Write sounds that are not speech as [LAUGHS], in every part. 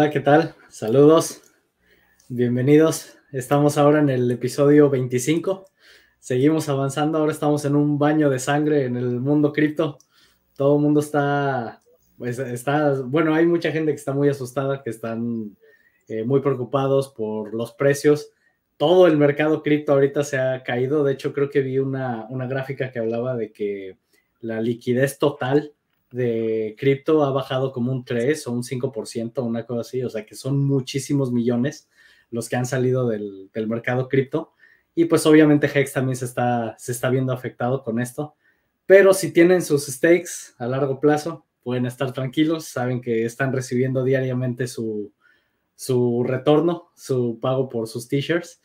Hola, ¿qué tal? Saludos, bienvenidos. Estamos ahora en el episodio 25. Seguimos avanzando, ahora estamos en un baño de sangre en el mundo cripto. Todo el mundo está, pues está, bueno, hay mucha gente que está muy asustada, que están eh, muy preocupados por los precios. Todo el mercado cripto ahorita se ha caído. De hecho, creo que vi una, una gráfica que hablaba de que la liquidez total de cripto ha bajado como un 3 o un 5%, una cosa así, o sea que son muchísimos millones los que han salido del, mercado cripto. Y pues obviamente Hex también se está, se está viendo afectado con esto. Pero si tienen sus stakes a largo plazo, pueden estar tranquilos, saben que están recibiendo diariamente su, su retorno, su pago por sus t-shirts.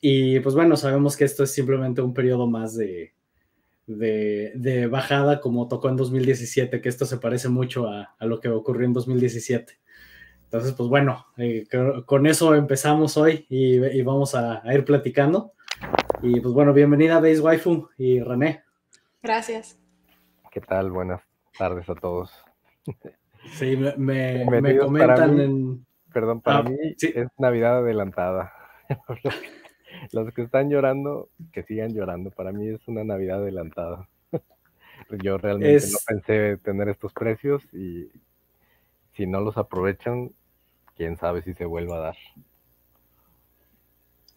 Y pues bueno, sabemos que esto es simplemente un periodo más de, de, bajada como tocó en 2017, que esto se parece mucho a, lo que ocurrió en 2017. Entonces, pues bueno, eh, con eso empezamos hoy y, vamos a, ir platicando. Y pues bueno, bienvenida Base Waifu y René. Gracias. ¿Qué tal? Buenas tardes a todos. Sí, me, comentan en... Perdón, para ah, mí es Navidad adelantada. [LAUGHS] Los que están llorando, que sigan llorando. Para mí es una Navidad adelantada. [LAUGHS] Yo realmente no pensé tener estos precios y si no los aprovechan, quién sabe si se vuelva a dar.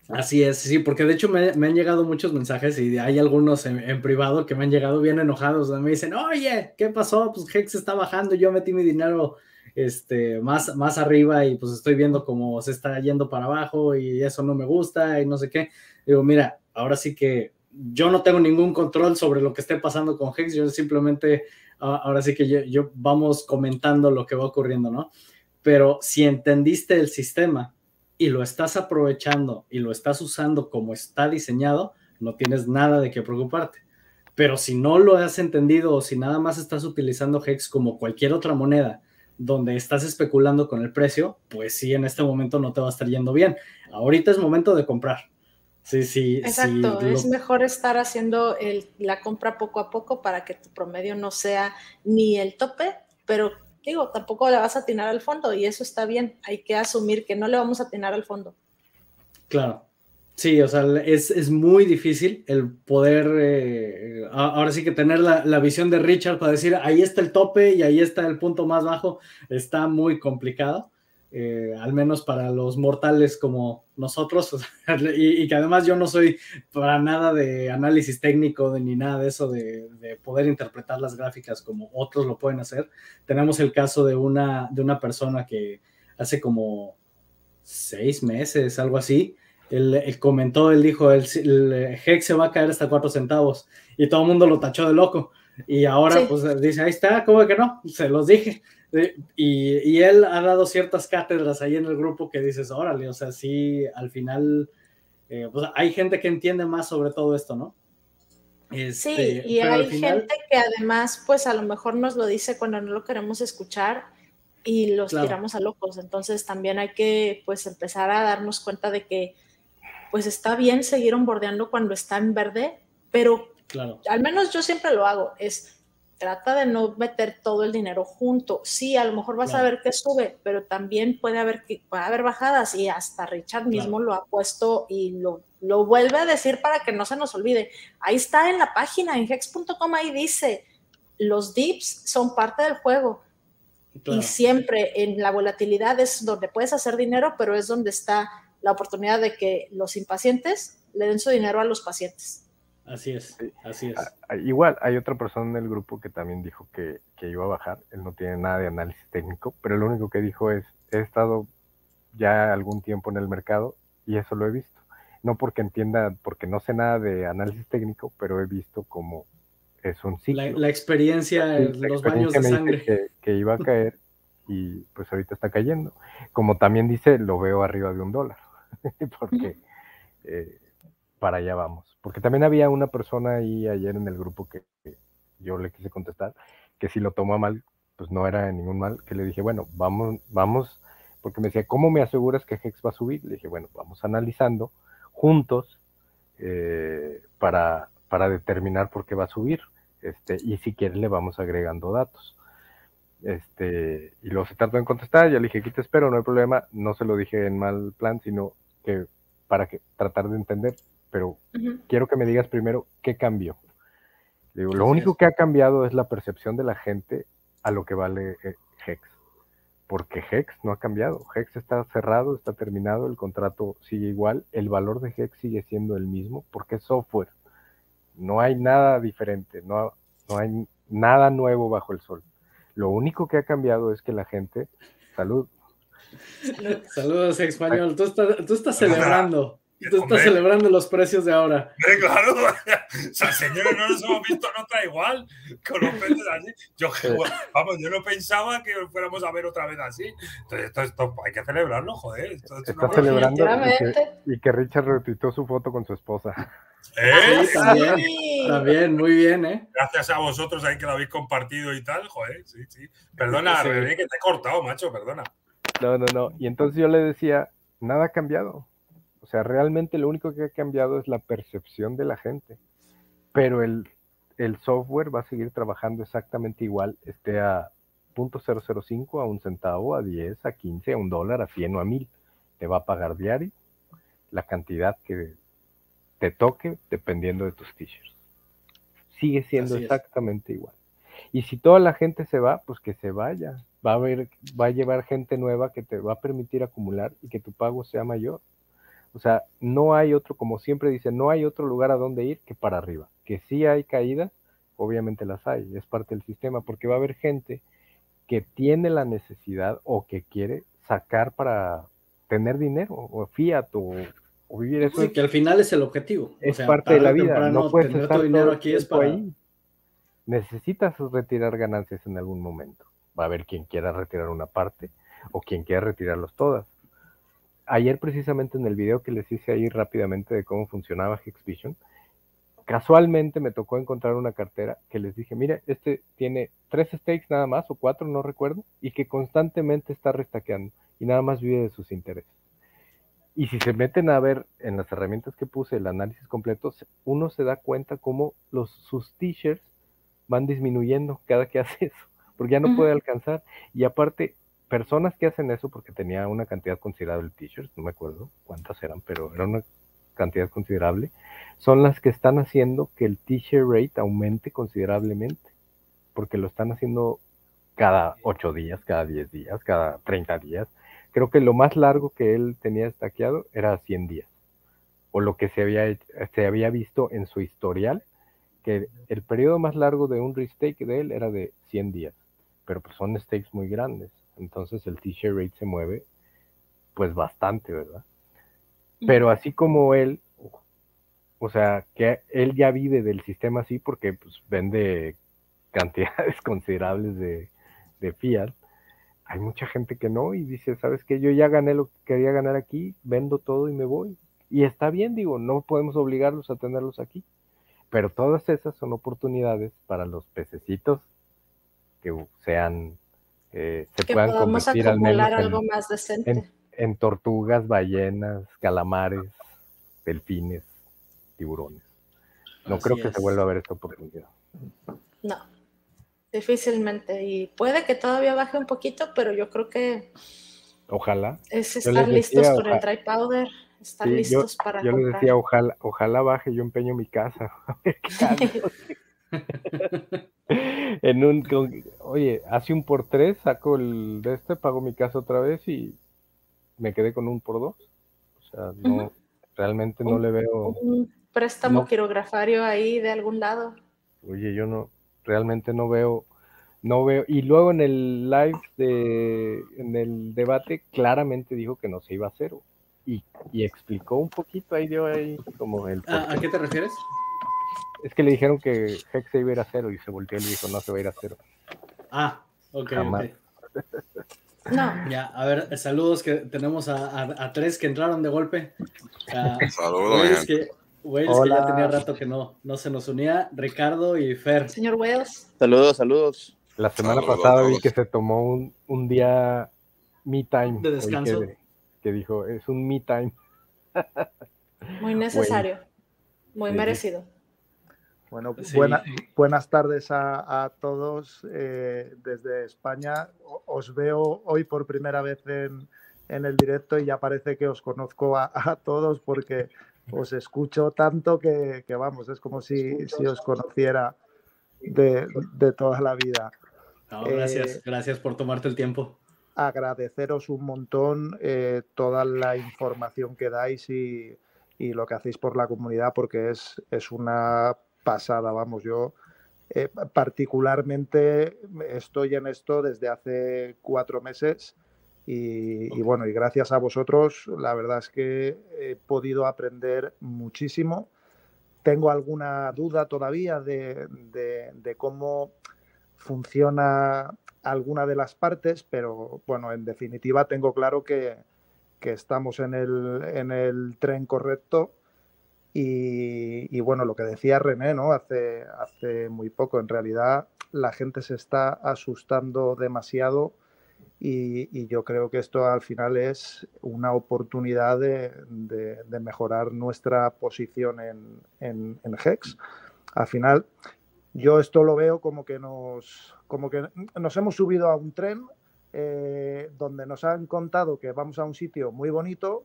Así es, sí, porque de hecho me, han llegado muchos mensajes y hay algunos en, privado que me han llegado bien enojados. Me dicen, oye, ¿qué pasó? Pues Hex está bajando, yo metí mi dinero este, más, más arriba y pues estoy viendo cómo se está yendo para abajo y eso no me gusta y no sé qué. Digo, mira, ahora sí que yo no tengo ningún control sobre lo que esté pasando con Hex, yo simplemente, ahora sí que yo, vamos comentando lo que va ocurriendo, ¿no? Pero si entendiste el sistema y lo estás aprovechando y lo estás usando como está diseñado, no tienes nada de qué preocuparte. Pero si no lo has entendido o si nada más estás utilizando Hex como cualquier otra moneda donde estás especulando con el precio, pues sí, en este momento no te va a estar yendo bien. Ahorita es momento de comprar. Sí, sí. Exacto, es mejor estar haciendo la compra poco a poco para que tu promedio no sea ni el tope, pero digo, tampoco le vas a atinar al fondo y eso está bien. Hay que asumir que no le vamos a atinar al fondo. Claro. Sí, o sea, es, muy difícil el poder, eh, ahora sí que tener la, visión de Richard para decir, ahí está el tope y ahí está el punto más bajo, está muy complicado, eh, al menos para los mortales como nosotros, [LAUGHS] y, que además yo no soy para nada de análisis técnico de, ni nada de eso, de, de, poder interpretar las gráficas como otros lo pueden hacer. Tenemos el caso de una, de una persona que hace como seis meses, algo así, él, comentó, él dijo, el, el, Hex se va a caer hasta cuatro centavos y todo el mundo lo tachó de loco. Y ahora pues dice, ahí está, ¿cómo que no? Se los dije. Y, y, él ha dado ciertas cátedras ahí en el grupo que dices, órale, o sea, sí, al final, eh, pues hay gente que entiende más sobre todo esto, ¿no? sí, este, y hay gente que además, pues a lo mejor nos lo dice cuando no lo queremos escuchar y los tiramos a locos. Entonces también hay que, pues, empezar a darnos cuenta de que pues está bien seguir onboardeando cuando está en verde, pero al menos yo siempre lo hago, es trata de no meter todo el dinero junto. Sí, a lo mejor vas a ver que sube, pero también puede haber, puede haber bajadas y hasta Richard mismo lo ha puesto y lo, lo vuelve a decir para que no se nos olvide. Ahí está en la página, en hex.com, ahí dice, los dips son parte del juego. Y siempre en la volatilidad es donde puedes hacer dinero, pero es donde está la oportunidad de que los impacientes le den su dinero a los pacientes. Así es, así es. Igual, hay otra persona en el grupo que también dijo que, iba a bajar. Él no tiene nada de análisis técnico, pero lo único que dijo es, he estado ya algún tiempo en el mercado y eso lo he visto. No porque entienda, porque no sé nada de análisis técnico, pero he visto cómo es un ciclo. La, experiencia, los baños de sangre. Que, que, iba a caer y pues ahorita está cayendo. Como también dice, lo veo arriba de un dólar. [LAUGHS] porque eh, para allá vamos. Porque también había una persona ahí ayer en el grupo que, yo le quise contestar, que si lo toma mal, pues no era ningún mal, que le dije, bueno, vamos, vamos, porque me decía, ¿cómo me aseguras que Hex va a subir? Le dije, bueno, vamos analizando juntos eh, para, para determinar por qué va a subir. Este, y si quiere le vamos agregando datos. Este, y luego se tardó en contestar, ya le dije, aquí te espero, no hay problema. No se lo dije en mal plan, sino que para que tratar de entender. Pero quiero que me digas primero qué cambió. Digo, lo único que ha cambiado es la percepción de la gente a lo que vale eh, Hex. Porque Hex no ha cambiado. Hex está cerrado, está terminado, el contrato sigue igual, el valor de Hex sigue siendo el mismo porque es software. No hay nada diferente, no, no hay nada nuevo bajo el sol. Lo único que ha cambiado es que la gente, salud. Saludos, español. Tú estás, tú estás celebrando. Tú estás celebrando los precios de ahora. claro, o sea, señores, no nos hemos visto nota igual con los precios así. Yo, vamos, yo no pensaba que fuéramos a ver otra vez así. Entonces, esto, esto hay que celebrarlo, joder. Esto Está celebrando y que, Richard retuitó su foto con su esposa. ¿Eh? también, también, muy bien, ¿eh? Gracias a vosotros ahí que lo habéis compartido y tal, joder, sí, sí. Perdona, sí. que te he cortado, macho, perdona. No, no, no. Y entonces yo le decía, nada ha cambiado. O sea, realmente lo único que ha cambiado es la percepción de la gente. Pero el, software va a seguir trabajando exactamente igual, esté a .005, a un centavo, a 10, a 15, a un dólar, a 100 o a 1000. Te va a pagar diario la cantidad que te toque dependiendo de tus t-shirts. Sigue siendo exactamente igual. Y si toda la gente se va, pues que se vaya. Va a, haber, va a llevar gente nueva que te va a permitir acumular y que tu pago sea mayor. O sea, no hay otro, como siempre dice, no hay otro lugar a donde ir que para arriba. Que sí hay caídas, obviamente las hay, es parte del sistema, porque va a haber gente que tiene la necesidad o que quiere sacar para tener dinero, o fiat, o, vivir eso. Sí, que al final es el objetivo. Es parte de la vida. No puedes estar dinero aquí es para... ahí. Necesitas retirar ganancias en algún momento. Va a haber quien quiera retirar una parte o quien quiera retirarlos todas ayer precisamente en el video que les hice ahí rápidamente de cómo funcionaba Hexvision, casualmente me tocó encontrar una cartera que les dije, mire, este tiene tres stakes nada más o cuatro, no recuerdo, y que constantemente está restaqueando y nada más vive de sus intereses. Y si se meten a ver en las herramientas que puse el análisis completo, uno se da cuenta cómo los, sus t-shirts van disminuyendo cada que [LAUGHS] hace eso, porque ya no puede alcanzar. Y aparte, personas que hacen eso, porque tenía una cantidad considerable de t-shirts, no me acuerdo cuántas eran, pero era una cantidad considerable, son las que están haciendo que el t-shirt rate aumente considerablemente, porque lo están haciendo cada 8 días, cada 10 días, cada 30 días. Creo que lo más largo que él tenía estaqueado era 100 días, o lo que se había, se había visto en su historial, que el periodo más largo de un restake de él era de 100 días, pero pues son stakes muy grandes. Entonces el t-shirt rate se mueve pues bastante, ¿verdad? Pero así como él, o sea, que él ya vive del sistema así porque pues vende cantidades [LAUGHS] considerables de, de fiat, hay mucha gente que no y dice, ¿sabes qué? Yo ya gané lo que quería ganar aquí, vendo todo y me voy. Y está bien, digo, no podemos obligarlos a tenerlos aquí. Pero todas esas son oportunidades para los pececitos que sean eh, se puedan convertir al menos algo en, más decente. En, tortugas, ballenas, calamares, delfines, tiburones. No creo que se vuelva a ver esta oportunidad. No, difícilmente. Y puede que todavía baje un poquito, pero yo creo que. Ojalá. Es estar listos con el dry powder, estar listos para. Yo les decía, ojalá, ojalá baje, yo empeño mi casa. [LAUGHS] [LAUGHS] [LAUGHS] en un, oye, hace un por tres, saco el de este, pago mi casa otra vez y me quedé con un por dos. O sea, no, realmente no le veo. Un préstamo quirografario ahí de algún lado. Oye, yo no, realmente no veo, no veo. Y luego en el live de, en el debate, claramente dijo que no se iba a cero. Y, y explicó un poquito ahí, dio ahí como el. ¿A qué te refieres? Es que le dijeron que Hex se iba a ir a cero y se volteó y le dijo, no, se va a ir a cero. Ah, ok. No. Ya, a ver, saludos que tenemos a, tres que entraron de golpe. [LAUGHS] saludos. que, que ya tenía rato que no, no se nos unía. Ricardo y Fer. Señor Wales. Saludos, saludos. La semana pasada vi que se tomó un, un día me time. De descanso. Que, dijo, es un me time. Muy necesario. [LAUGHS] Muy merecido. Bueno, buenas tardes a, todos eh, desde España. Os veo hoy por primera vez en, el directo y ya parece que os conozco a, todos porque os escucho tanto que, vamos, es como si, si os conociera de, toda la vida. gracias, eh, gracias por tomarte el tiempo. Agradeceros un montón eh, toda la información que dais y, y, lo que hacéis por la comunidad porque es, es una pasada, vamos, yo eh, particularmente estoy en esto desde hace cuatro meses y, bueno, y gracias a vosotros, la verdad es que he podido aprender muchísimo. Tengo alguna duda todavía de, cómo funciona alguna de las partes, pero bueno, en definitiva tengo claro que, estamos en el, en el tren correcto y, bueno, lo que decía René, ¿no? Hace, hace muy poco, en realidad la gente se está asustando demasiado y, yo creo que esto al final es una oportunidad de, mejorar nuestra posición en, en, Hex. Al final, yo esto lo veo como que nos, como que nos hemos subido a un tren eh, donde nos han contado que vamos a un sitio muy bonito,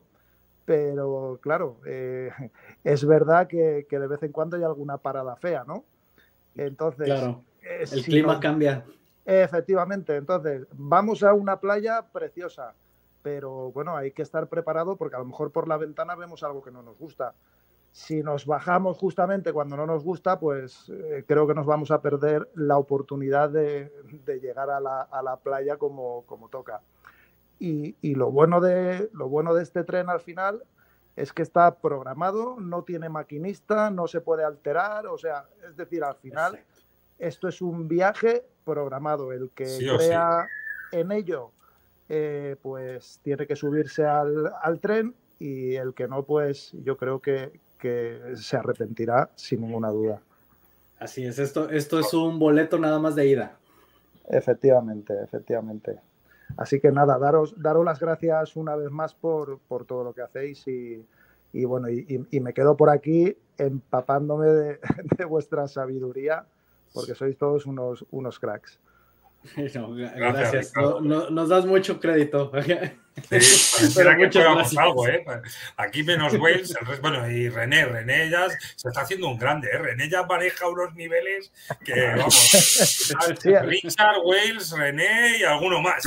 pero claro, eh, [LAUGHS] es verdad que, de vez en cuando hay alguna parada fea, ¿no? Entonces, claro, eh, el clima cambia. Efectivamente, entonces vamos a una playa preciosa, pero bueno, hay que estar preparado porque a lo mejor por la ventana vemos algo que no nos gusta. Si nos bajamos justamente cuando no nos gusta, pues eh, creo que nos vamos a perder la oportunidad de, llegar a la, playa como, como toca. Y, lo, bueno de, lo bueno de este tren al final es que está programado, no tiene maquinista, no se puede alterar, o sea, es decir, al final esto es un viaje programado. El que crea en ello, eh, pues tiene que subirse al, tren y el que no, pues yo creo que, que se arrepentirá sin ninguna duda. Así es, esto, esto es un boleto nada más de ida. Efectivamente, efectivamente. Así que nada, daros, daros las gracias una vez más por, todo lo que hacéis y, bueno, y, me quedo por aquí empapándome de, [LAUGHS] de, vuestra sabiduría porque sois todos unos, unos cracks. Gracias. nos das mucho crédito. [LAUGHS] Sí, Pero que gracias. algo, ¿eh? Aquí menos Wales, bueno, y René, René ya se está haciendo un grande, ¿eh? René ya maneja unos niveles que, vamos, [LAUGHS] Richard, Wales, René y alguno más.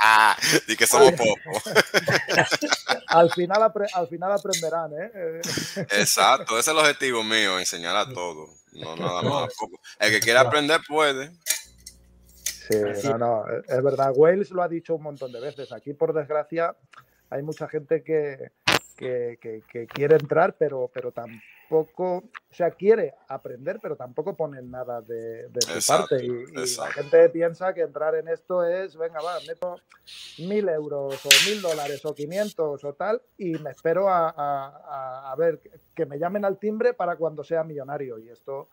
ah, y que somos pocos. [LAUGHS] al, final al final aprenderán, ¿eh? Exacto, ese es el objetivo mío, enseñar a todos. No, nada más. El que quiera aprender puede. Sí, no, no, es verdad. Wales lo ha dicho un montón de veces. Aquí, por desgracia, hay mucha gente que, que, quiere entrar, pero, pero tampoco, o sea, quiere aprender, pero tampoco ponen nada de, su parte. Y, la gente piensa que entrar en esto es, venga, va, meto mil euros o mil dólares o quinientos o tal, y me espero a, a, a ver que me llamen al timbre para cuando sea millonario. Y esto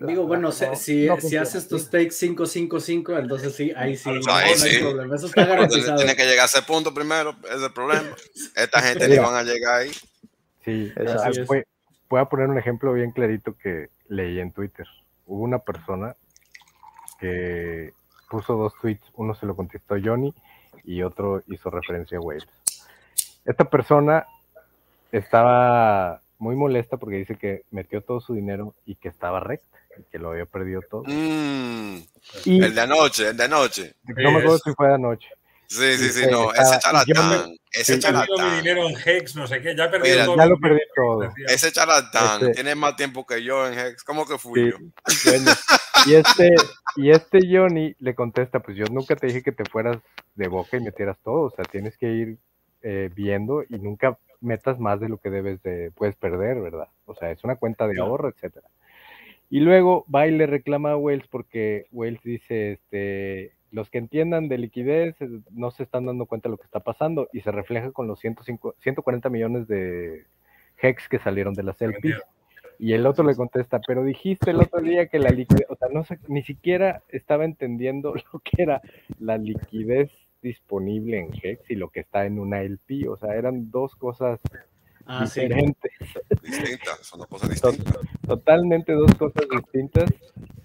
Digo, bueno, si, si, haces tus takes 5-5-5, entonces sí, ahí sí, no, hay problema. Eso está [LAUGHS] garantizado. Tiene que llegar a ese punto primero, es el problema. [LAUGHS] Esta gente ni van a llegar ahí. Sí, voy, voy, a poner un ejemplo bien clarito que leí en Twitter. Hubo una persona que puso dos tweets, uno se lo contestó Johnny y otro hizo referencia a Wales. Esta persona estaba muy molesta porque dice que metió todo su dinero y que estaba recta que lo había perdido todo. Mm, el de anoche, el de anoche. No me acuerdo si fue de anoche. Sí, sí, sí, no, ese charlatán, ese charlatán. mi dinero en Hex, no sé qué, ya perdí todo. Ya lo perdí todo. Ese charlatán este tiene más tiempo que yo en Hex, ¿cómo que fui yo? y este, y este Johnny le contesta, pues yo nunca te dije que te fueras de boca y metieras todo, o sea, tienes que ir eh, viendo y nunca metas más de lo que debes de, puedes perder, ¿verdad? O sea, es una cuenta de ahorro, etcétera. Y luego va y le reclama a Wells porque Wells dice, este, los que entiendan de liquidez eh, no se están dando cuenta de lo que está pasando y se refleja con los 105, 140 millones de hex que salieron de la LP. Y el otro le contesta, pero dijiste el otro día que la liquidez, o sea, no ni siquiera estaba entendiendo [LAUGHS] lo que era la liquidez disponible en Hex y lo que está en una LP, o sea, eran dos cosas ah, diferentes. Distintas, son dos cosas distintas. Totalmente dos cosas distintas.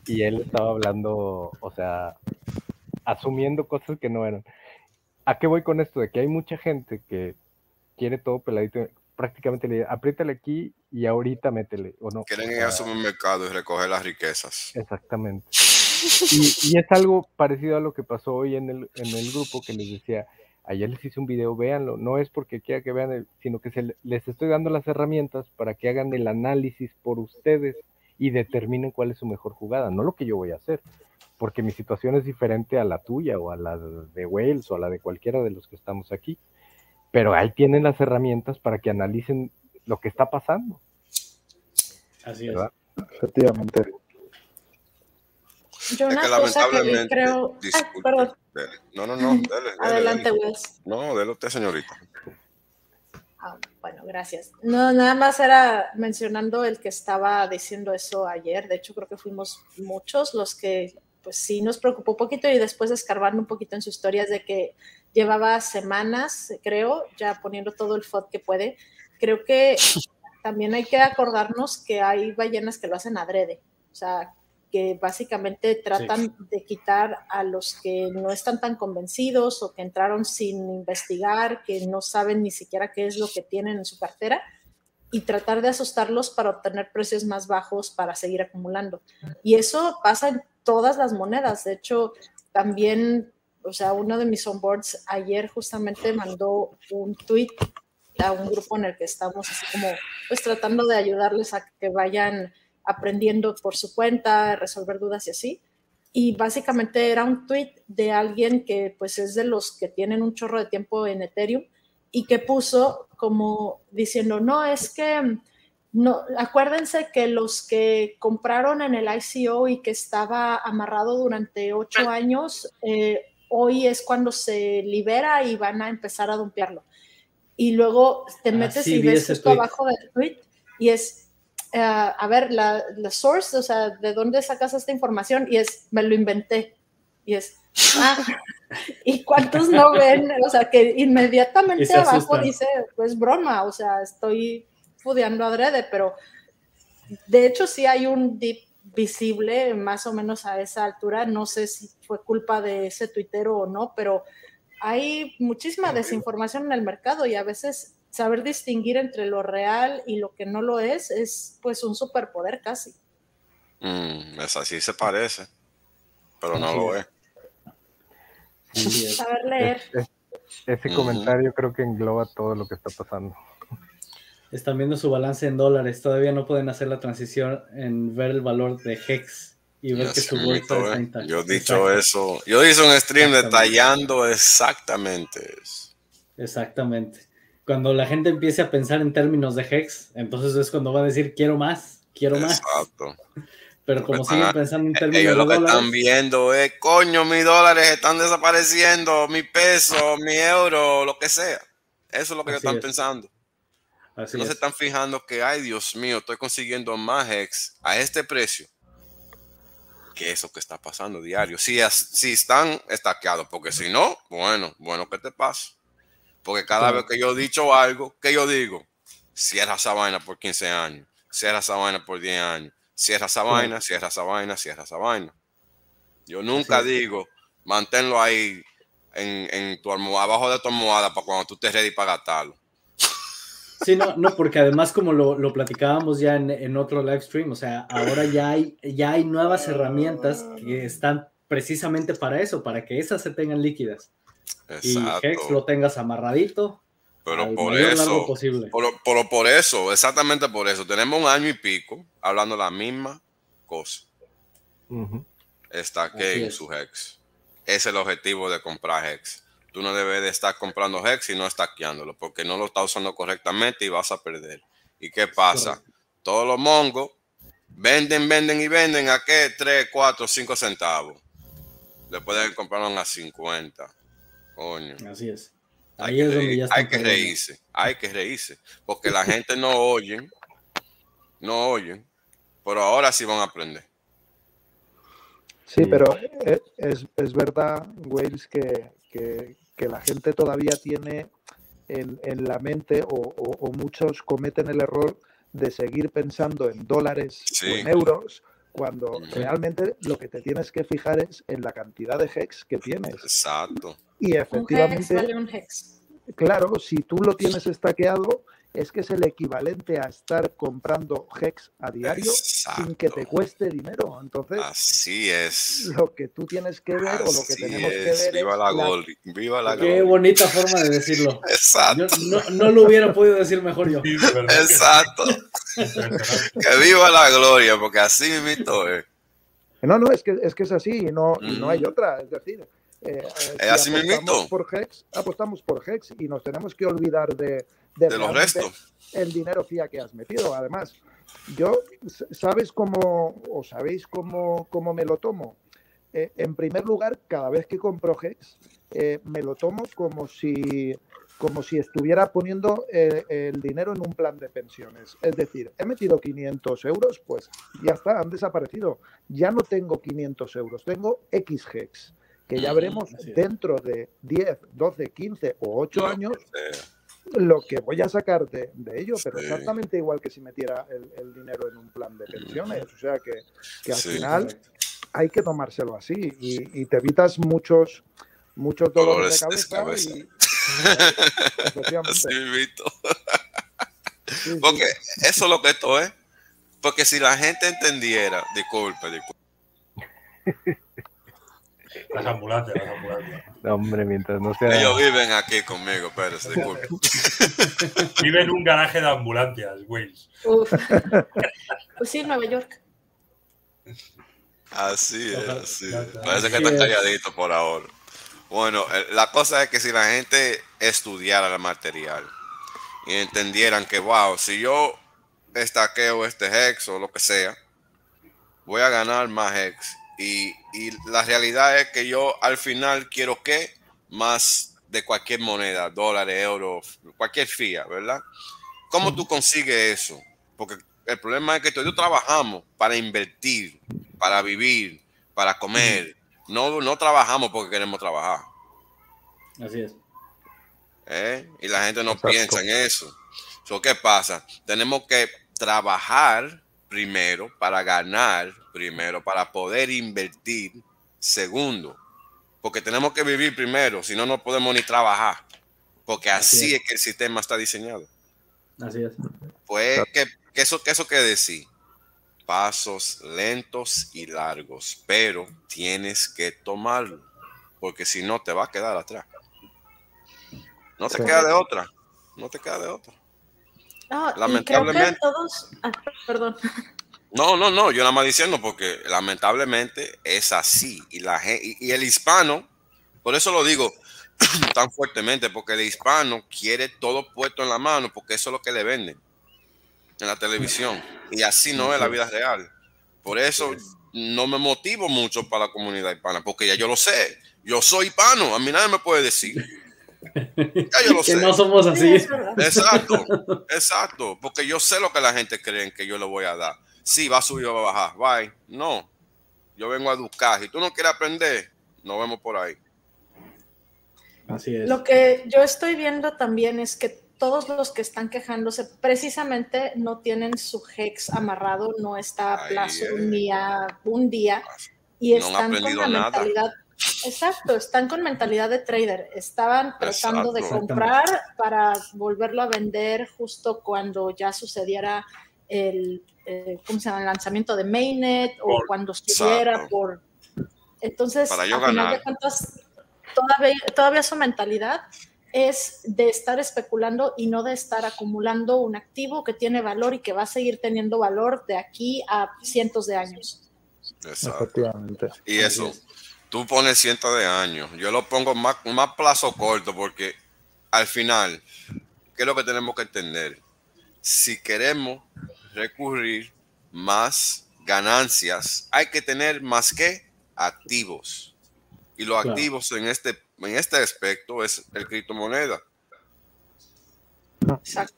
Y él estaba hablando, o sea, asumiendo cosas que no eran. ¿A qué voy con esto? De que hay mucha gente que quiere todo peladito, prácticamente le apriétale aquí y ahorita métele, ¿o no? Quieren ir al supermercado y recoger las riquezas. Exactamente. Y, es algo parecido a lo que pasó hoy en el, en el grupo que les decía, ayer les hice un video, véanlo, no es porque quiera que vean, sino que se, les estoy dando las herramientas para que hagan el análisis por ustedes y determinen cuál es su mejor jugada, no lo que yo voy a hacer, porque mi situación es diferente a la tuya o a la de Wales o a la de cualquiera de los que estamos aquí, pero ahí tienen las herramientas para que analicen lo que está pasando. Así es. Efectivamente. Yo una cosa que creo. perdón. No, no, no. Adelante, Wes. No, dele usted, señorita. Ah, bueno, gracias. No, nada más era mencionando el que estaba diciendo eso ayer. De hecho, creo que fuimos muchos los que, pues sí, nos preocupó un poquito y después escarbando un poquito en sus historias de que llevaba semanas, creo, ya poniendo todo el FOD que puede. Creo que [LAUGHS] también hay que acordarnos que hay ballenas que lo hacen adrede. O sea, que básicamente tratan de quitar a los que no están tan convencidos o que entraron sin investigar, que no saben ni siquiera qué es lo que tienen en su cartera y tratar de asustarlos para obtener precios más bajos para seguir acumulando. Y eso pasa en todas las monedas. De hecho, también, o sea, uno de mis onboards ayer justamente mandó un tweet a un grupo en el que estamos así como pues tratando de ayudarles a que vayan aprendiendo por su cuenta, resolver dudas y así. Y básicamente era un tweet de alguien que pues es de los que tienen un chorro de tiempo en Ethereum y que puso como diciendo, no, es que no, acuérdense que los que compraron en el ICO y que estaba amarrado durante ocho años, eh, hoy es cuando se libera y van a empezar a dumpearlo. Y luego te metes y ves esto abajo del tweet y es eh, a ver, la, source, o sea, ¿de dónde sacas esta información? Y es, me lo inventé. Y es, ah, ¿y cuántos no ven? O sea, que inmediatamente abajo dice, pues broma, o sea, estoy fudeando adrede, pero de hecho sí hay un dip visible más o menos a esa altura. No sé si fue culpa de ese tuitero o no, pero hay muchísima desinformación en el mercado y a veces saber distinguir entre lo real y lo que no lo es es pues un superpoder casi. Mm, es así se parece, pero no lo es. Saber leer. ese comentario creo que engloba todo lo que está pasando. Están viendo su balance en dólares, todavía no pueden hacer la transición en ver el valor de Hex y ver que su bolsa está Yo he dicho eso, yo hice un stream detallando exactamente eso. Exactamente cuando la gente empiece a pensar en términos de Hex, entonces es cuando va a decir quiero más, quiero más. Exacto. Pero como siguen pensando en términos ellos lo que están viendo es, coño, mis dólares están desapareciendo, mi peso, mi euro, lo que sea. Eso es lo que ellos están pensando. no se están fijando que, ay, Dios mío, estoy consiguiendo más Hex a este precio que eso que está pasando diario. Si, si están estaqueados, porque si no, bueno, bueno, ¿qué te pasa? Porque cada vez que yo he dicho algo, que yo digo, cierra esa vaina por 15 años, cierra esa vaina por 10 años, cierra esa vaina, cierra esa vaina, cierra esa vaina. Yo nunca digo, manténlo ahí en, tu almohada, abajo de tu almohada para cuando tú estés ready para gastarlo. Sí, no, no, porque además como lo, lo platicábamos ya en, en, otro live stream, o sea, ahora ya hay, ya hay nuevas herramientas que están precisamente para eso, para que esas se tengan líquidas. Exacto. y Hex lo tengas amarradito. Pero por eso, posible. Por, por, eso, exactamente por eso, tenemos un año y pico hablando la misma cosa. Está que en su Hex. Es el objetivo de comprar Hex. Tú no debes de estar comprando Hex y no estaqueándolo, porque no lo estás usando correctamente y vas a perder. ¿Y qué pasa? Todos los mongos venden, venden y venden a qué 3, 4, 5 centavos. Le pueden comprar a 50 Coño. Así es. Ahí hay es que donde ya Hay que reírse, hay que reírse. Porque la gente no oyen, no oyen, pero ahora sí van a aprender. Sí, pero es, es verdad, Wales, que, que, que, la gente todavía tiene en, la mente o, muchos cometen el error de seguir pensando en dólares o en euros cuando realmente lo que te tienes que fijar es en la cantidad de hex que tienes. Exacto. Y efectivamente, claro, si tú lo tienes estaqueado, es que es el equivalente a estar comprando Hex a diario sin que te cueste dinero. Entonces, así es. Lo que tú tienes que ver o lo que tenemos que ver Viva la, gol, Viva la Qué bonita forma de decirlo. [LAUGHS] Exacto. no, lo hubiera podido decir mejor yo. [LAUGHS] Exacto. Que viva la gloria, porque así mismo es. No, no, es que es, que es así y no, no hay otra. Es decir, eh, eh así apostamos por Hex, apostamos por Hex y nos tenemos que olvidar de, de, los restos. El dinero fía que has metido. Además, yo, ¿sabes cómo, o sabéis cómo, cómo me lo tomo? Eh, en primer lugar, cada vez que compro Hex, eh, me lo tomo como si, como si estuviera poniendo eh, el dinero en un plan de pensiones. Es decir, he metido 500 euros, pues ya está, han desaparecido. Ya no tengo 500 euros, tengo X Hex, que ya veremos dentro de 10, 12, 15 o 8 años lo que voy a sacar de, ello, pero exactamente igual que si metiera el, dinero en un plan de pensiones. O sea que, al final hay que tomárselo así y, te evitas muchos, muchos dolores, de cabeza. Y, Porque eso es lo que esto es. Porque si la gente entendiera, disculpe, disculpe. Las ambulancias, las ambulancias. hombre, mientras no sea. Ellos viven aquí conmigo, pero disculpe. [LAUGHS] Viven en un garaje de ambulancias, Wales. Pues sí, Nueva York. Así es, así Parece que están calladitos por ahora. Bueno, la cosa es que si la gente estudiara el material y entendieran que, wow, si yo estaqueo este hex o lo que sea, voy a ganar más hex y, la realidad es que yo al final quiero que más de cualquier moneda, dólares, euros, cualquier fía, ¿verdad? ¿Cómo tú consigues eso? Porque el problema es que todos trabajamos para invertir, para vivir, para comer. No, no trabajamos porque queremos trabajar. Así es. ¿Eh? Y la gente no piensa en eso. ¿Qué pasa? Tenemos que trabajar primero para ganar primero, para poder invertir, segundo, porque tenemos que vivir primero, si no, no podemos ni trabajar, porque así, es. que el sistema está diseñado. Así es. Pues, ¿qué, eso, qué eso quiere decir? Pasos lentos y largos, pero tienes que tomarlo, porque si no te va a quedar atrás. No te queda de otra, no te queda de otra. Lamentablemente. todos, ah, perdón. No, no, no, yo nada más diciendo porque lamentablemente es así. Y, la, y, el hispano, por eso lo digo [CLEARS THROAT] tan fuertemente, porque el hispano quiere todo puesto en la mano, porque eso es lo que le venden en la televisión. Y así no es la vida real. Por eso no me motivo mucho para la comunidad hispana, porque ya yo lo sé. Yo soy hispano, a mí nadie me puede decir. Ya yo lo [LAUGHS] sé. no somos así. Exacto, exacto, porque yo sé lo que la gente cree que yo le voy a dar sí, va a subir o va a bajar. Bye. No. Yo vengo a educar. Si tú no quieres aprender, nos vemos por ahí. Así es. Lo que yo estoy viendo también es que todos los que están quejándose precisamente no tienen su hex amarrado, no está a plazo ni a un día y están con la mentalidad. Exacto, están con mentalidad de trader. Estaban tratando de comprar para volverlo a vender justo cuando ya sucediera el eh, ¿cómo se llama? El lanzamiento de Mainnet o cuando estuviera por... Entonces, a final de cuentas, todavía, todavía su mentalidad es de estar especulando y no de estar acumulando un activo que tiene valor y que va a seguir teniendo valor de aquí a cientos de años. Efectivamente. Y eso, tú pones cientos de años, yo lo pongo más, más plazo corto porque al final, ¿qué es lo que tenemos que entender? Si queremos recurrir más ganancias, hay que tener más que activos. Y los activos en este, en este aspecto es el criptomoneda.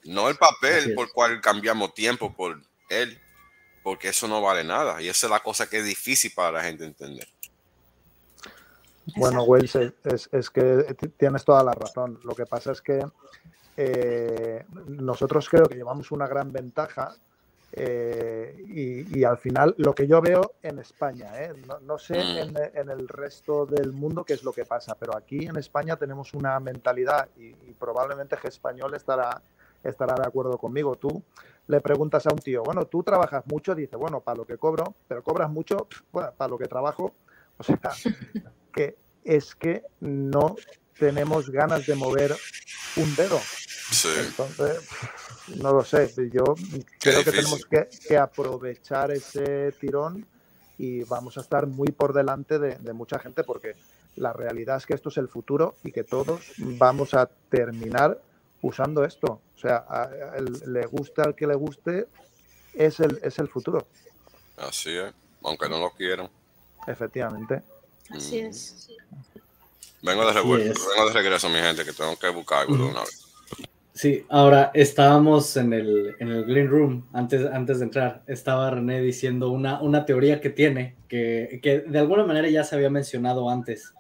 No el papel por cual cambiamos tiempo por él, porque eso no vale nada. Y esa es la cosa que es difícil para la gente entender. Bueno, Wells, es, que tienes toda la razón. Lo que pasa es que eh, nosotros creo que llevamos una gran ventaja eh, y, al final lo que yo veo en España, ¿eh? no, sé mm. en, el resto del mundo qué es lo que pasa, pero aquí en España tenemos una mentalidad y, probablemente que español estará, estará de acuerdo conmigo. Tú le preguntas a un tío, bueno, tú trabajas mucho, dice, bueno, para lo que cobro, pero cobras mucho, bueno, para lo que trabajo, o sea, [LAUGHS] que es que no tenemos ganas de mover un dedo. Entonces, no lo sé. Yo creo que tenemos que, aprovechar ese tirón y vamos a estar muy por delante de, mucha gente porque la realidad es que esto es el futuro y que todos vamos a terminar usando esto. O sea, le gusta al que le guste, es el, es el futuro. Así es, aunque no lo quieran. Efectivamente. Así es. Vengo de, vengo de regreso, mi gente, que tengo que buscar algo de una vez. Sí, ahora estábamos en el, en el Green Room antes, antes de entrar. Estaba René diciendo una, una teoría que tiene, que, que de alguna manera ya se había mencionado antes,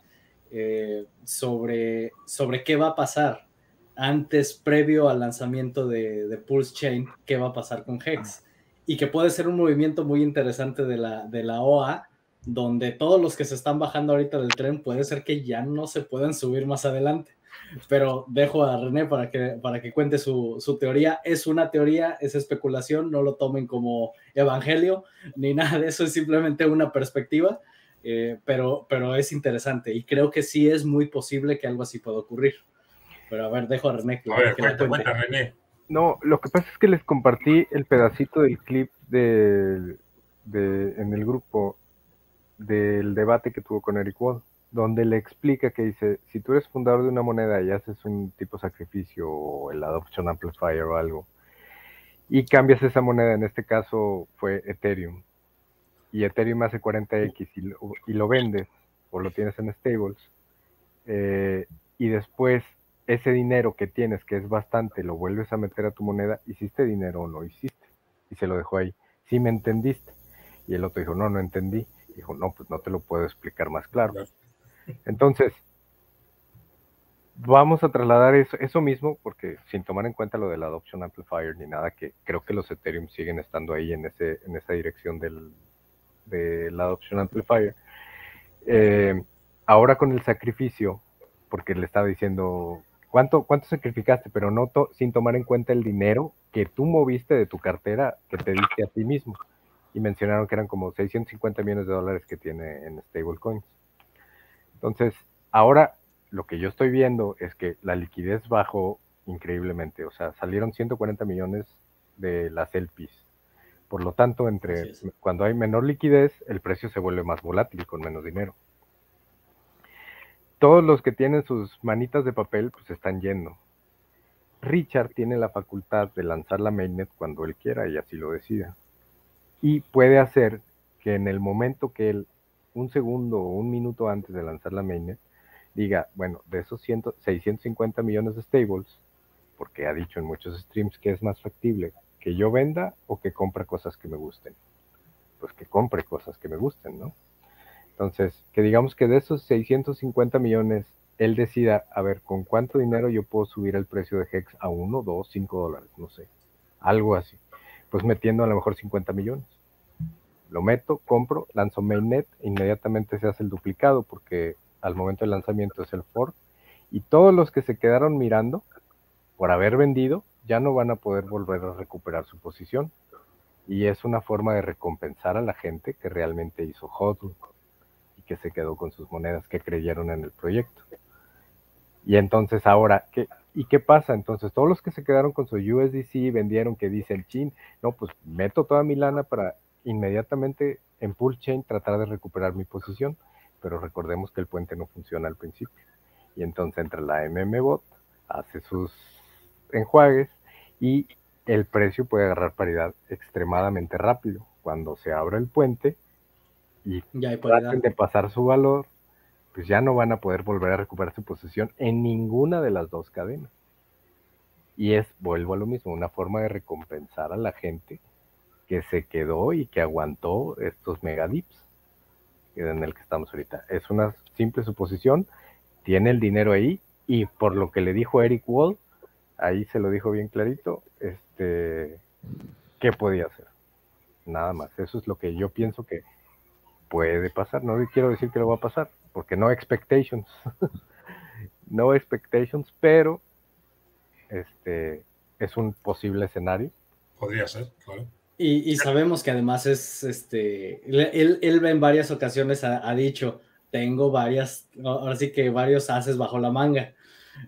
eh, sobre, sobre qué va a pasar antes, previo al lanzamiento de, de, Pulse Chain, qué va a pasar con Hex. Y que puede ser un movimiento muy interesante de la, de la OA, donde todos los que se están bajando ahorita del tren puede ser que ya no se puedan subir más adelante pero dejo a René para que, para que cuente su, su, teoría. Es una teoría, es especulación, no lo tomen como evangelio ni [LAUGHS] nada de eso, es simplemente una perspectiva, eh, pero, pero es interesante y creo que sí es muy posible que algo así pueda ocurrir. Pero a ver, dejo a René que, cuenta, René. No, lo que pasa es que les compartí el pedacito del clip de, de, en el grupo del debate que tuvo con Eric Wall donde le explica que dice, si tú eres fundador de una moneda y haces un tipo sacrificio o el Adoption Amplifier o algo, y cambias esa moneda, en este caso fue Ethereum, y Ethereum hace 40x y lo, y lo vendes o lo tienes en stables, eh, y después ese dinero que tienes, que es bastante, lo vuelves a meter a tu moneda, ¿hiciste dinero o no hiciste? Y se lo dejó ahí. Sí me entendiste. Y el otro dijo, no, no entendí. Dijo, no, pues no te lo puedo explicar más claro. Entonces, vamos a trasladar eso, mismo, porque sin tomar en cuenta lo del Adoption Amplifier ni nada, que creo que los Ethereum siguen estando ahí en, ese, en esa dirección del, del Adoption Amplifier. Eh, ahora con el sacrificio, porque le estaba diciendo, ¿cuánto, cuánto sacrificaste? Pero no sin tomar en cuenta el dinero que tú moviste de tu cartera que te diste a ti mismo. Y mencionaron que eran como 650 millones de dólares que tiene en stablecoins. Entonces, ahora lo que yo estoy viendo es que la liquidez bajó increíblemente, o sea, salieron 140 millones de las LPs. Por lo tanto, entre cuando hay menor liquidez, el precio se vuelve más volátil con menos dinero. Todos los que tienen sus manitas de papel, pues están yendo. Richard tiene la facultad de lanzar la mainnet cuando él quiera y así lo decida. Y puede hacer que en el momento que él un segundo o un minuto antes de lanzar la mainnet, diga, bueno, de esos 650 millones de stables, porque ha dicho en muchos streams que es más factible que yo venda o que compre cosas que me gusten. Pues que compre cosas que me gusten, ¿no? Entonces, que digamos que de esos 650 millones, él decida, a ver, ¿con cuánto dinero yo puedo subir el precio de Hex a 1, 2, 5 dólares? No sé. Algo así. Pues metiendo a lo mejor 50 millones lo meto, compro, lanzo mainnet, inmediatamente se hace el duplicado porque al momento del lanzamiento es el fork y todos los que se quedaron mirando por haber vendido ya no van a poder volver a recuperar su posición y es una forma de recompensar a la gente que realmente hizo hodl y que se quedó con sus monedas que creyeron en el proyecto. Y entonces ahora, ¿qué, ¿y qué pasa? Entonces todos los que se quedaron con su USDC vendieron que dicen, chin, no, pues meto toda mi lana para inmediatamente en pull chain tratar de recuperar mi posición, pero recordemos que el puente no funciona al principio. Y entonces entra la MMBot, hace sus enjuagues y el precio puede agarrar paridad extremadamente rápido. Cuando se abre el puente y ya traten de pasar su valor, pues ya no van a poder volver a recuperar su posición en ninguna de las dos cadenas. Y es, vuelvo a lo mismo, una forma de recompensar a la gente que se quedó y que aguantó estos megadips en el que estamos ahorita. Es una simple suposición, tiene el dinero ahí y por lo que le dijo Eric Wall, ahí se lo dijo bien clarito, este, ¿qué podía hacer? Nada más, eso es lo que yo pienso que puede pasar, no quiero decir que lo va a pasar, porque no expectations, [LAUGHS] no expectations, pero este es un posible escenario. Podría ser, claro. Y, sabemos que además es, este, él, él en varias ocasiones ha, dicho, tengo varias, ahora sí que varios haces bajo la manga.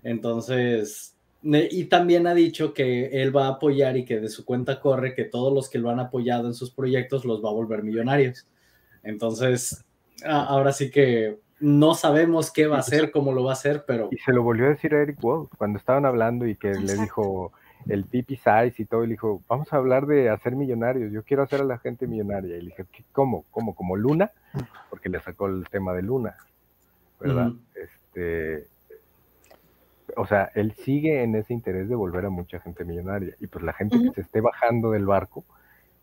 Entonces, y también ha dicho que él va a apoyar y que de su cuenta corre que todos los que lo han apoyado en sus proyectos los va a volver millonarios. Entonces, ahora sí que no sabemos qué va a hacer, cómo lo va a hacer, pero... Y se lo volvió a decir a Eric Wall cuando estaban hablando y que le dijo el pipi size y todo, y le dijo, vamos a hablar de hacer millonarios, yo quiero hacer a la gente millonaria. Y le dije, ¿cómo? ¿Cómo? ¿Como Luna? Porque le sacó el tema de Luna, ¿verdad? Este... O sea, él sigue en ese interés de volver a mucha gente millonaria. Y pues la gente que se esté bajando del barco,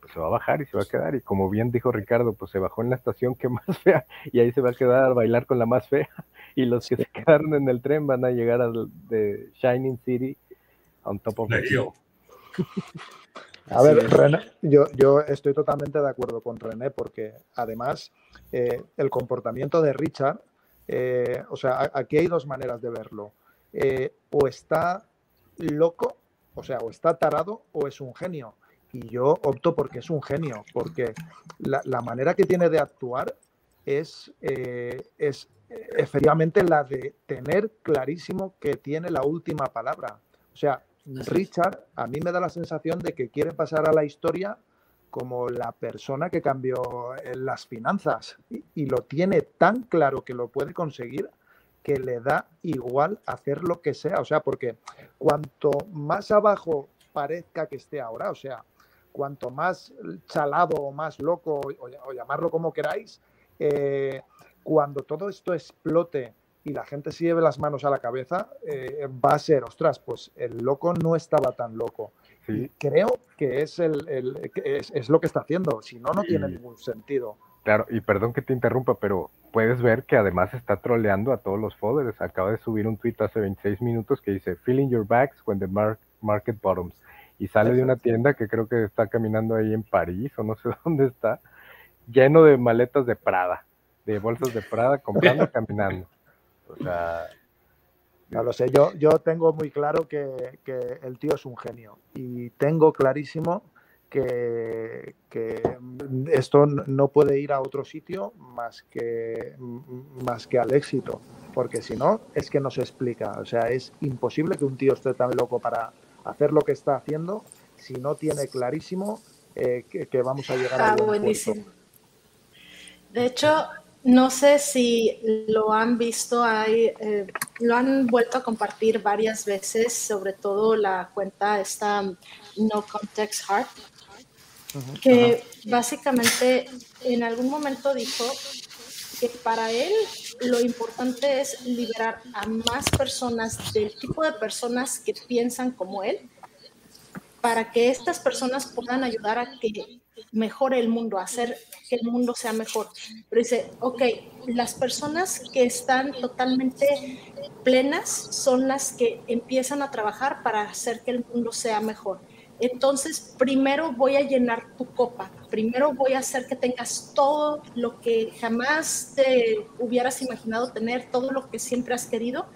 pues se va a bajar y se va a quedar. Y como bien dijo Ricardo, pues se bajó en la estación que [LAUGHS] más fea y ahí se va a quedar a bailar con la más fea. Y los que se quedaron en el tren van a llegar al de Shining City on top of the hill. A ver, René, yo, yo, estoy totalmente de acuerdo con René porque además eh, el comportamiento de Richard, eh, o sea, aquí hay dos maneras de verlo. Eh, o está loco, o sea, o está tarado o es un genio y yo opto porque es un genio, porque la, manera que tiene de actuar es, eh, es efectivamente la de tener clarísimo que tiene la última palabra. O sea, Richard a mí me da la sensación de que quiere pasar a la historia como la persona que cambió las finanzas y, lo tiene tan claro que lo puede conseguir que le da igual hacer lo que sea. O sea, porque cuanto más abajo parezca que esté ahora, o sea, cuanto más chalado o más loco, o, llamarlo como queráis, eh, cuando todo esto explote y la gente se lleve las manos a la cabeza, eh, va a ser, ostras, pues el loco no estaba tan loco. creo que es, el, es, lo que está haciendo, si no, no tiene ningún sentido. Claro, y perdón que te interrumpa, pero puedes ver que además está troleando a todos los followers. Acaba de subir un tweet hace 26 minutos que dice, Filling your bags when the market bottoms y sale de una tienda que creo que está caminando ahí en París o no sé [LAUGHS] dónde está, lleno de maletas de Prada, de bolsas de Prada, comprando y [LAUGHS] caminando. O sea... No lo sé, yo, yo tengo muy claro que, el tío es un genio y tengo clarísimo que, que, esto no puede ir a otro sitio más que, más que al éxito, porque si no, es que no se explica. O sea, es imposible que un tío esté tan loco para, hacer lo que está haciendo si no tiene clarísimo eh, que, vamos a llegar a ah, buenísimo. De hecho, no sé si lo han visto, hay, eh, lo han vuelto a compartir varias veces, sobre todo la cuenta esta No Context Heart, que básicamente en algún momento dijo que para él lo importante es liberar a más personas del tipo de personas que piensan como él, para que estas personas puedan ayudar a que mejore el mundo, hacer que el mundo sea mejor. Pero dice, ok, las personas que están totalmente plenas son las que empiezan a trabajar para hacer que el mundo sea mejor entonces, primero voy a llenar tu copa, primero voy a hacer que tengas todo lo que jamás te hubieras imaginado tener, todo lo que siempre has querido,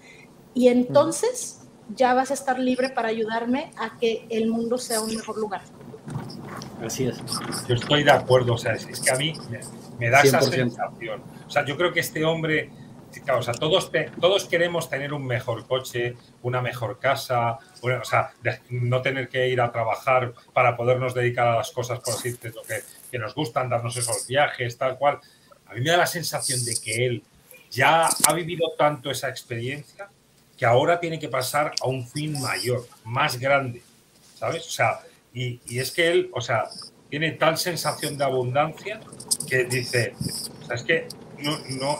y entonces ya vas a estar libre para ayudarme a que el mundo sea un mejor lugar. Así es. Yo estoy de acuerdo, o sea, es, que a mí me, da esa sensación. O sea, yo creo que este hombre o sea, todos, todos queremos tener un mejor coche, una mejor casa, o sea, no tener que ir a trabajar para podernos dedicar a las cosas, por así decirlo, que, que nos gustan, darnos esos viajes, tal cual. A mí me da la sensación de que él ya ha vivido tanto esa experiencia que ahora tiene que pasar a un fin mayor, más grande, ¿sabes? O sea, y, y es que él, o sea, tiene tal sensación de abundancia que dice, o sea, es que no, no,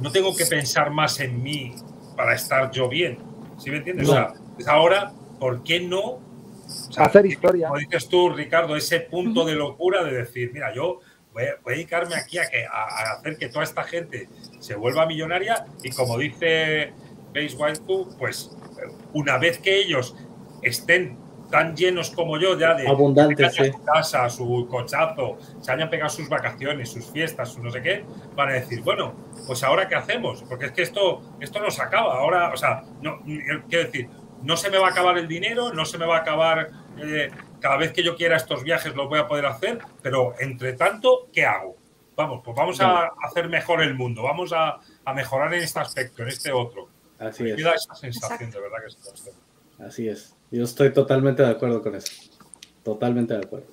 no tengo que pensar más en mí para estar yo bien. ¿Sí me entiendes? O sea, es ahora, ¿por qué no hacer historia? Como dices tú, Ricardo, ese punto de locura de decir, mira, yo voy a, dedicarme aquí a, que, a, hacer que toda esta gente se vuelva millonaria y como dice Base White pues una vez que ellos estén tan llenos como yo ya de abundantes su casa, su cochazo, se hayan pegado sus vacaciones, sus fiestas, su no sé qué, van a decir, bueno, pues ahora qué hacemos, porque es que esto, esto no se acaba, ahora, o sea, no, quiero decir, no se me va a acabar el dinero, no se me va a acabar, eh, cada vez que yo quiera estos viajes los voy a poder hacer, pero entre tanto, ¿qué hago? Vamos, pues vamos a hacer mejor el mundo, vamos a, a mejorar en este aspecto, en este otro. Así es. Me da esa sensación de verdad que es Así es. Yo estoy totalmente de acuerdo con eso. Totalmente de acuerdo.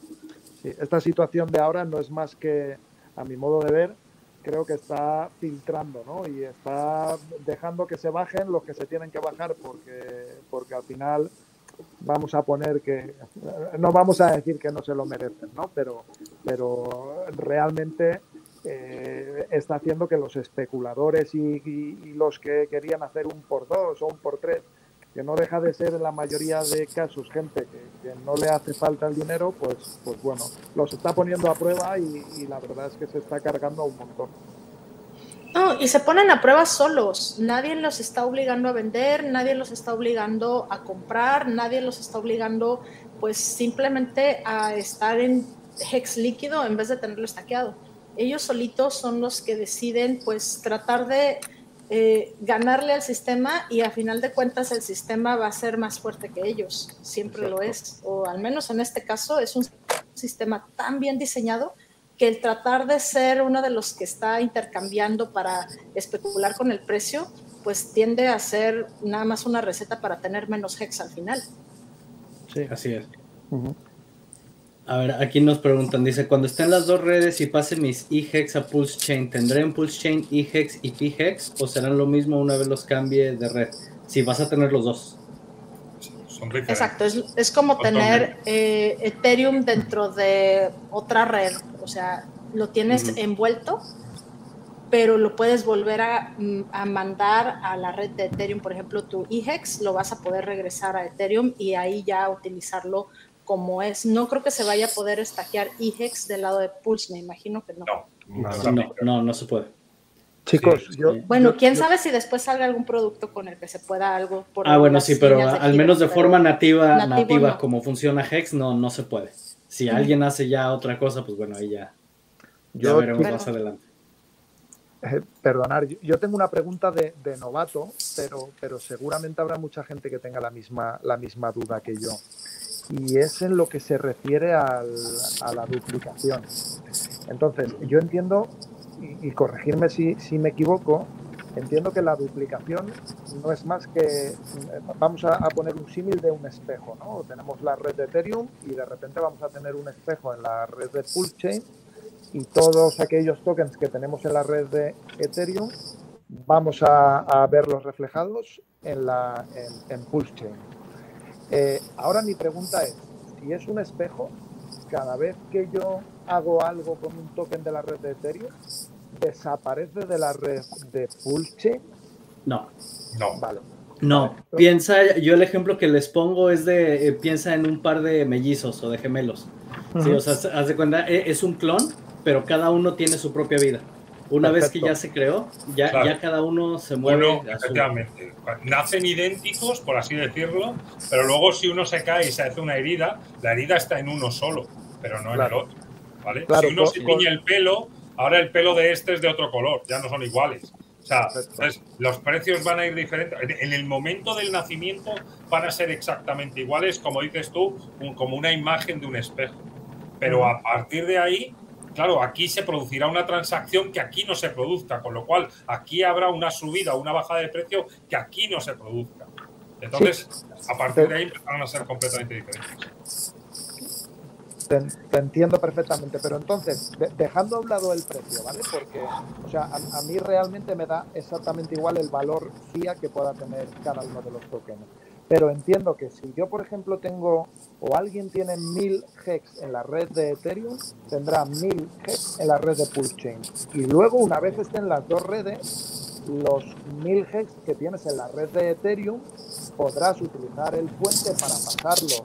esta situación de ahora no es más que, a mi modo de ver, creo que está filtrando, ¿no? Y está dejando que se bajen los que se tienen que bajar porque, porque al final vamos a poner que, no vamos a decir que no se lo merecen, ¿no? Pero, pero realmente eh, está haciendo que los especuladores y, los que querían hacer un por dos o un por tres que no deja de ser en la mayoría de casos gente que, no le hace falta el dinero, pues, pues bueno, los está poniendo a prueba y, la verdad es que se está cargando un montón. No, y se ponen a prueba solos. Nadie los está obligando a vender, nadie los está obligando a comprar, nadie los está obligando, pues simplemente a estar en hex líquido en vez de tenerlo estaqueado. Ellos solitos son los que deciden, pues, tratar de eh, ganarle al sistema y a final de cuentas el sistema va a ser más fuerte que ellos, siempre lo es, o al menos en este caso es un sistema tan bien diseñado que el tratar de ser uno de los que está intercambiando para especular con el precio, pues tiende a ser nada más una receta para tener menos hex al final. Sí, así es. A ver, aquí nos preguntan, dice, cuando estén las dos redes y pasen mis e-hex a Pulse Chain, ¿tendré en Pulse Chain e-hex y p-hex o serán lo mismo una vez los cambie de red? Si vas a tener los dos. Exacto, es, como tener eh, Ethereum dentro de otra red, o sea, lo tienes envuelto, pero lo puedes volver a, mm, a, mandar a la red de Ethereum, por ejemplo, tu e-hex, lo vas a poder regresar a Ethereum y ahí ya utilizarlo como es. No creo que se vaya a poder estaquear IHEX del lado de Pulse, me imagino que no. No, no, no, se puede. Chicos, yo, bueno, quién sabe si después salga algún producto con el que se pueda algo por Ah, bueno, sí, pero al menos de forma nativa, nativa como funciona Hex, no, no se puede. Si alguien hace ya otra cosa, pues bueno, ahí ya, yo, veremos más adelante. Eh, perdonar, yo tengo una pregunta de, de, novato, pero, pero seguramente habrá mucha gente que tenga la misma, la misma duda que yo y es en lo que se refiere a la duplicación. Entonces, yo entiendo, y, corregirme si, me equivoco, entiendo que la duplicación no es más que, vamos a, poner un símil de un espejo, ¿no? Tenemos la red de Ethereum y de repente vamos a tener un espejo en la red de Chain y todos aquellos tokens que tenemos en la red de Ethereum vamos a, verlos reflejados en, la, en, en. Eh, ahora mi pregunta es, si es un espejo, cada vez que yo hago algo con un token de la red de Ethereum, ¿desaparece de la red de Pulse? No. No. Vale. No, piensa, yo el ejemplo que les pongo es de, eh, piensa en un par de mellizos o de gemelos. Sí, o sea, haz de cuenta, e, es un clon, pero cada uno tiene su propia vida. Una vez que ya se creó, ya, ya cada uno se mueve. efectivamente. Nacen idénticos, por así decirlo, pero luego si uno se cae y se hace una herida, la herida está en uno solo, pero no en el otro. ¿vale? si uno se tiñe el pelo, ahora el pelo de este es de otro color, ya no son iguales. O sea, entonces, los precios van a ir diferentes. En el momento del nacimiento van a ser exactamente iguales, como dices tú, como una imagen de un espejo. Pero a partir de ahí claro, aquí se producirá una transacción que aquí no se produzca, con lo cual aquí habrá una subida o una bajada de precio que aquí no se produzca. Entonces, a partir de ahí van a ser completamente diferentes. Te, entiendo perfectamente, pero entonces, dejando a un lado el precio, ¿vale? Porque, o sea, a, mí realmente me da exactamente igual el valor FIA que pueda tener cada uno de los tokens. Pero entiendo que si yo, por ejemplo, tengo o alguien tiene 1000 hex en la red de Ethereum, tendrá 1000 hex en la red de Pulsechain. Y luego, una vez estén las dos redes, los 1000 hex que tienes en la red de Ethereum, podrás utilizar el puente para pasarlos,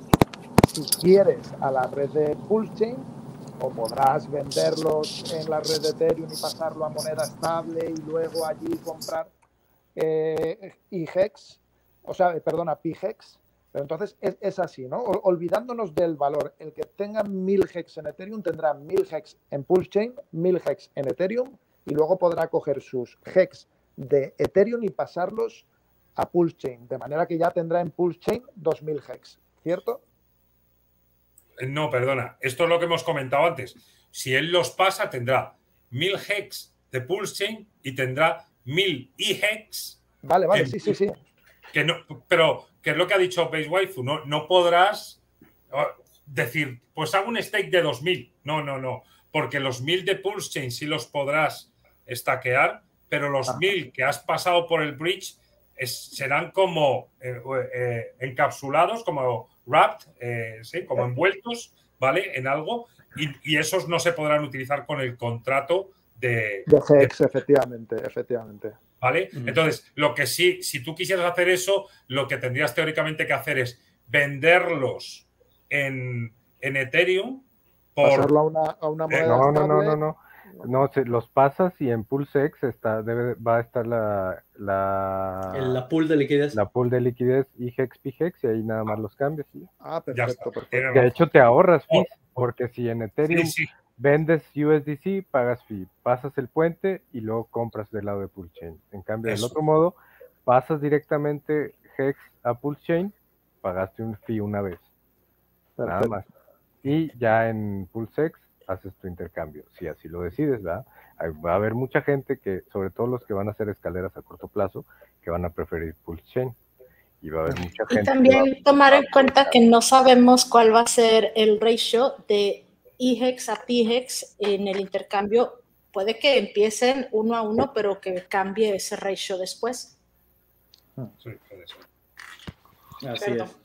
si quieres, a la red de Pulsechain o podrás venderlos en la red de Ethereum y pasarlo a moneda estable y luego allí comprar eh, IHEX, o sea, perdona, PIHEX. Pero entonces es, así, ¿no? olvidándonos del valor. El que tenga 1000 hex en Ethereum tendrá 1000 hex en Pulse Chain, 1000 hex en Ethereum y luego podrá coger sus hex de Ethereum y pasarlos a Pulse Chain, de manera que ya tendrá en Pulse Chain 2000 hex, ¿cierto? Eh, no, perdona, esto es lo que hemos comentado antes. Si él los pasa, tendrá 1000 hex de Pulse Chain y tendrá 1000 e-hex. Vale, vale, sí, sí, sí. Que no, pero, que es lo que ha dicho Base Waifu, no, no podrás oh, decir, pues hago un stake de 2000. No, no, no, porque los 1000 de Pulse Chain sí los podrás estaquear, pero los 1000 que has pasado por el bridge serán como eh, eh, encapsulados, como wrapped, eh, ¿sí? como envueltos, ¿vale? En algo, y, esos no se podrán utilizar con el contrato de... De efectivamente, efectivamente. ¿Vale? Entonces, lo que sí, si tú quisieras hacer eso, lo que tendrías teóricamente que hacer es venderlos en, en Ethereum por... Pasarlo a una, a una moneda no, no, no, no, no. No, los pasas y en PulseX está, debe, va a estar la, la, la pool de liquidez. La pool de liquidez IGEX, PIGEX y ahí nada más los cambios. Ah, perfecto, perfecto. De hecho te ahorras fees, porque si en Ethereum vendes USDC, pagas fee, pasas el puente y luego compras del lado de Chain. En cambio, del otro modo, pasas directamente HEX a Chain, pagaste un fee una vez. Nada más. Y ya en PulseX haces tu intercambio, si así lo decides, ¿verdad? Va a haber mucha gente que, sobre todo los que van a hacer escaleras a corto plazo, que van a preferir Pulse Chain. Y va a haber mucha gente. Y también tomar en cuenta que no sabemos cuál va a ser el ratio de IHEX a PIHEX en el intercambio. Puede que empiecen uno a uno, pero que cambie ese ratio después. Sí, puede ser. Así es.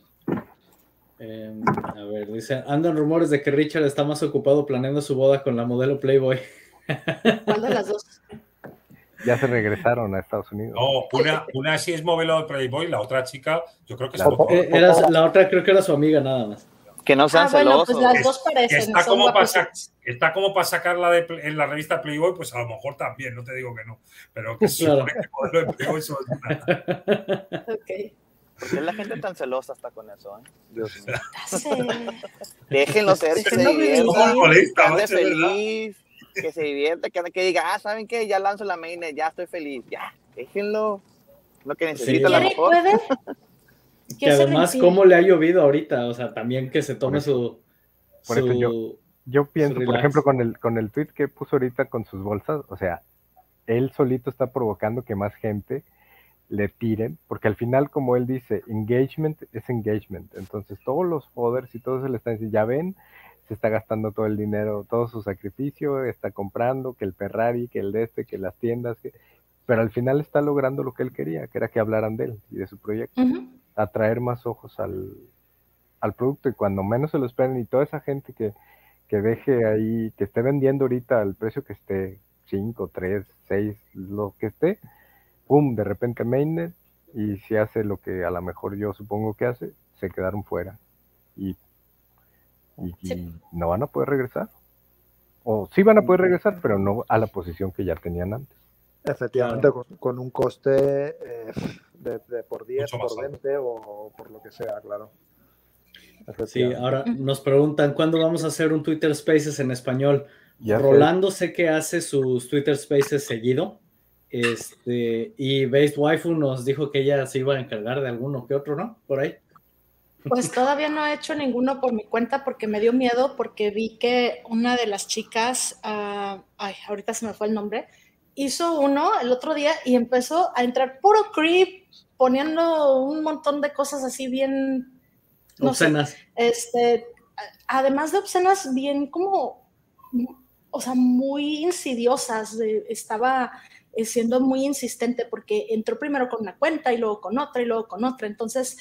Em, a ver, dice, andan rumores de que Richard está más ocupado planeando su boda con la modelo Playboy. [LAUGHS] ¿Cuál de las dos? Ya se regresaron a Estados Unidos. No, una, una sí es modelo de Playboy, la otra chica, yo creo que es eh, la otra creo que era su amiga nada más. Que no sean ah, bueno, pues las dos parecen. Está, como para, está como para sacarla de, en la revista Playboy, pues a lo mejor también, no te digo que no. Pero que [LAUGHS] sí, claro. que modelo de Playboy son Ok. ¿Por qué la gente tan celosa está con eso? Eh? Dios mío. Déjenlo ser, que se divierta, que feliz, que se divierta, que, que diga, ah, ¿saben qué? Ya lanzo la main, ya estoy feliz. Ya, déjenlo. Lo que necesita la mejor. Que además, ¿cómo le ha llovido ahorita? O sea, también que se tome su... Por eso yo, yo pienso, por ejemplo, con el, con el tweet que puso ahorita con sus bolsas, o sea, él solito está provocando que más gente le tiren, porque al final, como él dice, engagement es engagement. Entonces, todos los foders y todos se le están diciendo, ya ven, se está gastando todo el dinero, todo su sacrificio, está comprando, que el Ferrari, que el de este, que las tiendas, pero al final está logrando lo que él quería, que era que hablaran de él y de su proyecto, atraer más ojos al, al, producto y cuando menos se lo esperen y toda esa gente que, que deje ahí, que esté vendiendo ahorita al precio que esté, 5, 3, 6, lo que esté, ¡pum! De repente mainnet y si hace lo que a lo mejor yo supongo que hace, se quedaron fuera y, no van a poder regresar. O sí van a poder regresar, pero no a la posición que ya tenían antes. Efectivamente, con, un coste eh, de, por 10, por 20 o por lo que sea, claro. Sí, ahora nos preguntan cuándo vamos a hacer un Twitter Spaces en español. Rolando sé que hace sus Twitter Spaces seguido. Este, y Based Waifu nos dijo que ella se iba a encargar de alguno que otro, ¿no? Por ahí. Pues todavía no he hecho ninguno por mi cuenta porque me dio miedo porque vi que una de las chicas, uh, ay, ahorita se me fue el nombre, hizo uno el otro día y empezó a entrar puro creep, poniendo un montón de cosas así bien obscenas. este, además de obscenas, bien como, o sea, muy insidiosas. estaba siendo muy insistente porque entró primero con una cuenta y luego con otra y luego con otra. Entonces,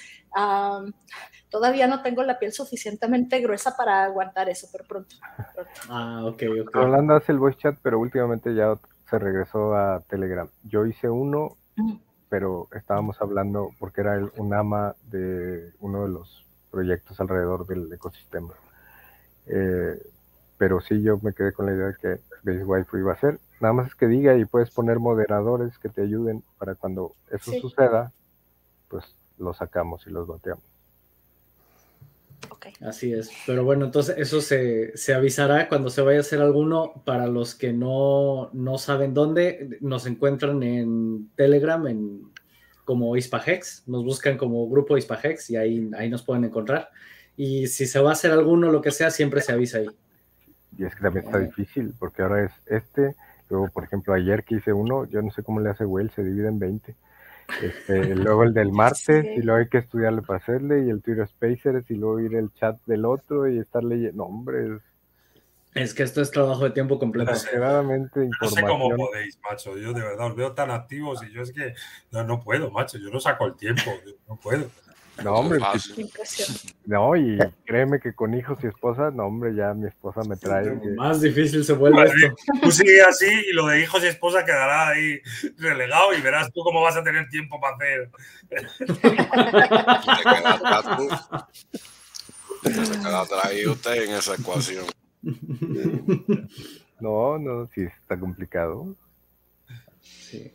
todavía no tengo la piel suficientemente gruesa para aguantar eso, pero pronto. Ah, ok, ok. Rolando hace el voice chat, pero últimamente ya se regresó a Telegram. Yo hice uno, pero estábamos hablando porque era el, un ama de uno de los proyectos alrededor del ecosistema. Eh, pero sí yo me quedé con la idea de que Base Wi-Fi iba a ser. Nada más es que diga y puedes poner moderadores que te ayuden para cuando eso suceda, pues lo sacamos y los bateamos. Así es. Pero bueno, entonces eso se, avisará cuando se vaya a hacer alguno. Para los que no, no saben dónde, nos encuentran en Telegram en, como Ispahex. Nos buscan como grupo Ispahex y ahí, ahí nos pueden encontrar. Y si se va a hacer alguno, lo que sea, siempre se avisa ahí. Y es que también está difícil, porque ahora es este. Luego, por ejemplo, ayer que hice uno, yo no sé cómo le hace Will, se divide en 20 este, luego el del martes, y luego hay que estudiarle para hacerle, y el Twitter Spacers, y luego ir el chat del otro y estar leyendo. nombres es... que esto es trabajo de tiempo completo. No sé, cómo podéis, macho. Yo de verdad os veo tan activos y yo es que no, no puedo, macho. Yo no saco el tiempo, no puedo. No, hombre, no, y créeme que con hijos y esposa, no, hombre, ya mi esposa me trae. Más difícil se vuelve esto. [LAUGHS] Tú sigue así y lo de hijos y esposa quedará ahí relegado y verás tú cómo vas a tener tiempo para hacer. [LAUGHS] Se queda traído usted en esa ecuación. No, no, sí está complicado. Sí.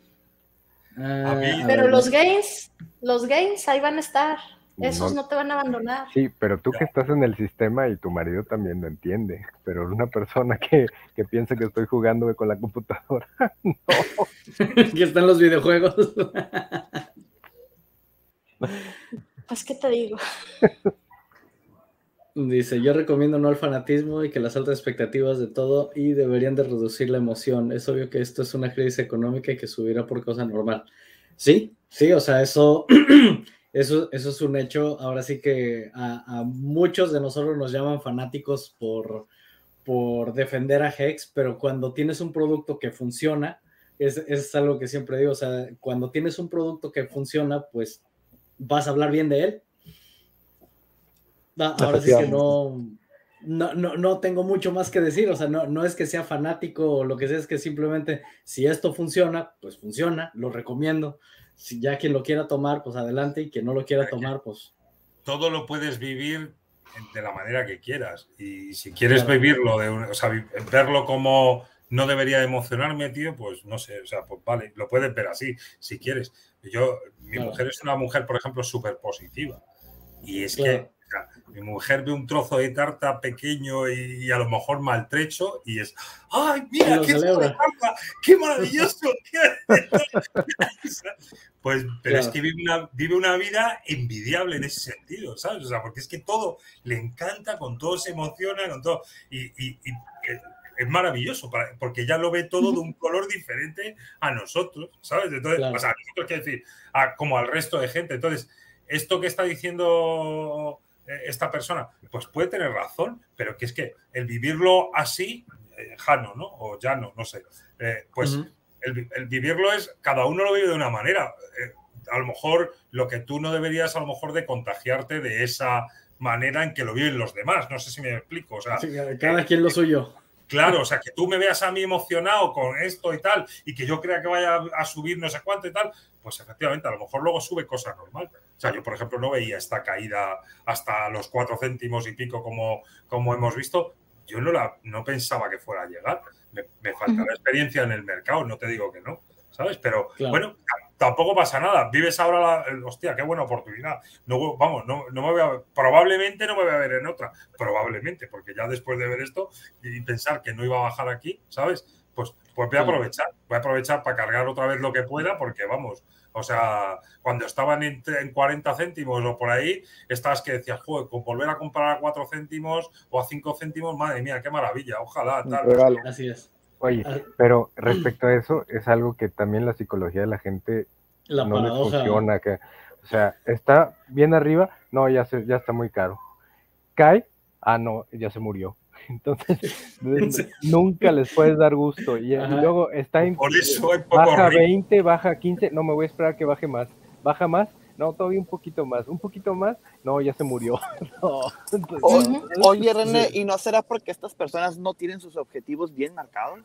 Ah, pero los games, los games ahí van a estar. Esos no, te van a abandonar. Sí, pero tú que estás en el sistema y tu marido también lo entiende. Pero una persona que, que piensa que estoy jugando con la computadora, [LAUGHS] no. [LAUGHS] que están los videojuegos. pues, ¿qué te digo? [LAUGHS] Dice, yo recomiendo no al fanatismo y que las altas expectativas de todo y deberían de reducir la emoción. Es obvio que esto es una crisis económica y que subirá por cosa normal. Sí, sí, o sea, eso, [CLEARS THROAT] eso, eso es un hecho. Ahora sí que a, muchos de nosotros nos llaman fanáticos por, por defender a Hex, pero cuando tienes un producto que funciona, es, es algo que siempre digo, o sea, cuando tienes un producto que funciona, pues vas a hablar bien de él ahora sí que no, no, no, tengo mucho más que decir, o sea, no, no es que sea fanático o lo que sea, es que simplemente si esto funciona, pues funciona, lo recomiendo. Si ya quien lo quiera tomar, pues adelante, y quien no lo quiera tomar, pues... Todo lo puedes vivir de la manera que quieras. Y si quieres vivirlo, de o sea, verlo como no debería emocionarme, tío, pues no sé, o sea, pues vale, lo puedes ver así, si quieres. Yo, mi mujer es una mujer, por ejemplo, súper positiva. Y es que mi mujer ve un trozo de tarta pequeño y, a lo mejor maltrecho y es, ¡ay, mira, qué tarta! ¡Qué maravilloso! [LAUGHS] pues, pero es que vive una, vive una vida envidiable en ese sentido, ¿sabes? O sea, porque es que todo le encanta, con todo se emociona, con todo. Y, es maravilloso, porque ya lo ve todo de un [LAUGHS] color diferente a nosotros, ¿sabes? Entonces, o sea, a nosotros quiero decir, como al resto de gente. Entonces, esto que está diciendo esta persona, pues puede tener razón, pero que es que el vivirlo así, eh, Jano, ¿no? O Llano, no sé, eh, pues el, vivirlo es, cada uno lo vive de una manera. a lo mejor lo que tú no deberías, a lo mejor, de contagiarte de esa manera en que lo viven los demás. No sé si me explico. O sea, cada quien lo suyo. Claro, o sea, que tú me veas a mí emocionado con esto y tal, y que yo crea que vaya a subir no sé cuánto y tal, pues efectivamente, a lo mejor luego sube cosas normal. O sea, yo, por ejemplo, no veía esta caída hasta los cuatro céntimos y pico como, como hemos visto. Yo no, la, no pensaba que fuera a llegar. Me, me falta la experiencia en el mercado, no te digo que no, ¿sabes? Pero bueno, tampoco pasa nada. Vives ahora la. Hostia, qué buena oportunidad. No, vamos, no, no me voy a. Probablemente no me voy a ver en otra. Probablemente, porque ya después de ver esto y pensar que no iba a bajar aquí, ¿sabes? Pues, pues voy a aprovechar. Voy a aprovechar para cargar otra vez lo que pueda, porque vamos. O sea, cuando estaban en, 40 céntimos o por ahí, estabas que decías, joder, con volver a comprar a 4 céntimos o a 5 céntimos, madre mía, qué maravilla, ojalá. Tal. Así es. Oye, ah. pero respecto a eso, es algo que también la psicología de la gente no le funciona. Que, o sea, está bien arriba, no, ya, se, ya está muy caro. Cae, ah, no, ya se murió. [LAUGHS] Entonces, nunca les puedes dar gusto. Y, luego está en. baja 20, baja 15, no me voy a esperar que baje más. Baja más, no, todavía un poquito más, un poquito más, no, ya se murió. [LAUGHS] oye, René, ¿y no será porque estas personas no tienen sus objetivos bien marcados?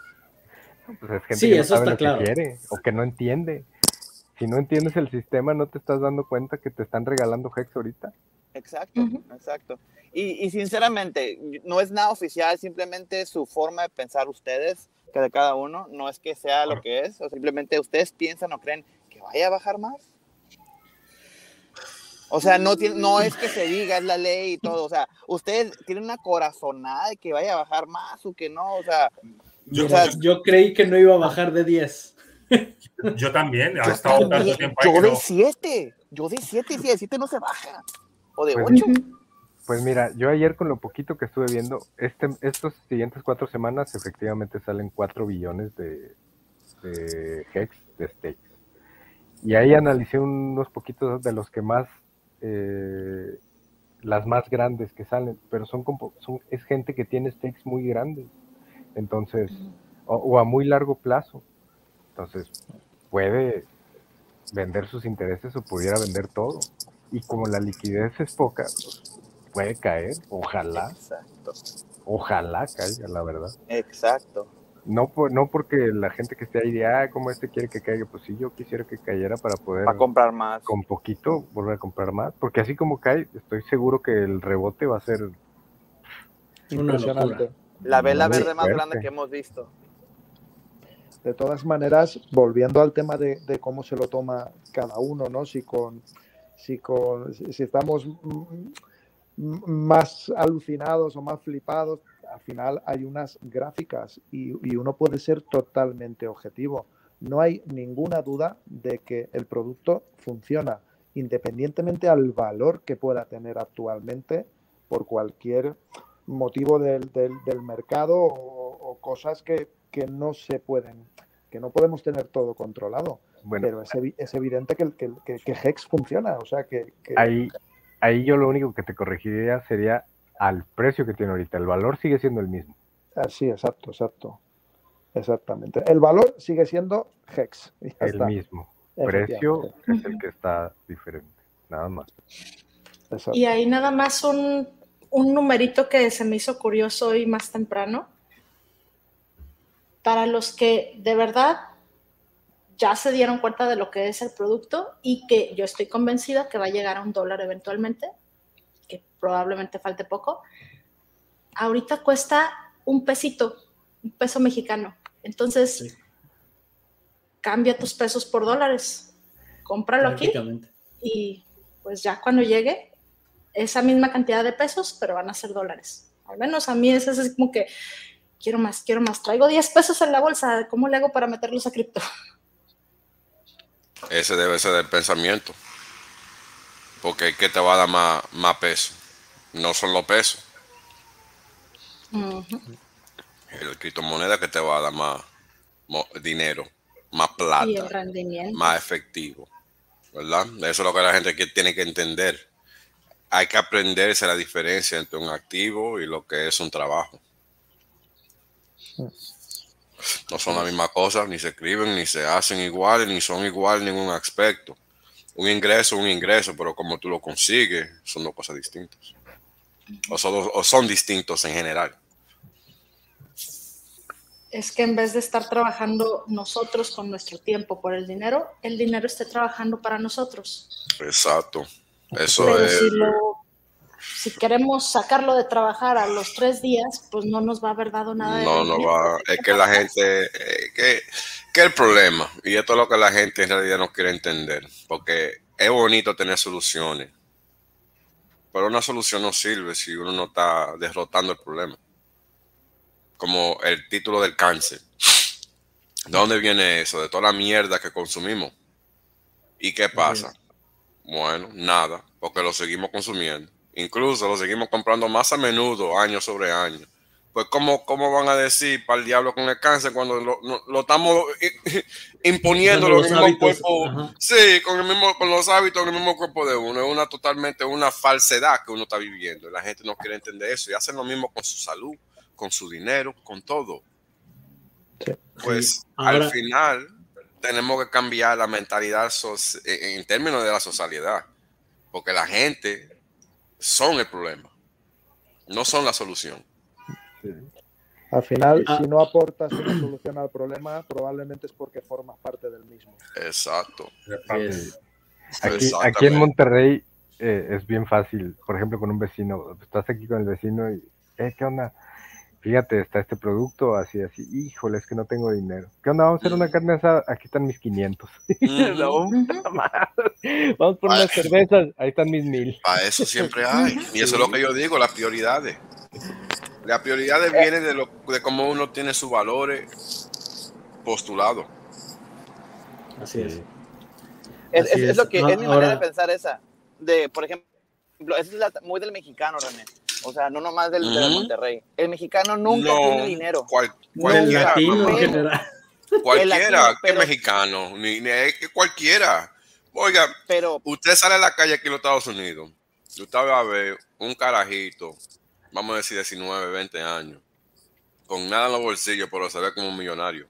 Pues es gente sí, que no eso sabe está claro. quiere o que no entiende. Si no entiendes el sistema, no te estás dando cuenta que te están regalando Hex ahorita. Exacto, exacto. Y, y, sinceramente, no es nada oficial, simplemente su forma de pensar ustedes, que de cada uno, no es que sea lo que es, o simplemente ustedes piensan o creen que vaya a bajar más. O sea, no, tiene, no es que se diga, es la ley y todo. O sea, usted tiene una corazonada de que vaya a bajar más o que no. O sea, yo, yo creí que no iba a bajar de 10. [LAUGHS] Yo también, ha estado tanto tiempo Yo de 7, yo de 7, si de 7 no se baja. O de 8. Pues, pues, mira, yo ayer con lo poquito que estuve viendo, este, estos siguientes cuatro semanas efectivamente salen 4 billones de, de Hex de stakes. Y ahí analicé unos poquitos de los que más eh, las más grandes que salen, pero son, son es gente que tiene stakes muy grandes, entonces, o, a muy largo plazo. Entonces, puede vender sus intereses o pudiera vender todo. Y como la liquidez es poca, puede caer, ojalá. Ojalá caiga, la verdad. Exacto. No, por, no porque la gente que esté ahí de, ah, como este quiere que caiga, pues sí, yo quisiera que cayera para poder... Para comprar más. Con poquito, volver a comprar más. Porque así como cae, estoy seguro que el rebote va a ser... Impresionante. La vela verde más grande que hemos visto. De todas maneras, volviendo al tema de, de, cómo se lo toma cada uno, ¿no? Si con, si con, si estamos más alucinados o más flipados, al final hay unas gráficas y, uno puede ser totalmente objetivo. No hay ninguna duda de que el producto funciona, independientemente al valor que pueda tener actualmente por cualquier motivo del, mercado o, cosas que, no se pueden, que no podemos tener todo controlado. pero es, evidente que, que, que, Hex funciona. O sea que, Ahí, ahí yo lo único que te corregiría sería al precio que tiene ahorita. El valor sigue siendo el mismo. Ah, sí, exacto, exacto. Exactamente. El valor sigue siendo Hex. [LAUGHS] El mismo. Precio es el que está diferente. Nada más. Y ahí nada más un, un numerito que se me hizo curioso hoy más temprano. Para los que de verdad ya se dieron cuenta de lo que es el producto y que yo estoy convencida que va a llegar a un dólar eventualmente, que probablemente falte poco, ahorita cuesta un pesito, un peso mexicano. Entonces, cambia tus pesos por dólares, cómpralo aquí y pues ya cuando llegue, esa misma cantidad de pesos, pero van a ser dólares. Al menos a mí es así como que quiero más, quiero más. Traigo 10 pesos en la bolsa, ¿cómo le hago para meterlos a cripto? Ese debe ser el pensamiento. Porque es que te va a dar más, más peso. No son los pesos. El criptomoneda que te va a dar más dinero, más plata, más efectivo. ¿Verdad? Eso es lo que la gente tiene que entender. Hay que aprenderse la diferencia entre un activo y lo que es un trabajo. No son la misma cosa, ni se escriben, ni se hacen iguales, ni son iguales en ningún aspecto. Un ingreso, un ingreso, pero como tú lo consigues, son dos cosas distintas. O son, o son distintos en general. Es que en vez de estar trabajando nosotros con nuestro tiempo por el dinero, el dinero esté trabajando para nosotros. Exacto. Eso es si queremos sacarlo de trabajar a los tres días, pues no nos va a haber dado nada. No, no va. Es que la gente, eh, que, que el problema, y esto es lo que la gente en realidad no quiere entender, porque es bonito tener soluciones, pero una solución no sirve si uno no está derrotando el problema. Como el título del cáncer. ¿De dónde viene eso? De toda la mierda que consumimos. ¿Y qué pasa? Bueno, nada, porque lo seguimos consumiendo incluso lo seguimos comprando más a menudo, año sobre año. Pues, ¿cómo, cómo van a decir para el diablo con el cáncer cuando lo, estamos [LAUGHS] imponiendo los mismos cuerpos? Sí, con, el mismo, con los hábitos en el mismo cuerpo de uno. Es una totalmente una falsedad que uno está viviendo. La gente no quiere entender eso y hacen lo mismo con su salud, con su dinero, con todo. Pues al final tenemos que cambiar la mentalidad en términos de la sociedad. Porque la gente son el problema, no son la solución. Al final, ah. si no aportas una solución al problema, probablemente es porque formas parte del mismo. Exacto. Aquí, en Monterrey eh, es bien fácil, por ejemplo, con un vecino, estás aquí con el vecino y, eh, ¿qué onda? Fíjate, está este producto, así, así, híjole, es que no tengo dinero. ¿Qué onda? Vamos a hacer una carne asada, aquí están mis 500. [LAUGHS] Vamos por unas cervezas, ahí están mis mil. Para eso siempre [LAUGHS] hay, y eso es lo que yo digo, las prioridades. Las prioridades vienen de, lo, de cómo uno tiene sus valores postulados. Así es. Es, lo que es mi manera de pensar esa. De, por ejemplo, esa es muy del mexicano, René. O sea, no nomás del, de Monterrey. El mexicano nunca tiene dinero. Cual, cualquiera. [LAUGHS] Cualquiera, que mexicano, ni, que cualquiera. Oiga, pero, usted sale a la calle aquí en los Estados Unidos, usted va a ver un carajito, vamos a decir 19, 20 años, con nada en los bolsillos, pero se ve como un millonario.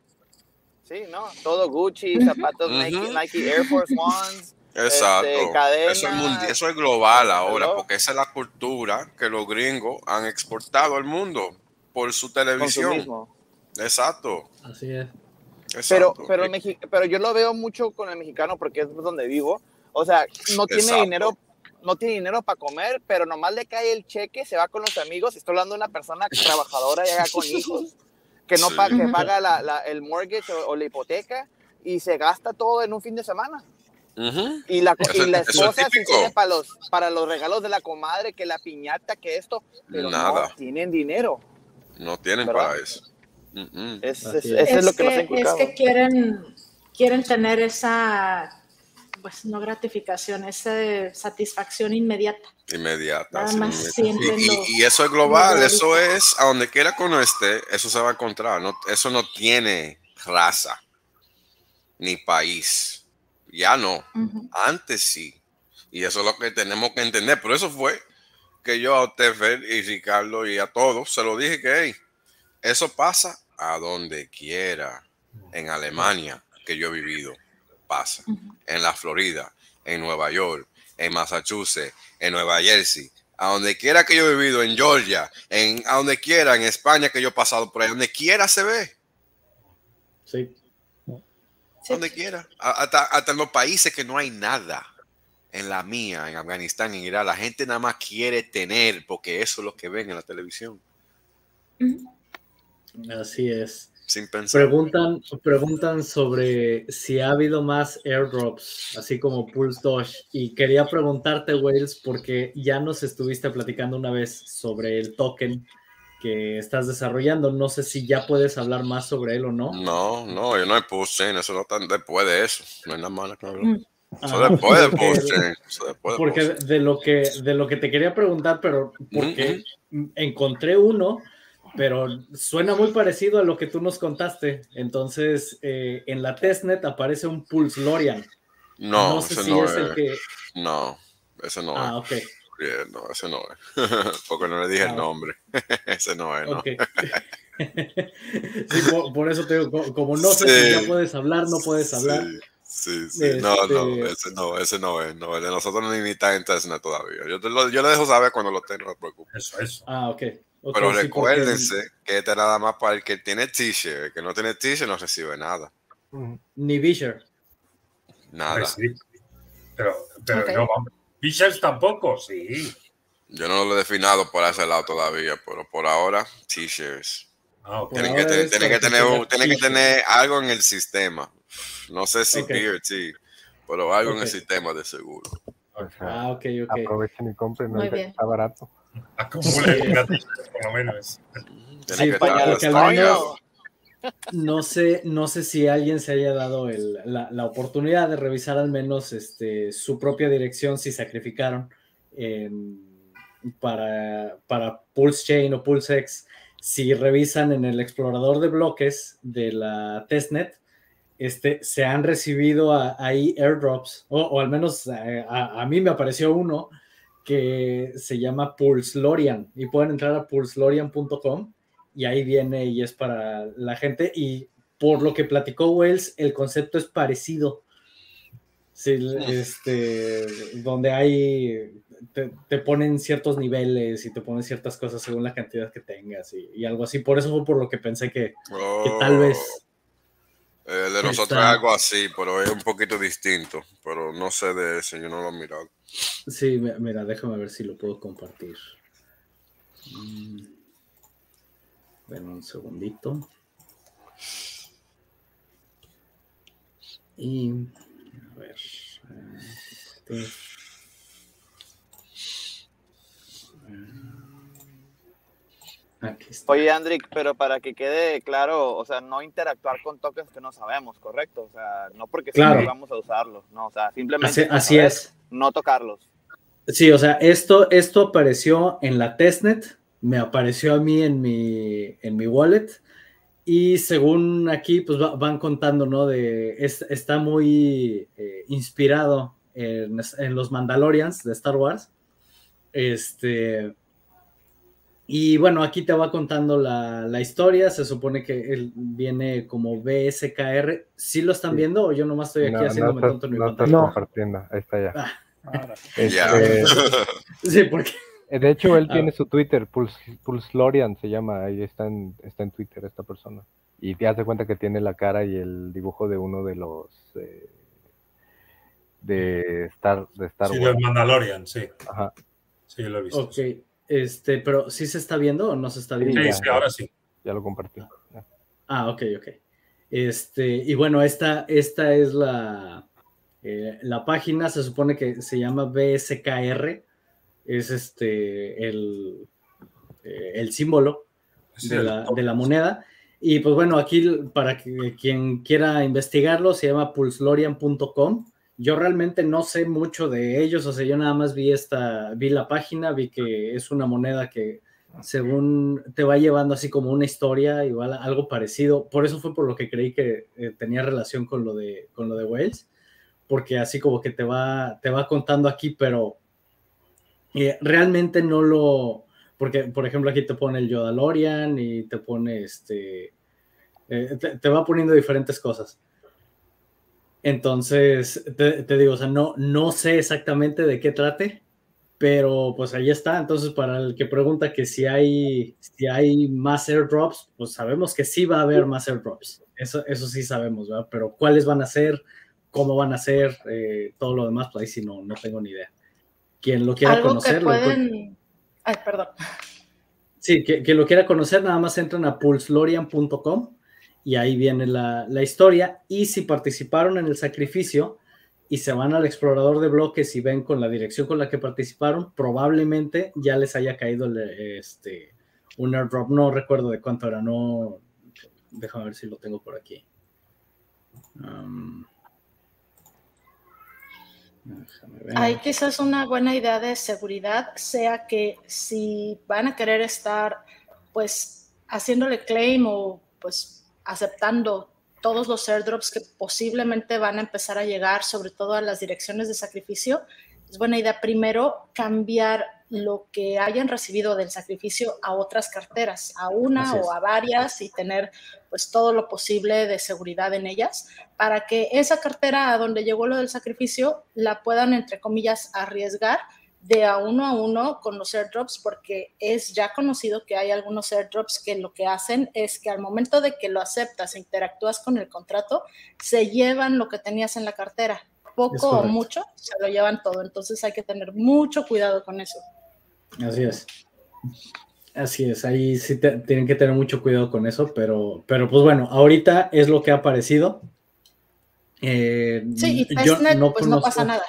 Sí, ¿no? Todo Gucci, zapatos Nike, Nike Air Force Ones. Exacto. Este, eso, es global ahora, porque esa es la cultura que los gringos han exportado al mundo por su televisión. Exacto. Así es. Pero, pero, pero yo lo veo mucho con el mexicano porque es donde vivo. O sea, no tiene dinero no tiene dinero para comer, pero nomás le cae el cheque, se va con los amigos. Estoy hablando de una persona trabajadora y con [LAUGHS] hijos, que no paga, que paga la, el mortgage o, la hipoteca y se gasta todo en un fin de semana. Y la, esposa sí tiene para los, para los regalos de la comadre, que la piñata, que esto, pero Nada. no tienen dinero. No tienen para eso. es, es, lo que, nos Es que quieren, quieren tener esa, pues no gratificación, esa satisfacción inmediata. Inmediata. y, eso es global, eso es a donde quiera que uno esté, eso se va a encontrar. No, eso no tiene raza ni país ya no. Antes sí. Y eso es lo que tenemos que entender. Por eso fue que yo a usted, y Ricardo y a todos se lo dije que eso pasa a donde quiera. En Alemania, que yo he vivido, pasa. En la Florida, en Nueva York, en Massachusetts, en Nueva Jersey, a donde quiera que yo he vivido, en Georgia, en, a donde quiera, en España que yo he pasado por ahí, donde quiera se ve. Sí donde quiera. Hasta, en los países que no hay nada. En la mía, en Afganistán, en Irak, la gente nada más quiere tener porque eso es lo que ven en la televisión. Así es. Sin pensar. Preguntan, preguntan sobre si ha habido más airdrops, así como Pulse Doge. Y quería preguntarte, Wales, porque ya nos estuviste platicando una vez sobre el token que estás desarrollando. No sé si ya puedes hablar más sobre él o no. No, no, yo no he puse eso no está después de eso. No hay nada malo que hablar. Mm. Eso después de Porque de lo que de lo que te quería preguntar, pero porque encontré uno, pero suena muy parecido a lo que tú nos contaste. Entonces, eh, en la testnet aparece un Pulse Lorian. No, no sé si es, el que. No, ese no ah, ok no, ese no es. [LAUGHS] Porque no le dije el ah, nombre. [LAUGHS] ese no es, ¿no? [LAUGHS] sí, por, eso te digo, como no sé si ya puedes hablar, no puedes hablar. Sí, sí. No, no, este ese no, ese no es. No, el de nosotros no ni está en Tesla todavía. Yo, lo, yo le dejo saber cuando lo tenga, no te preocupes. Eso, eso. Ah, ok. Pero recuérdense que este es nada más para el que tiene t-shirt. El que no tiene t-shirt no recibe nada. Ni Visher. Nada. Pero, pero no, vamos Fichers tampoco, sí. Yo no lo he definido por ese lado todavía, pero por ahora, t-shirts. Ah, tienen, que, que, tener, que tener algo en el sistema. No sé si okay. sí, pero algo en el sistema de seguro. Ah, ok, ok. Aprovechen y compren, no está barato. [LAUGHS] Acumulen por lo menos. Sí, porque al menos no sé, no sé si alguien se haya dado la, oportunidad de revisar al menos este, su propia dirección si sacrificaron para, para Pulse Chain o PulseX. Si revisan en el explorador de bloques de la testnet, este, se han recibido ahí airdrops, o, al menos eh, a, a, mí me apareció uno que se llama Pulselorian y pueden entrar a pulselorian.com y ahí viene y es para la gente. Y por lo que platicó Wells, el concepto es parecido. Sí, este, donde hay, te, ponen ciertos niveles y te ponen ciertas cosas según la cantidad que tengas y, algo así. Por eso fue por lo que pensé que, tal vez. El de nosotros es algo así, pero es un poquito distinto. Pero no sé de ese, yo no lo he mirado. Sí, mira, déjame ver si lo puedo compartir. Mm. Bueno, un segundito. Y a ver. Este, Oye, Andrick, pero para que quede claro, o sea, no interactuar con tokens que no sabemos, ¿correcto? O sea, no porque claro. vamos a usarlos, no, o sea, simplemente así, es. no tocarlos. Sí, o sea, esto, esto apareció en la testnet, me apareció a mí en mi, en mi wallet, y según aquí, pues van contando, ¿no? De, está muy eh, inspirado en, en, los Mandalorians de Star Wars. Este, y bueno, aquí te va contando la, la, historia. Se supone que él viene como BSKR. ¿Sí lo están viendo o yo nomás estoy aquí haciéndome tonto en mi no pantalla? No, compartiendo. Ahí está ya. Ah. Este, [LAUGHS] sí, porque. Eh, de hecho, él ah. tiene su Twitter, Pulse, Lorian se llama. Ahí está en, está en Twitter esta persona. Y te das cuenta que tiene la cara y el dibujo de uno de los. Eh, de Star, de Star Wars. Sí, de Mandalorian, sí. Ajá. Sí, lo he visto. Ok. Este, pero ¿sí se está viendo o no se está viendo? Sí, sí, ahora sí. Ya lo compartí. Ah, ok, ok. Este, y bueno, esta, esta es la, eh, la página, se supone que se llama BSKR, es este el, eh, el símbolo de la, de la, moneda. Y pues bueno, aquí para que, quien quiera investigarlo, se llama pulslorian.com yo realmente no sé mucho de ellos, o sea, yo nada más vi esta, vi la página, vi que es una moneda que según te va llevando así como una historia, igual algo parecido. Por eso fue por lo que creí que eh, tenía relación con lo de con lo de Wales, porque así como que te va te va contando aquí, pero eh, realmente no lo porque por ejemplo aquí te pone el Yodalorian y te pone este eh, te va poniendo diferentes cosas entonces, te, digo, o sea, no, no sé exactamente de qué trate, pero pues ahí está. Entonces, para el que pregunta que si hay, si hay más airdrops, pues sabemos que sí va a haber más airdrops. Eso, eso sí sabemos, ¿verdad? Pero cuáles van a ser, cómo van a ser, eh, todo lo demás, pues ahí sí no, no tengo ni idea. Quien lo quiera conocer. Pueden... Ay, perdón. Sí, que, que, lo quiera conocer, nada más entran a pulslorian.com y ahí viene la, historia. Y si participaron en el sacrificio y se van al explorador de bloques y ven con la dirección con la que participaron, probablemente ya les haya caído este, un airdrop. No recuerdo de cuánto era, no. Déjame ver si lo tengo por aquí. Um, Hay quizás una buena idea de seguridad, sea que si van a querer estar pues haciéndole claim o pues aceptando todos los airdrops que posiblemente van a empezar a llegar, sobre todo a las direcciones de sacrificio, es buena idea primero cambiar lo que hayan recibido del sacrificio a otras carteras, a una o a varias y tener pues todo lo posible de seguridad en ellas para que esa cartera a donde llegó lo del sacrificio la puedan entre comillas arriesgar de a uno a uno con los airdrops porque es ya conocido que hay algunos airdrops que lo que hacen es que al momento de que lo aceptas e interactúas con el contrato, se llevan lo que tenías en la cartera. Poco o mucho, se lo llevan todo. Entonces hay que tener mucho cuidado con eso. Así es. Así es, ahí sí tienen que tener mucho cuidado con eso, pero, pero pues bueno, ahorita es lo que ha aparecido. Eh, sí, y testnet, pues no pasa nada.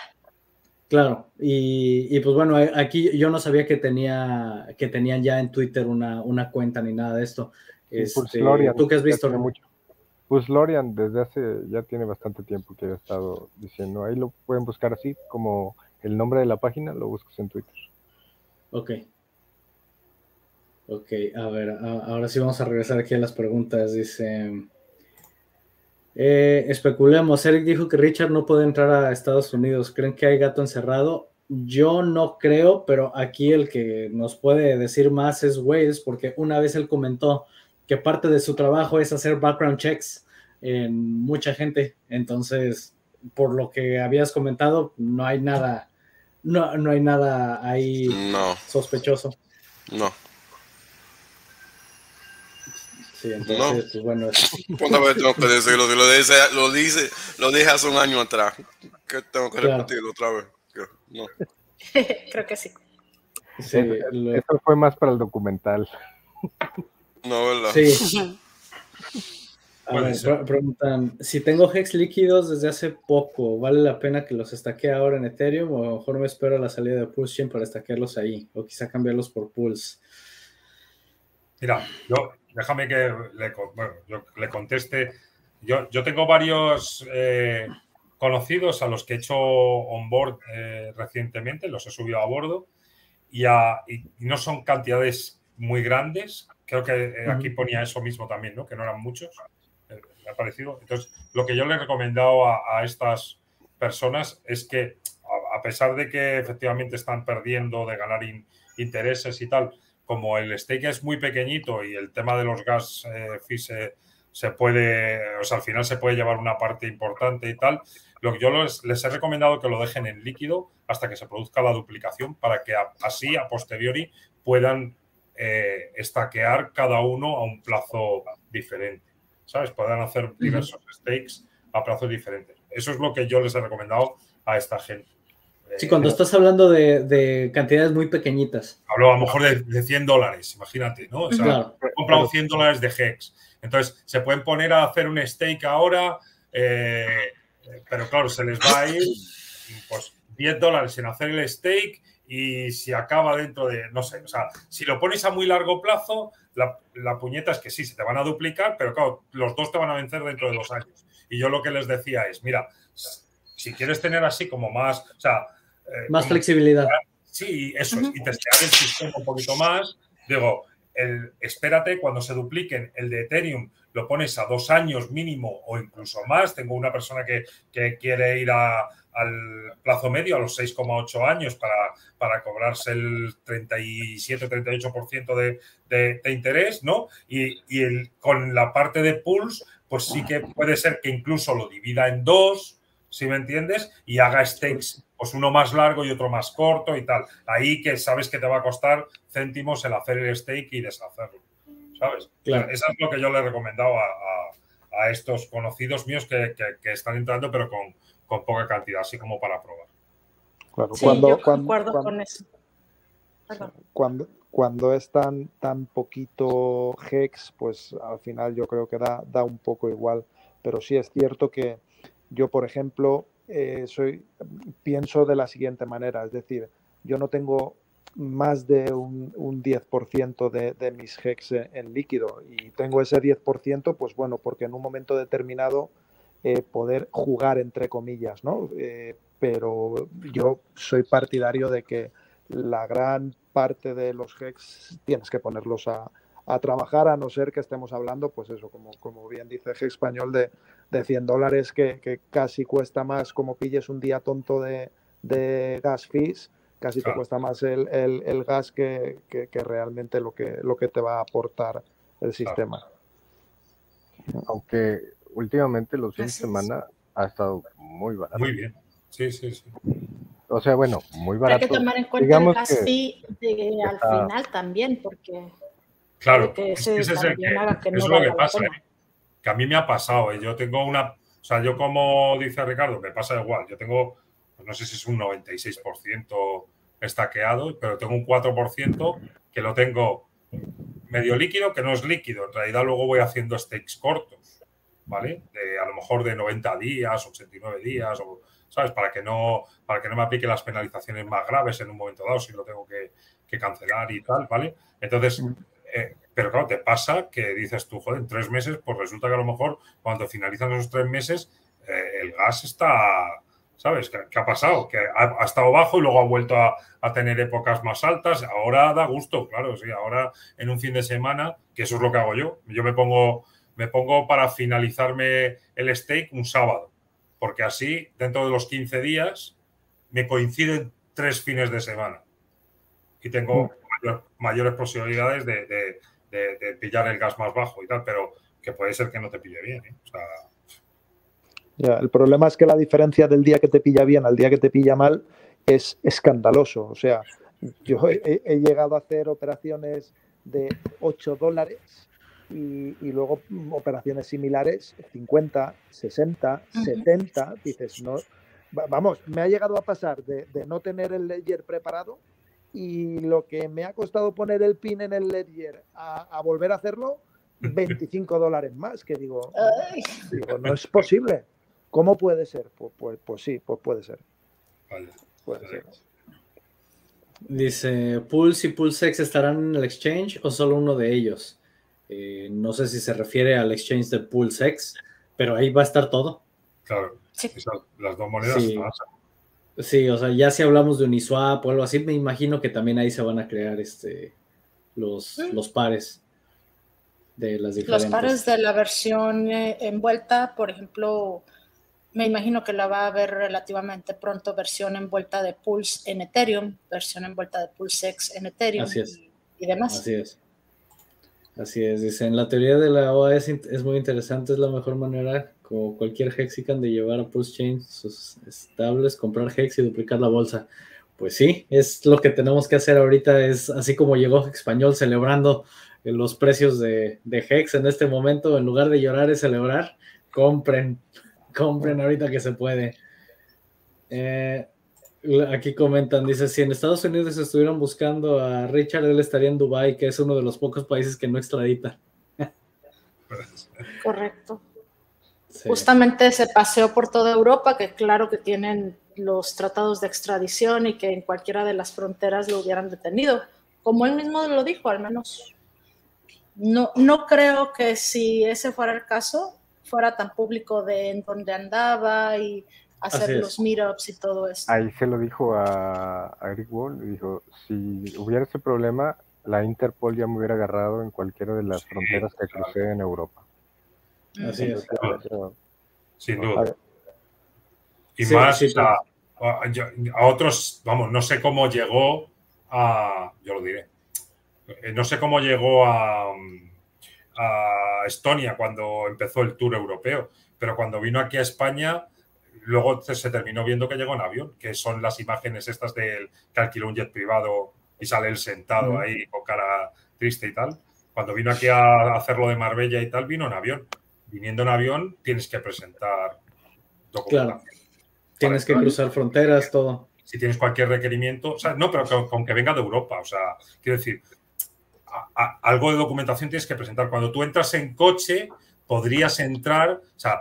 Claro, y, pues bueno, aquí yo no sabía que tenía que tenían ya en Twitter una, una cuenta ni nada de esto. Este, ¿Tú qué has visto? Mucho. Pues Lorian desde hace, ya tiene bastante tiempo que ha estado diciendo, ahí lo pueden buscar así, como el nombre de la página, lo buscas en Twitter. Ok. Ok, a ver, ahora sí vamos a regresar aquí a las preguntas. Dice, eh, especulemos, Eric dijo que Richard no puede entrar a Estados Unidos. ¿Creen que hay gato encerrado? Yo no creo, pero aquí el que nos puede decir más es Wales, porque una vez él comentó que parte de su trabajo es hacer background checks en mucha gente. Entonces, por lo que habías comentado, no hay nada, no, no hay nada ahí sospechoso. No. Sí, entonces, pues bueno. ¿Cuántas veces tengo que decirlo? Si lo dice, lo dice, lo dije hace un año atrás. ¿Qué tengo que repetirlo otra vez? No. [LAUGHS] Creo que sí. sí Eso fue más para el documental. No, ¿verdad? Sí. [LAUGHS] A ver, preguntan, si tengo hex líquidos desde hace poco, ¿vale la pena que los estaquee ahora en Ethereum o a mejor me espero a la salida de Pulse para estaquearlos ahí? O quizá cambiarlos por Pulse. Mira, yo, déjame que le, bueno, yo le conteste. Yo, yo tengo varios eh, conocidos a los que he hecho onboard eh, recientemente, los he subido a bordo y, y, no son cantidades muy grandes. Creo que eh, aquí ponía eso mismo también, ¿no? Que no eran muchos parecido. Entonces, lo que yo le he recomendado a, estas personas es que, a, pesar de que efectivamente están perdiendo de ganar intereses y tal, como el stake es muy pequeñito y el tema de los gas eh, se, puede, o sea, al final se puede llevar una parte importante y tal, lo que yo les, les he recomendado que lo dejen en líquido hasta que se produzca la duplicación para que así, a posteriori, puedan eh, estaquear cada uno a un plazo diferente. ¿Sabes? Puedan hacer diversos stakes a plazos diferentes. Eso es lo que yo les he recomendado a esta gente. Sí, cuando estás hablando de, cantidades muy pequeñitas. Hablo a lo mejor de, 100 dólares, imagínate, ¿no? O sea, he comprado 100 dólares de HEX. Entonces, se pueden poner a hacer un stake ahora, eh, pero claro, se les va a ir pues, 10 dólares en hacer el stake y si acaba dentro de, no sé, o sea, si lo pones a muy largo plazo, la, puñeta es que sí, se te van a duplicar, pero claro, los dos te van a vencer dentro de dos años. Y yo lo que les decía es, mira, si quieres tener así como más, o sea... Eh, más flexibilidad. Sí, eso es, y testear el sistema un poquito más, digo, el, espérate, cuando se dupliquen el de Ethereum, lo pones a dos años mínimo o incluso más. Tengo una persona que, que quiere ir a, al plazo medio, a los 6,8 años, para, para, cobrarse el 37-38% de, de, de, interés, ¿no? Y, y el, con la parte de pools, pues sí que puede ser que incluso lo divida en dos, si me entiendes, y haga stakes, pues uno más largo y otro más corto y tal. Ahí que sabes que te va a costar céntimos el hacer el stake y deshacerlo, ¿sabes? Claro. Eso es lo que yo le he recomendado a, a, a estos conocidos míos que, que, que están entrando, pero con, con poca cantidad, así como para probar. sí, cuando, yo concuerdo con eso. Cuando, cuando es tan, tan poquito hex, pues al final yo creo que da, da un poco igual. Pero sí es cierto que yo, por ejemplo, eh, soy, pienso de la siguiente manera, es decir, yo no tengo más de un, un 10% de, de, mis hex en, líquido y tengo ese 10%, pues bueno, porque en un momento determinado eh, poder jugar entre comillas, ¿no? Eh, pero yo soy partidario de que la gran parte de los hex tienes que ponerlos a, trabajar, a no ser que estemos hablando, pues eso, como, como bien dice Hex español, de, de 100 dólares que, casi cuesta más como pilles un día tonto de, gas fees, casi te cuesta más el, gas que, realmente lo que, lo que te va a aportar el sistema. Aunque últimamente los fines de semana ha estado muy barato. Muy bien. Sí, sí, sí. O sea, bueno, muy barato. Hay que tomar en cuenta Digamos el gas de, al final también, porque. Claro, que ese es, el que, que no es lo que pasa. ¿eh? Que a mí me ha pasado. ¿eh? Yo tengo una. O sea, yo, como dice Ricardo, me pasa igual. Yo tengo, no sé si es un 96% estaqueado, pero tengo un 4% que lo tengo medio líquido, que no es líquido. En realidad, luego voy haciendo stakes cortos. ¿vale? De, a lo mejor de 90 días, 89 días, o, ¿sabes? Para que, no, para que no me aplique las penalizaciones más graves en un momento dado si lo tengo que, cancelar y tal, ¿vale? Entonces, eh, pero claro, te pasa que dices tú, joder, en tres meses, pues resulta que a lo mejor cuando finalizan esos tres meses, eh, el gas está, ¿sabes? ¿Qué, ha pasado? Que ha, estado bajo y luego ha vuelto a, a, tener épocas más altas. Ahora da gusto, claro, sí. Ahora en un fin de semana, que eso es lo que hago yo. Yo me pongo me pongo para finalizarme el stake un sábado, porque así dentro de los 15 días me coinciden tres fines de semana y tengo mm. mayores posibilidades de, pillar el gas más bajo y tal, pero que puede ser que no te pille bien. ¿eh? El problema es que la diferencia del día que te pilla bien al día que te pilla mal es escandaloso. O sea, yo he, he llegado a hacer operaciones de 8 dólares y, luego operaciones similares, 50, 60, 70, dices, no, vamos, me ha llegado a pasar de, no tener el ledger preparado y lo que me ha costado poner el pin en el ledger a, volver a hacerlo, [LAUGHS] 25 dólares más, que digo, digo, no es posible. ¿Cómo puede ser? Pues, pues, pues sí, pues puede ser. Puede ser. Dice, ¿Pulse y PulseX estarán en el exchange o solo uno de ellos? Eh, no sé si se refiere al exchange de PulseX, pero ahí va a estar todo. Claro, las dos monedas. Sí. o sea, ya si hablamos de Uniswap o algo así, me imagino que también ahí se van a crear este, los, los pares de las diferentes. Los pares de la versión eh, envuelta, por ejemplo, me imagino que la va a haber relativamente pronto versión envuelta de Pulse en Ethereum, versión envuelta de PulseX en Ethereum Así es. Y, demás. Así es. Así es, dicen, la teoría de la OA es, muy interesante, es la mejor manera, como cualquier Hexican, de llevar a Pulse Chain sus estables, comprar Hex y duplicar la bolsa. Pues sí, es lo que tenemos que hacer ahorita, es así como llegó Español celebrando los precios de, de Hex en este momento, en lugar de llorar es celebrar, compren, compren ahorita que se puede. Eh, aquí comentan, dice, si en Estados Unidos estuvieran buscando a Richard, él estaría en Dubai, que es uno de los pocos países que no extradita. Correcto. Justamente se paseó por toda Europa, que claro que tienen los tratados de extradición y que en cualquiera de las fronteras lo hubieran detenido, como él mismo lo dijo, al menos. No, no creo que si ese fuera el caso, fuera tan público de en dónde andaba y hacer los meetups y todo eso. Ahí se lo dijo a, Eric Wall, dijo, si hubiera ese problema, la Interpol ya me hubiera agarrado en cualquiera de las fronteras que crucé en Europa. Así es. Sin duda. Y más a, a, otros, vamos, no sé cómo llegó a, yo lo diré, eh, no sé cómo llegó a, a Estonia cuando empezó el tour europeo, pero cuando vino aquí a España, luego se terminó viendo que llegó en avión, que son las imágenes estas del que alquiló un jet privado y sale él sentado ahí con cara triste y tal. Cuando vino aquí a hacerlo de Marbella y tal, vino en avión. Viniendo en avión tienes que presentar documentación. Claro. Tienes que cruzar fronteras, todo. Si tienes cualquier requerimiento, o sea, no, pero con que venga de Europa, o sea, quiero decir, algo de documentación tienes que presentar. Cuando tú entras en coche, podrías entrar, o sea,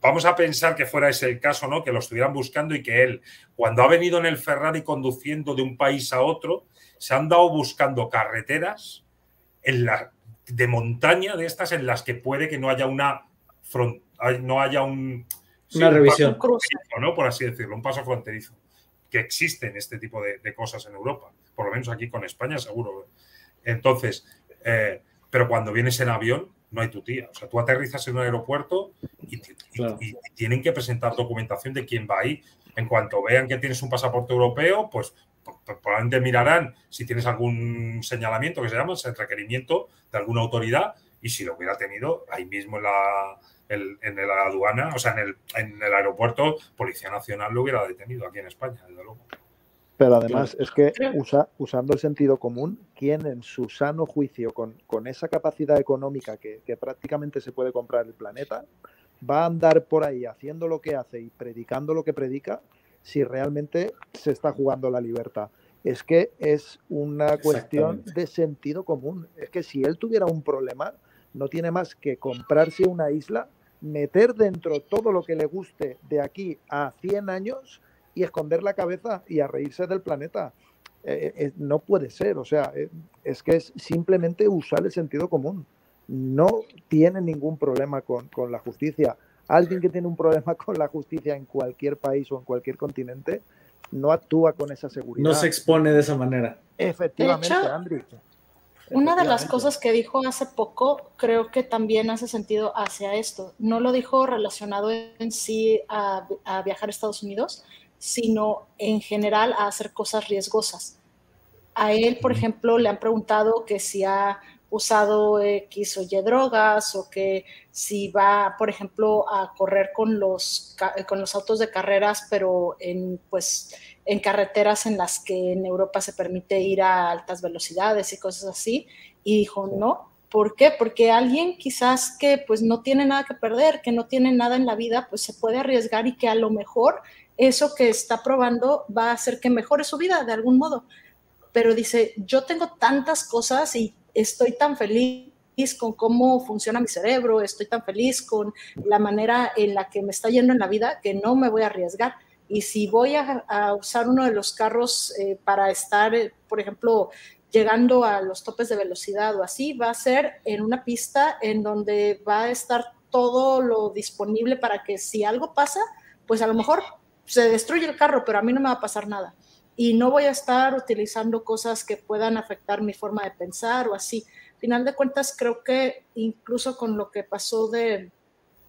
vamos a pensar que fuera ese el caso, ¿no? Que lo estuvieran buscando y que él, cuando ha venido en el Ferrari conduciendo de un país a otro, se han dado buscando carreteras en la, de montaña de estas en las que puede que no haya una no haya un, una revisión, ¿no? Por así decirlo, un paso fronterizo. Que existen este tipo de, de, cosas en Europa, por lo menos aquí con España, seguro. Entonces, eh, pero cuando vienes en avión, no hay tu tía. O sea, tú aterrizas en un aeropuerto y, tienen que presentar documentación de quién va ahí. En cuanto vean que tienes un pasaporte europeo, pues, probablemente mirarán si tienes algún señalamiento que se llama, el requerimiento de alguna autoridad, y si lo hubiera tenido ahí mismo en la, en, la aduana, o sea, en el, en el aeropuerto, Policía Nacional lo hubiera detenido aquí en España, desde luego. Pero además es que usando el sentido común, ¿quién en su sano juicio, con, esa capacidad económica que, prácticamente se puede comprar el planeta, va a andar por ahí haciendo lo que hace y predicando lo que predica si realmente se está jugando la libertad? Es que es una cuestión de sentido común. Es que si él tuviera un problema, no tiene más que comprarse una isla, meter dentro todo lo que le guste de aquí a 100 años y esconder la cabeza y a reírse del planeta. Eh, eh, no puede ser, o sea, eh, es que es simplemente usar el sentido común. No tiene ningún problema con, la justicia. Alguien que tiene un problema con la justicia en cualquier país o en cualquier continente no actúa con esa seguridad. No se expone de esa manera. Efectivamente, Andrew. Una de las cosas que dijo hace poco creo que también hace sentido hacia esto. No lo dijo relacionado en sí a, a viajar a Estados Unidos, sino en general a hacer cosas riesgosas. A él, por ejemplo, le han preguntado que si ha usado X o Y drogas o que si va, por ejemplo, a correr con los, con los autos de carreras, pero en, pues, en carreteras en las que en Europa se permite ir a altas velocidades y cosas así. Y dijo, no, ¿Por qué? Porque alguien quizás que pues no tiene nada que perder, que no tiene nada en la vida, pues se puede arriesgar y que a lo mejor eso que está probando va a hacer que mejore su vida de algún modo. Pero dice, yo tengo tantas cosas y estoy tan feliz con cómo funciona mi cerebro, estoy tan feliz con la manera en la que me está yendo en la vida que no me voy a arriesgar. Y si voy a, usar uno de los carros eh, para estar, eh, por ejemplo, llegando a los topes de velocidad o así, va a ser en una pista en donde va a estar todo lo disponible para que si algo pasa, pues a lo mejor se destruye el carro, pero a mí no me va a pasar nada. Y no voy a estar utilizando cosas que puedan afectar mi forma de pensar o así final de cuentas, creo que incluso con lo que pasó de,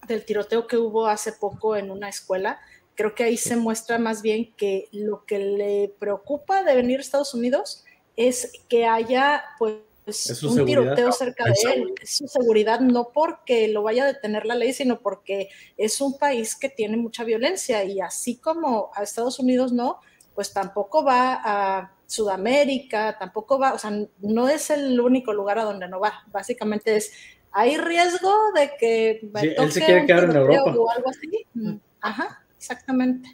del tiroteo que hubo hace poco en una escuela, creo que ahí se muestra más bien que lo que le preocupa de venir a Estados Unidos es que haya pues un tiroteo cerca de él, es su seguridad, no porque lo vaya a detener la ley, sino porque es un país que tiene mucha violencia y así como a Estados Unidos no, pues tampoco va a Sudamérica, tampoco va, o sea, no es el único lugar a donde no va. Básicamente es, hay riesgo de que sí, él se quiere quedar en Europa. O algo así. Mm, ajá, exactamente.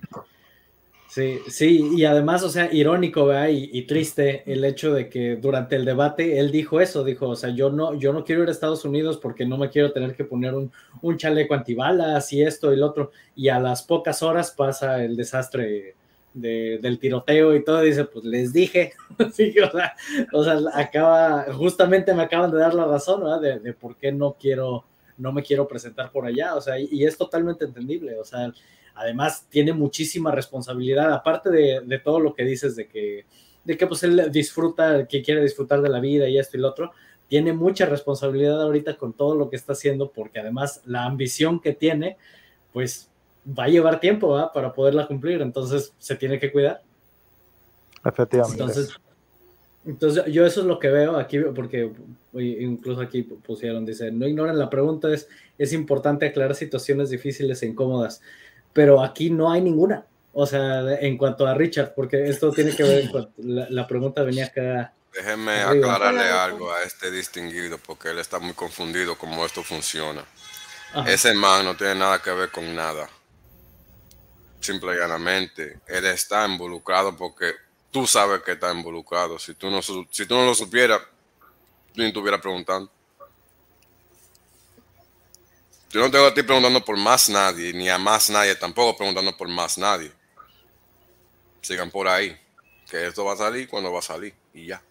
Sí, sí, y además, o sea, irónico, ¿verdad? Y, triste el hecho de que durante el debate él dijo eso, dijo, o sea, yo no, yo no quiero ir a Estados Unidos porque no me quiero tener que poner un, un chaleco antibalas y esto y el otro, y a las pocas horas pasa el desastre del tiroteo y todo, dice, pues les dije, [LAUGHS] o, sea, acaba, justamente me acaban de dar la razón, ¿verdad? De, por qué no quiero, no me quiero presentar por allá, o sea, y, es totalmente entendible, o sea, además tiene muchísima responsabilidad, aparte de, todo lo que dices de que, de que pues él disfruta, que quiere disfrutar de la vida y esto y lo otro, tiene mucha responsabilidad ahorita con todo lo que está haciendo, porque además la ambición que tiene, pues va a llevar tiempo para poderla cumplir, entonces se tiene que cuidar. Efectivamente. Entonces, entonces, yo eso es lo que veo aquí, porque incluso aquí pusieron, dice, no ignoren la pregunta, es, es importante aclarar situaciones difíciles e incómodas, pero aquí no hay ninguna. O sea, en cuanto a Richard, porque esto tiene que ver, con, la, pregunta venía acá. Déjenme aclararle algo a este distinguido, porque él está muy confundido cómo esto funciona. Ese man no tiene nada que ver con nada simple y llanamente, él está involucrado porque tú sabes que está involucrado. Si tú no, si tú no lo supieras, tú ni estuvieras preguntando. Yo no tengo a ti preguntando por más nadie, ni a más nadie tampoco preguntando por más nadie. Sigan por ahí, que esto va a salir cuando va a salir y ya.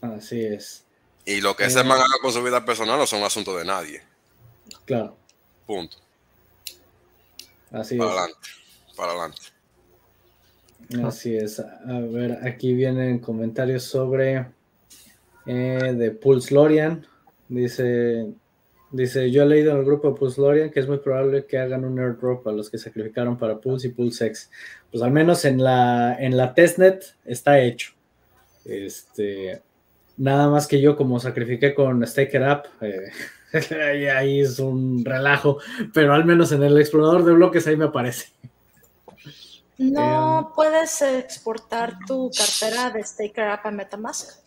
Así es. Y lo que ese man haga con su vida personal no son asuntos de nadie. Claro. Punto. Así para es. Adelante, para adelante. Así es. A ver, aquí vienen comentarios sobre eh, de Pulse Lorian. Dice, dice, yo he leído en el grupo de Pulse Lorian que es muy probable que hagan un airdrop a los que sacrificaron para Pulse y Pulse X. Pues al menos en la, en la testnet está hecho. Este, nada más que yo como sacrifiqué con Staker Up, eh, [LAUGHS] ahí, es un relajo, pero al menos en el explorador de bloques ahí me aparece. ¿No em, puedes exportar tu cartera de Staker App a Metamask?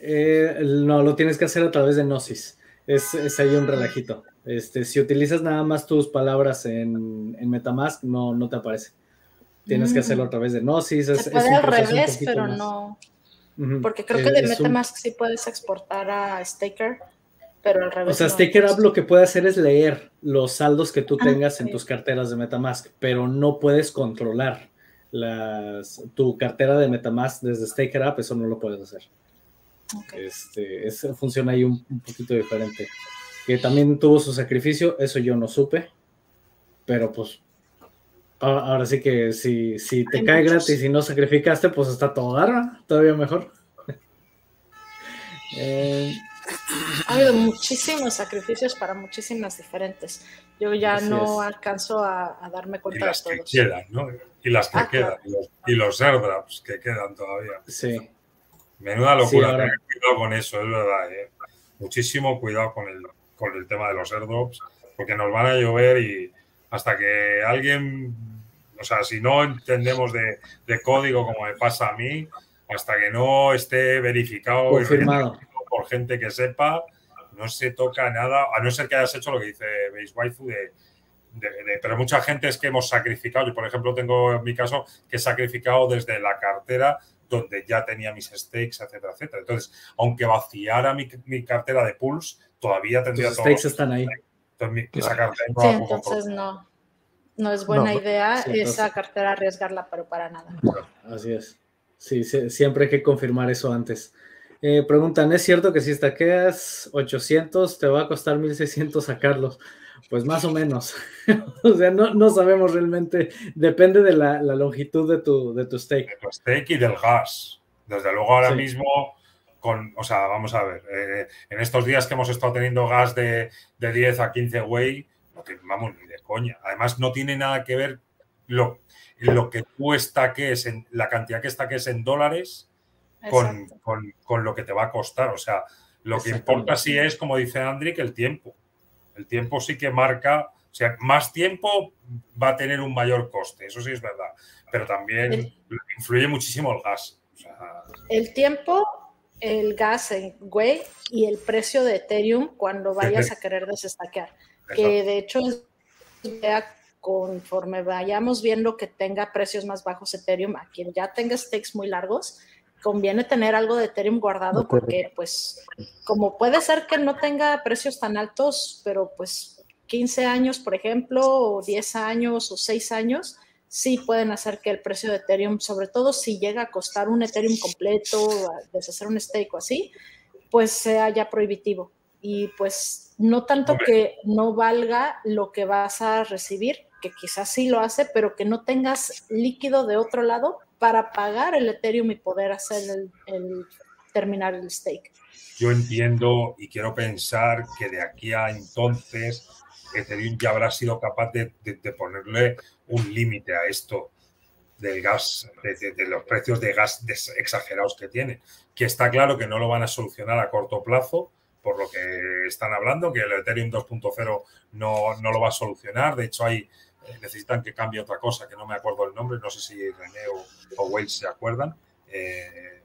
Eh, no, lo tienes que hacer a través de Gnosis. Es, ahí un relajito. Este, si utilizas nada más tus palabras en, Metamask, no, no te aparece. Tienes que hacerlo a través de Gnosis. Se puede al revés, pero no. Porque creo que de Metamask sí puedes exportar a Staker pero al revés. O sea, Staker App lo que puede hacer es leer los saldos que tú ah, tengas en tus carteras de Metamask, pero no puedes controlar las, tu cartera de Metamask desde Staker App, eso no lo puedes hacer. Este, funciona ahí un, poquito diferente. Que también tuvo su sacrificio, eso yo no supe, pero pues ahora sí que si, si te cae gratis y no sacrificaste, pues está todo dar, todavía mejor. [LAUGHS] eh, ha habido muchísimos sacrificios para muchísimas diferentes. Yo ya no alcanzo a, darme cuenta y las de Que quedan, ¿no? Y las que ah, quedan, y los, airdrops que quedan todavía. Sí. Menuda locura, tener cuidado con eso, es verdad. ¿eh? Muchísimo cuidado con el, con el tema de los airdrops, porque nos van a llover y hasta que alguien, o sea, si no entendemos de, de código como me pasa a mí, hasta que no esté verificado confirmado por gente que sepa, no se toca nada, a no ser que hayas hecho lo que dice Base Waifu de, pero mucha gente es que hemos sacrificado. Yo, por ejemplo, tengo en mi caso que he sacrificado desde la cartera donde ya tenía mis stakes, etcétera, etcétera. Entonces, aunque vaciara mi, mi cartera de pools, todavía tendría Los stakes están ahí. Entonces, esa cartera sí, entonces no, no es buena idea esa cartera arriesgarla, pero para nada. Así es. Sí, siempre hay que confirmar eso antes. Eh, preguntan, ¿es cierto que si taqueas 800 te va a costar 1600 sacarlos? Pues más o menos. [LAUGHS] o sea, no, sabemos realmente. Depende de la, longitud de tu, de tu stake. De tu stake y del gas. Desde luego ahora mismo, con, o sea, vamos a ver, eh, en estos días que hemos estado teniendo gas de, 10 a 15 way, no vamos ni de coña. Además, no tiene nada que ver lo, lo que tú estaques, en, la cantidad que estaques en dólares con, con, lo que te va a costar. O sea, lo que importa sí es, como dice Andri, que el tiempo. El tiempo sí que marca, o sea, más tiempo va a tener un mayor coste, eso sí es verdad, pero también influye muchísimo el gas. el tiempo, el gas en Way y el precio de Ethereum cuando vayas a [LAUGHS] querer desestaquear, que de hecho conforme vayamos viendo que tenga precios más bajos Ethereum, a quien ya tenga stakes muy largos, conviene tener algo de Ethereum guardado porque pues como puede ser que no tenga precios tan altos, pero pues 15 años, por ejemplo, o 10 años o 6 años, sí pueden hacer que el precio de Ethereum, sobre todo si llega a costar un Ethereum completo, deshacer un stake o así, pues sea ya prohibitivo. Y pues no tanto que no valga lo que vas a recibir, que quizás sí lo hace, pero que no tengas líquido de otro lado para pagar el Ethereum y poder hacer el, terminar el stake. Yo entiendo y quiero pensar que de aquí a entonces Ethereum ya habrá sido capaz de, ponerle un límite a esto del gas, de, los precios de gas exagerados que tiene. Que está claro que no lo van a solucionar a corto plazo, por lo que están hablando, que el Ethereum 2.0 no, no, lo va a solucionar. De hecho, hay eh, necesitan que cambie otra cosa, que no me acuerdo el nombre, no sé si René o, o Wales se acuerdan. Eh,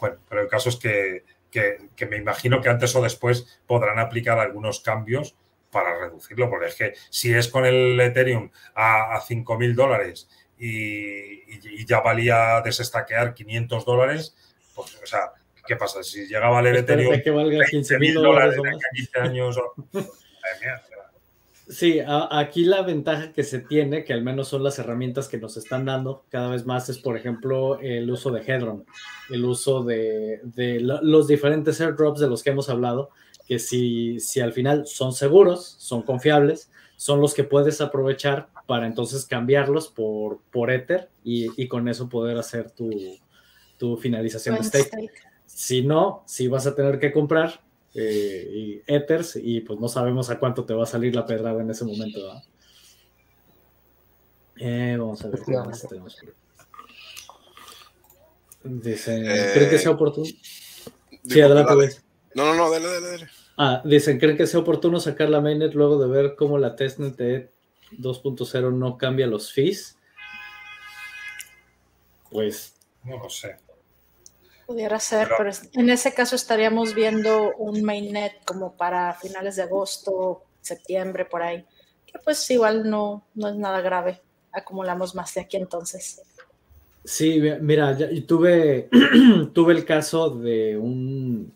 bueno, pero el caso es que, que, me imagino que antes o después podrán aplicar algunos cambios para reducirlo, porque es que si es con el Ethereum a, a 5.000 dólares y, ya valía desestaquear 500 dólares, pues, o sea, ¿qué pasa? Si llega a valer Ethereum que valga 15.000 dólares, dólares 15 años, [LAUGHS] Sí, aquí la ventaja que se tiene, que al menos son las herramientas que nos están dando cada vez más, es por ejemplo el uso de Hedron, el uso de, los diferentes airdrops de los que hemos hablado, que si, si al final son seguros, son confiables, son los que puedes aprovechar para entonces cambiarlos por, por Ether y, con eso poder hacer tu, tu finalización de stake. Si no, si vas a tener que comprar, eh, y Ethers y pues no sabemos a cuánto te va a salir la pedrada en ese momento. Eh, vamos a ver qué más tenemos. Dicen, eh, ¿creen que sea oportuno? Sí, adelante, No, no, no, dale, dale, dale. Ah, dicen, ¿creen que sea oportuno sacar la mainnet luego de ver cómo la testnet de 2.0 no cambia los fees? Pues. No lo sé. Pudiera ser, pero, en ese caso estaríamos viendo un mainnet como para finales de agosto, septiembre, por ahí, que pues igual no, no es nada grave. Acumulamos más de aquí entonces. Sí, mira, tuve, [CLEARS THROAT] tuve el caso de un,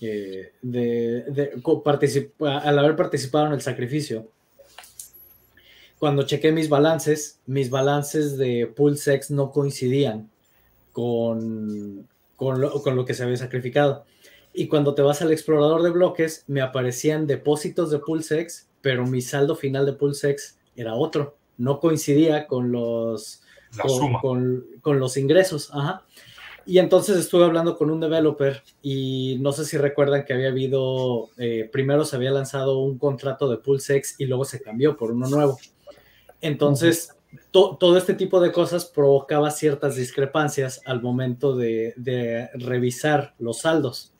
eh, de, de al haber participado en el sacrificio, cuando chequé mis balances, mis balances de PulseX no coincidían con, con lo, que se había sacrificado. Y cuando te vas al explorador de bloques, me aparecían depósitos de PulseX, pero mi saldo final de PulseX era otro. No coincidía con los, con, con, los ingresos. Ajá. Y entonces estuve hablando con un developer y no sé si recuerdan que había habido, eh, primero se había lanzado un contrato de PulseX y luego se cambió por uno nuevo. Entonces, todo este tipo de cosas provocaba ciertas discrepancias al momento de, revisar los saldos.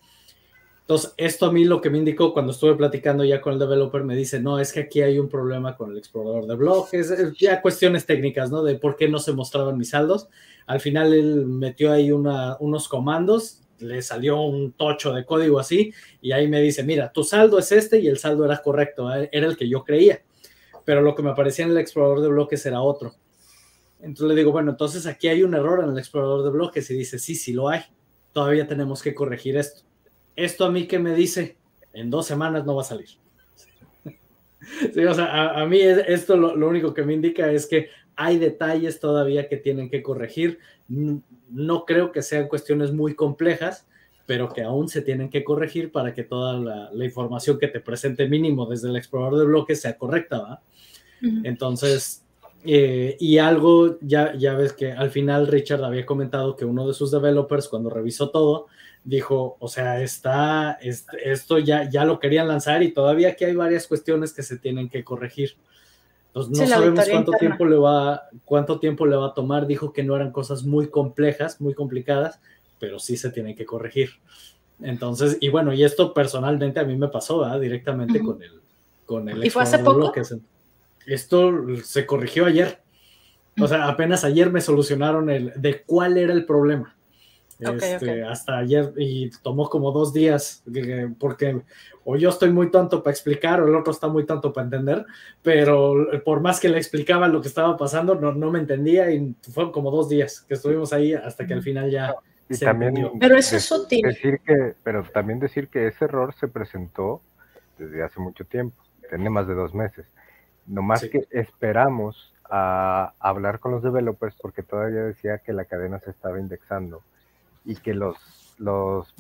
Entonces, esto a mí lo que me indicó cuando estuve platicando ya con el developer, me dice, no, es que aquí hay un problema con el explorador de bloques, ya cuestiones técnicas, ¿no? De por qué no se mostraban mis saldos. Al final él metió ahí unos comandos le salió un tocho de código así y ahí me dice, mira, tu saldo es este y el saldo era correcto, eh, era el que yo creía, pero lo que me aparecía en el explorador de bloques era otro. Entonces le digo, bueno, entonces aquí hay un error en el explorador de bloques y dice, sí, sí lo hay, todavía tenemos que corregir esto. Esto a mí que me dice, en dos semanas no va a salir. [LAUGHS] A, mí esto lo, único que me indica es que hay detalles todavía que tienen que corregir. No creo que sean cuestiones muy complejas, pero que aún se tienen que corregir para que toda la, información que te presente mínimo desde el explorador de bloques sea correcta, ¿va? Entonces, eh, y algo, ya, ya ves que al final Richard había comentado que uno de sus developers, cuando revisó todo, dijo, o sea, está, esto ya, ya lo querían lanzar y todavía aquí hay varias cuestiones que se tienen que corregir. Entonces, no sabemos cuánto tiempo, le va, cuánto tiempo le va a tomar. Dijo que no eran cosas muy complejas, muy complicadas, pero sí se tienen que corregir. Entonces, y bueno, y esto personalmente a mí me pasó directamente con el con el ¿Y fue hace poco? Esto se corrigió ayer. O sea, apenas ayer me solucionaron el de cuál era el problema. Este, hasta ayer y tomó como dos días porque o yo estoy muy tonto para explicar o el otro está muy tonto para entender, pero por más que le explicaba lo que estaba pasando, no, no me entendía y fueron como dos días que estuvimos ahí hasta que al final ya... se también pero eso es útil. Decir que, pero también decir que ese error se presentó desde hace mucho tiempo, tiene más de dos meses. Nomás más que esperamos a hablar con los developers porque todavía decía que la cadena se estaba indexando y que los, los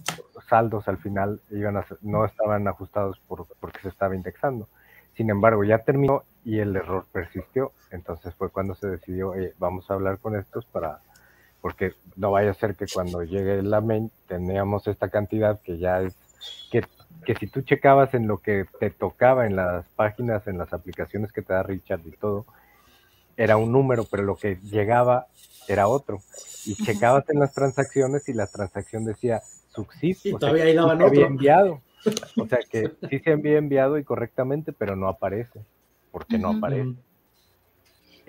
saldos al final iban a no estaban ajustados por, porque se estaba indexando. Sin embargo, ya terminó y el error persistió. Entonces fue cuando se decidió, vamos a hablar con estos para, porque no vaya a ser que cuando llegue la main teníamos esta cantidad que ya es, que, que si tú checabas en lo que te tocaba en las páginas, en las aplicaciones que te da Richard y todo, era un número, pero lo que llegaba era otro. Y checabas en las transacciones y la transacción decía subsist. Y todavía ahí daban Había enviado. O sea que sí se había enviado y correctamente, pero no aparece. porque no aparece?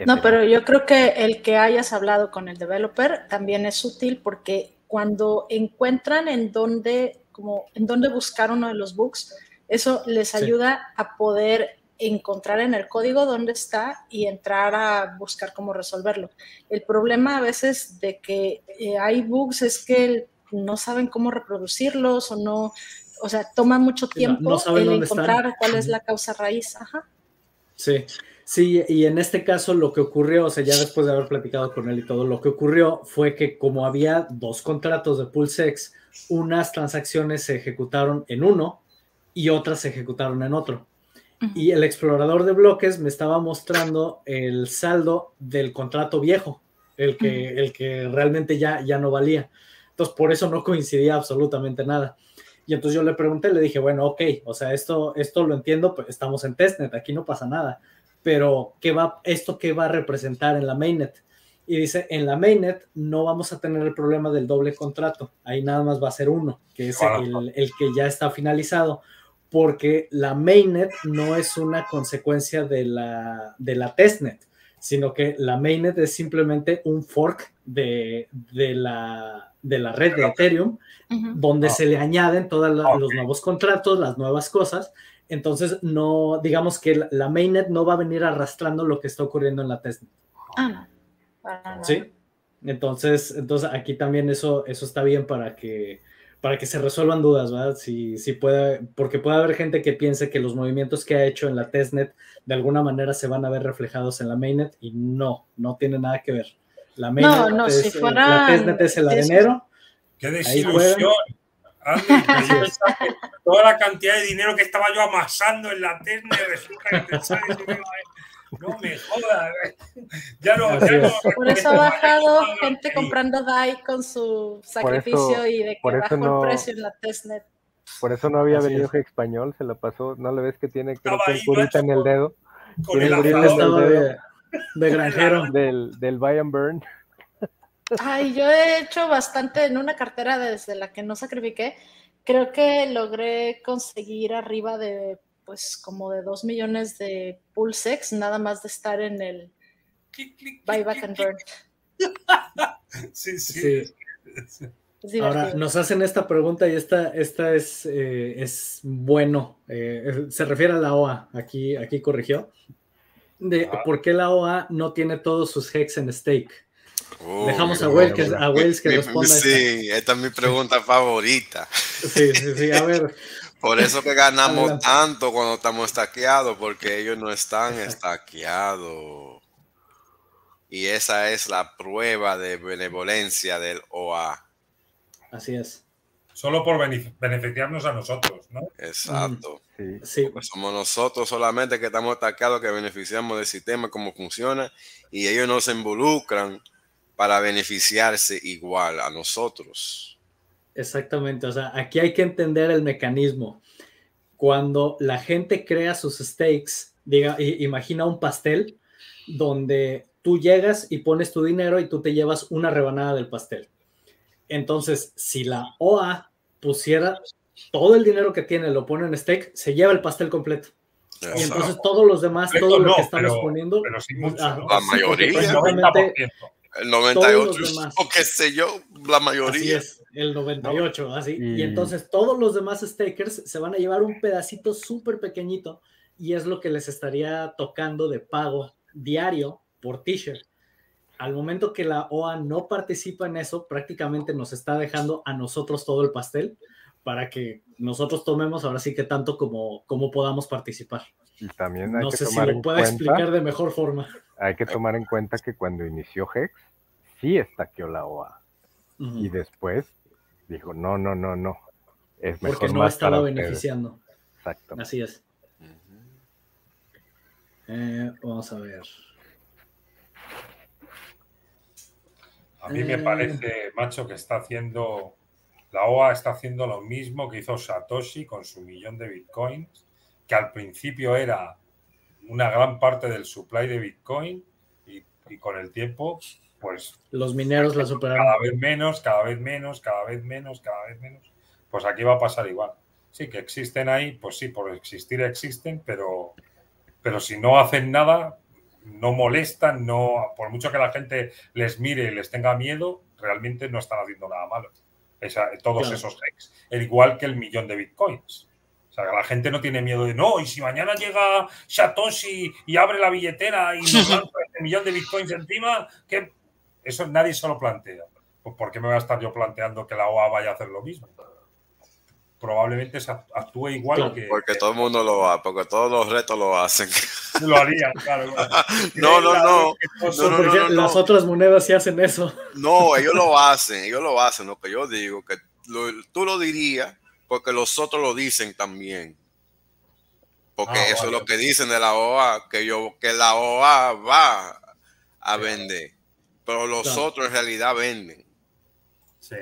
No, pero yo creo que el que hayas hablado con el developer también es útil porque cuando encuentran en dónde, como en dónde buscar uno de los bugs, eso les ayuda a poder encontrar en el código dónde está y entrar a buscar cómo resolverlo. El problema a veces de que eh, hay bugs es que no saben cómo reproducirlos o no, o sea, toma mucho tiempo el encontrar cuál es la causa raíz. Ajá. Sí, sí, y en este caso lo que ocurrió, o sea, ya después de haber platicado con él y todo, lo que ocurrió fue que como había dos contratos de PulseX, unas transacciones se ejecutaron en uno y otras se ejecutaron en otro y el explorador de bloques me estaba mostrando el saldo del contrato viejo, el que, el que realmente ya, ya no valía. Entonces, por eso no coincidía absolutamente nada. Y entonces yo le pregunté, le dije, bueno, ok, o sea, esto, esto lo entiendo, pues estamos en testnet, aquí no pasa nada, pero ¿qué va, ¿esto qué va a representar en la mainnet? Y dice, en la mainnet no vamos a tener el problema del doble contrato, ahí nada más va a ser uno, que es el, el que ya está finalizado porque la mainnet no es una consecuencia de la, de la testnet, sino que la mainnet es simplemente un fork de, la, de la red de Ethereum, donde se le añaden todos los nuevos contratos, las nuevas cosas. Entonces, no, digamos que la, mainnet no va a venir arrastrando lo que está ocurriendo en la testnet. Ah, Sí. Entonces, entonces aquí también eso, eso está bien para que para que se resuelvan dudas, ¿verdad? Si, si puede, porque puede haber gente que piense que los movimientos que ha hecho en la testnet de alguna manera se van a ver reflejados en la mainnet y no, no tiene nada que ver. La mainnet no, no, es, si fuera, la testnet es el arenero. ¡Qué desilusión! [LAUGHS] toda la cantidad de dinero que estaba yo amasando en la testnet resulta que no me jodas. Ya no, ya no. Por eso ha bajado gente comprando DAI con su sacrificio y de que bajó el precio en la testnet. Por eso no había venido español, se lo pasó. ¿No le ves que tiene creo que un curita en el dedo? Con el, de, de, [LAUGHS] granjero. Del, del buy and burn. Ay, yo he hecho bastante en una cartera desde la que no sacrifiqué. Creo que logré conseguir arriba de pues como de 2 millones de pulsex, nada más de estar en el buyback and burn. [LAUGHS] Sí, sí. Ahora, nos hacen esta pregunta y esta, esta es, eh, es bueno. Eh, se refiere a la OA, aquí, aquí corrigió. De ah. por qué la OA no tiene todos sus hex en stake. Dejamos a, Wells que, a que responda. Sí, esta. es mi pregunta favorita. Sí, sí, sí, a ver. [LAUGHS] Por eso que ganamos tanto cuando estamos estaqueados, porque ellos no están estaqueados. Y esa es la prueba de benevolencia del OA. Así es. Solo por beneficiarnos a nosotros, ¿no? Exacto. Sí. somos nosotros solamente que estamos atacados que beneficiamos del sistema, cómo funciona, y ellos no se involucran para beneficiarse igual a nosotros. Exactamente, o sea, aquí hay que entender el mecanismo. Cuando la gente crea sus stakes, diga, imagina un pastel donde tú llegas y pones tu dinero y tú te llevas una rebanada del pastel. Entonces, si la OA pusiera todo el dinero que tiene, lo pone en stake, se lleva el pastel completo. Y entonces todos los demás, todo lo que estamos poniendo, ah, la mayoría, el 98, [LAUGHS] o qué sé yo, la mayoría. es, el 98, así. Y entonces todos los demás stakers se van a llevar un pedacito súper pequeñito y es lo que les estaría tocando de pago diario por t-shirt. Al momento que la OA no participa en eso, prácticamente nos está dejando a nosotros todo el pastel para que nosotros tomemos ahora sí que tanto como, como podamos participar. Y también hay no que sé tomar si lo puede explicar de mejor forma. Hay que tomar en cuenta que cuando inició Hex, sí estaqueó la OA. Y después dijo, no, no, no, no. Es mejor Porque no estaba beneficiando. Exacto. Así es. Eh, vamos a ver. A mí me parece, macho, que está haciendo, la OA está haciendo lo mismo que hizo Satoshi con su millón de bitcoins, que al principio era una gran parte del supply de bitcoin y, con el tiempo, pues... Los mineros la superaron. Cada vez menos, cada vez menos, cada vez menos, cada vez menos. Pues aquí va a pasar igual. Sí, que existen ahí, pues sí, por existir existen, pero, pero si no hacen nada, no molestan, no, por mucho que la gente les mire y les tenga miedo, realmente no están haciendo nada malo. Todos esos hacks. El igual que el millón de bitcoins. O sea, la gente no tiene miedo de no, y si mañana llega Satoshi y abre la billetera y nos [LAUGHS] lanza este millón de bitcoins encima, que eso nadie se lo plantea. Pues ¿por qué me voy a estar yo planteando que la OA vaya a hacer lo mismo? Probablemente actúe igual que. Porque todo el mundo lo va, porque todos los retos lo hacen. Lo harían, claro. no, no, no. las otras monedas sí hacen eso. No, ellos lo hacen, ellos lo hacen. Lo que yo digo, que tú lo dirías porque los otros lo dicen también. Porque ah, eso es lo que dicen de la OA, que yo que la OA va a vender, pero los otros en realidad venden. Sí.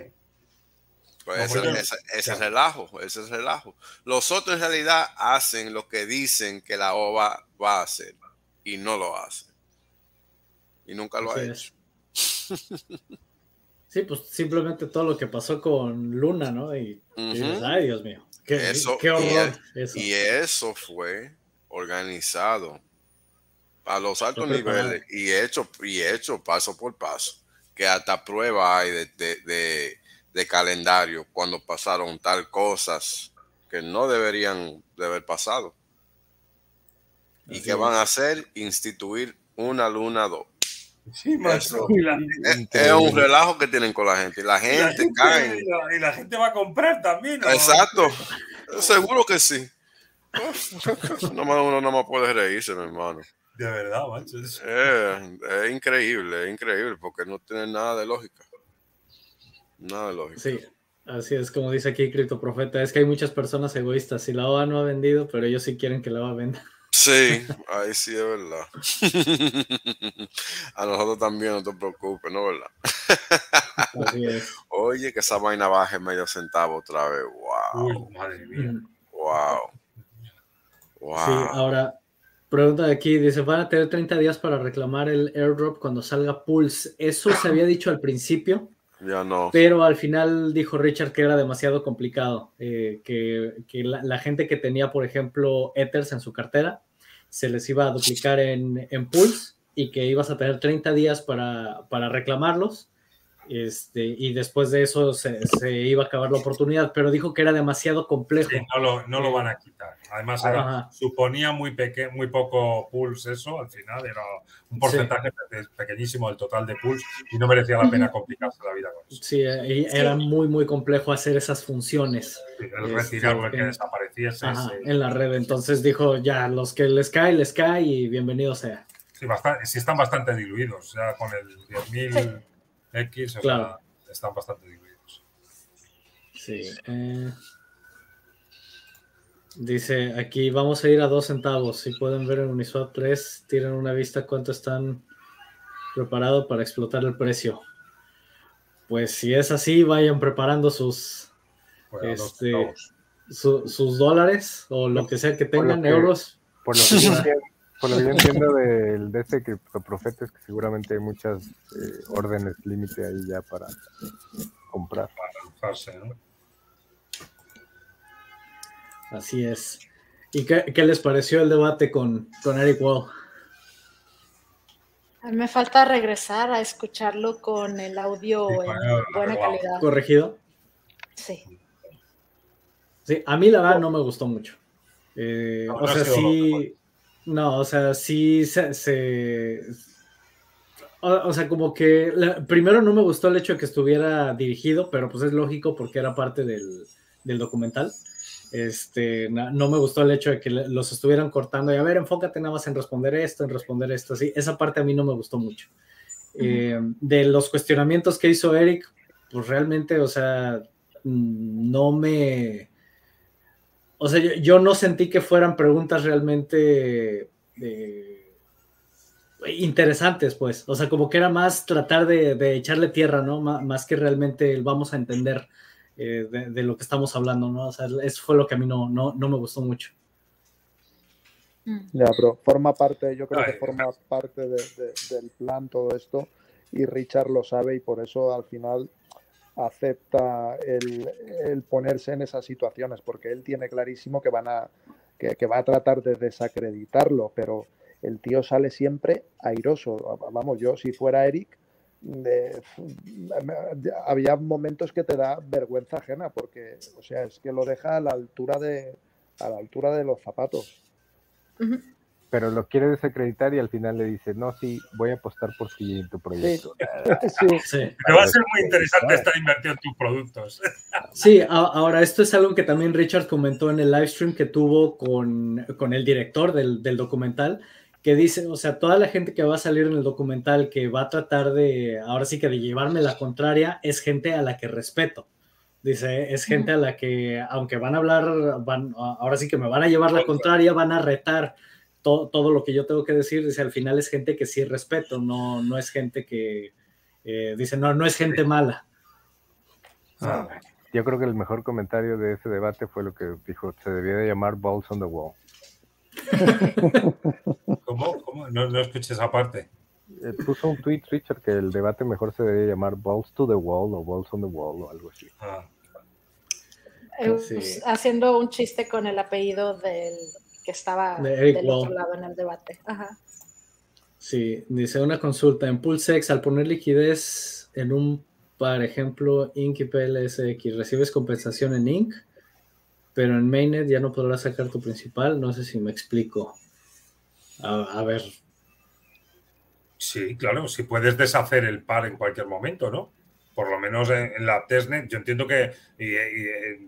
Pues ese, es relajo, ese es relajo. Los otros en realidad hacen lo que dicen que la OVA va a hacer y no lo hacen. Y nunca lo ha hecho. Sí, pues simplemente todo lo que pasó con Luna, ¿no? Y, ay, Dios mío, qué, horror. Y, eso. y eso fue organizado a los altos niveles y hecho, y hecho paso por paso, que hasta prueba hay de de calendario cuando pasaron tal cosas que no deberían de haber pasado. ¿Y que van a hacer? Instituir una luna 2. Sí, es, un relajo que tienen con la gente. La gente, cae. Y la, gente va a comprar también. Exacto. Seguro que sí. [LAUGHS] no más uno no más puede reírse, mi hermano. De verdad, macho. es increíble, es increíble porque no tiene nada de lógica. Nada lógico. Sí, así es como dice aquí Cripto Profeta, es que hay muchas personas egoístas. Si la OA no ha vendido, pero ellos sí quieren que la OA venda. Sí, ahí sí es verdad. [LAUGHS] A nosotros también, no te preocupes, ¿no verdad? Así es. [LAUGHS] Oye, que esa vaina baje medio centavo otra vez. Wow. madre mía. Wow. Wow. Sí, ahora, pregunta de aquí, dice, van a tener 30 días para reclamar el airdrop cuando salga Pulse. ¿Eso se había dicho al principio? Pero al final dijo Richard que era demasiado complicado, eh, que, la, gente que tenía, por ejemplo, Ethers en su cartera, se les iba a duplicar en, en Pulse y que ibas a tener 30 días para, reclamarlos Este, y después de eso se, iba a acabar la oportunidad, pero dijo que era demasiado complejo. no, lo, no, lo, van a quitar. Además, suponía muy, muy poco pulse eso, al final era un porcentaje pequeñísimo del total de pulse y no merecía la pena complicarse la vida con eso. Sí, era muy, muy complejo hacer esas funciones. el retirar, este, que desapareciese. en la red, entonces dijo, ya, los que les cae, les cae y bienvenido sea. Sí, bastante, sí están bastante diluidos, ya con el 10.000 X, o sea, están bastante divididos. Sí. Eh, dice aquí, vamos a ir a dos centavos. Si pueden ver en Uniswap 3, tienen una vista cuánto están preparados para explotar el precio. Pues si es así, vayan preparando sus, este, sus dólares o lo que sea que tengan, euros. Por lo que [LAUGHS] por lo que yo entiendo del de este criptoprofeta es que seguramente hay muchas eh, órdenes límite ahí ya para comprar. Para ¿no? Así es. ¿Y qué, les pareció el debate con, con Eric Wall? Me falta regresar a escucharlo con el audio en buena calidad. ¿Corregido? Sí. Sí, a mí la verdad no me gustó mucho. Eh, o sea, sí, no, o sea, sí se... o, sea, como que primero no me gustó el hecho de que estuviera dirigido, pero pues es lógico porque era parte del, documental. Este, no, me gustó el hecho de que los estuvieran cortando y a ver, enfócate nada más en responder esto, en responder esto, así. Esa parte a mí no me gustó mucho. Eh, de los cuestionamientos que hizo Eric, pues realmente, o sea, mm, no me o sea, yo, no sentí que fueran preguntas realmente eh, interesantes, pues. O sea, como que era más tratar de, echarle tierra, ¿no? más que realmente vamos a entender eh, de, lo que estamos hablando, ¿no? O sea, eso fue lo que a mí no, no, me gustó mucho. Ya, pero forma parte, yo creo que forma parte del plan todo esto y Richard lo sabe y por eso al final acepta el, ponerse en esas situaciones, porque él tiene clarísimo que van a que, va a tratar de desacreditarlo, pero el tío sale siempre airoso. Vamos, yo si fuera Eric, había momentos que te da vergüenza ajena, porque, o sea, es que lo deja a la altura de a la altura de los zapatos pero lo quiere desacreditar y al final le dice, no, sí, voy a apostar por ti en tu proyecto. Sí, [LAUGHS] sí. va a ser muy interesante estar invertido en tus productos. [LAUGHS] Sí, ahora esto es algo que también Richard comentó en el live stream que tuvo con, con el director del, del, documental, que dice, o sea, toda la gente que va a salir en el documental que va a tratar de, ahora sí que de llevarme la contraria, es gente a la que respeto. Dice, es gente a la que, aunque van a hablar, van, ahora sí que me van a llevar la contraria, van a retar todo, lo que yo tengo que decir, dice, al final es gente que sí respeto, no, no es gente que, eh, dice, no, no es gente mala. Ah, yo creo que el mejor comentario de ese debate fue lo que dijo, se debía de llamar Balls on the Wall. [LAUGHS] ¿Cómo? ¿Cómo? No, no escuché esa parte. Eh, puso un tweet, Richard, que el debate mejor se debía llamar Balls to the Wall o Balls on the Wall o algo así. Ah. Eh, haciendo un chiste con el apellido del que estaba del otro lado en el debate. Ajá. Sí, dice una consulta. En PulseX, al poner liquidez en un, por ejemplo, INC y PLSX, recibes compensación en INC, pero en Mainnet ya no podrás sacar tu principal. No sé si me explico. A, ver. Sí, claro, si puedes deshacer el par en cualquier momento, ¿no? Por lo menos en, la testnet, yo entiendo que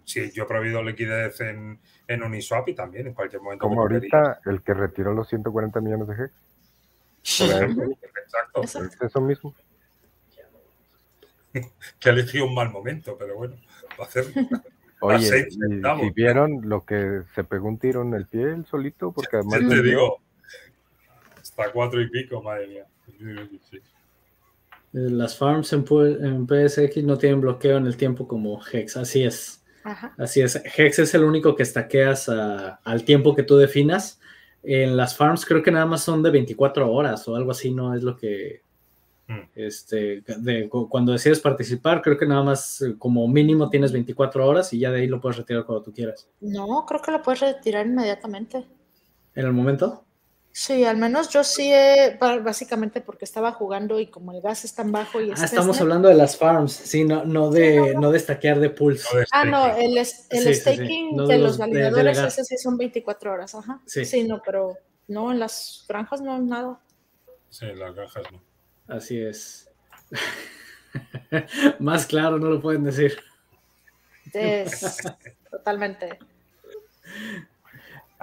si yo he prohibido liquidez en, en Uniswap y también en cualquier momento. Como ahorita el que retiró los 140 millones de Hex. [LAUGHS] Exacto. Es eso mismo. [LAUGHS] que ha elegido un mal momento, pero bueno, va a hacer. Oye, si, vieron lo que se pegó un tiro en el pie él solito, porque [LAUGHS] además. te digo, hasta cuatro y pico, madre mía. Las farms en, en PSX no tienen bloqueo en el tiempo como Hex, así es. Así es, Hex es el único que estaqueas al tiempo que tú definas. En las farms creo que nada más son de 24 horas o algo así, no es lo que... Mm. Este, cuando decides participar, creo que nada más eh, como mínimo tienes 24 horas y ya de ahí lo puedes retirar cuando tú quieras. No, creo que lo puedes retirar inmediatamente. ¿En el momento? Sí, al menos yo sí, he, básicamente porque estaba jugando y como el gas es tan bajo y Ah, estamos hablando de las farms, sí, no, no de no de stackear de pulse. ah, no, el, el staking de, los, validadores, ese sí son 24 horas, ajá. Sí. no, pero no, en las granjas no, nada. Sí, en las granjas no. Así es. [LAUGHS] Más claro no lo pueden decir. Es, totalmente [LAUGHS]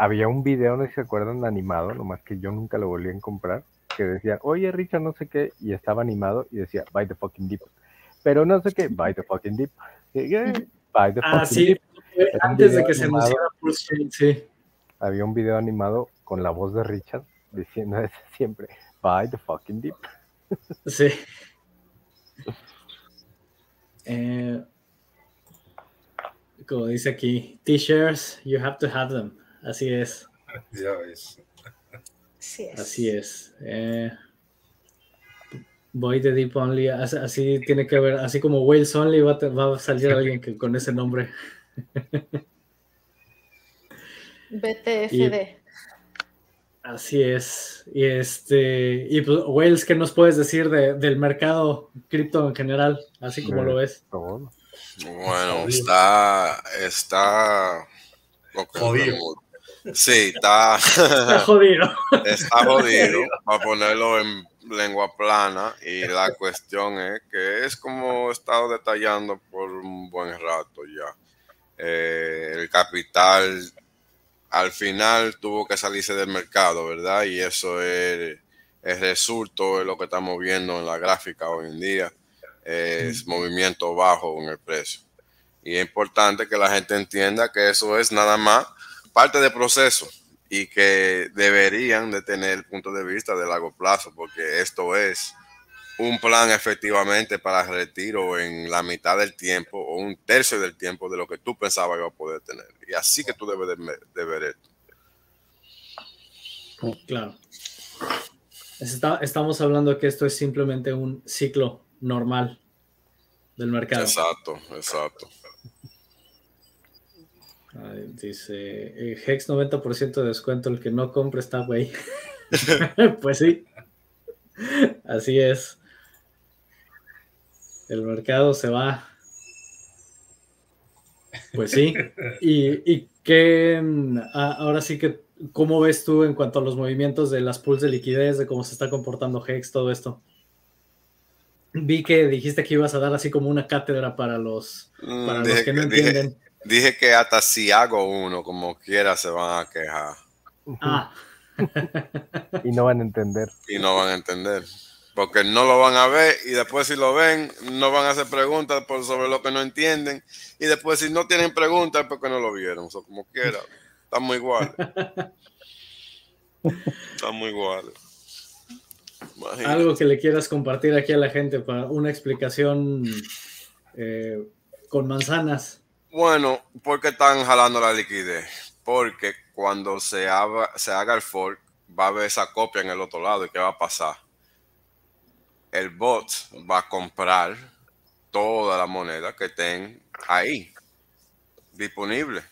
había un video, no sé si se acuerdan, animado, nomás que yo nunca lo volví a comprar, que decía, oye Richard, no sé qué, y estaba animado y decía, buy the fucking dip. Pero no sé qué, buy the fucking dip. Buy the ah, fucking dip. Antes de que se anunciara sí. Había un video animado con la voz de Richard diciendo siempre, buy the fucking dip. Sí. Eh, como dice aquí, t-shirts, you have to have them. Así es. Ya ves. Así es. Eh, voy de Deep Only, así, tiene que ver, así como Wales Only va, a salir alguien que, con ese nombre. BTFD. así es. Y este, y pues, Wales, ¿qué nos puedes decir del mercado cripto en general? Así como lo ves. Bueno, está, está jodido. Sí, está, jodido. Está jodido, para ponerlo en lengua plana. Y la cuestión es que es como he estado detallando por un buen rato ya. Eh, el capital al final tuvo que salirse del mercado, ¿verdad? Y eso es el resultado de lo que estamos viendo en la gráfica hoy en día. Es movimiento bajo en el precio. Y es importante que la gente entienda que eso es nada más parte del proceso y que deberían de tener el punto de vista de largo plazo, porque esto es un plan efectivamente para retiro en la mitad del tiempo o un tercio del tiempo de lo que tú pensabas que iba a poder tener. Y así que tú debes de, ver esto. Claro. estamos hablando que esto es simplemente un ciclo normal del mercado. Exacto, exacto dice, eh, Hex 90% de descuento, el que no compre está güey. [LAUGHS] pues sí, así es. El mercado se va. Pues sí. Y, y que mm, ahora sí que, ¿cómo ves tú en cuanto a los movimientos de las pools de liquidez, de cómo se está comportando Hex, todo esto? Vi que dijiste que ibas a dar así como una cátedra para los, para mm, los que no entienden. Dije que hasta si hago uno, como quiera, se van a quejar. Ah. y no van a entender. Y no van a entender. Porque no lo van a ver y después si lo ven, no van a hacer preguntas por sobre lo que no entienden. Y después si no tienen preguntas, porque no lo vieron. O como quiera. Estamos iguales. Estamos iguales. Algo que le quieras compartir aquí a la gente para una explicación eh, con manzanas. Bueno, porque están jalando la liquidez? Porque cuando se haga, se haga el fork, va a haber esa copia en el otro lado. ¿Y qué va a pasar? El bot va a comprar toda la moneda que estén ahí, disponible.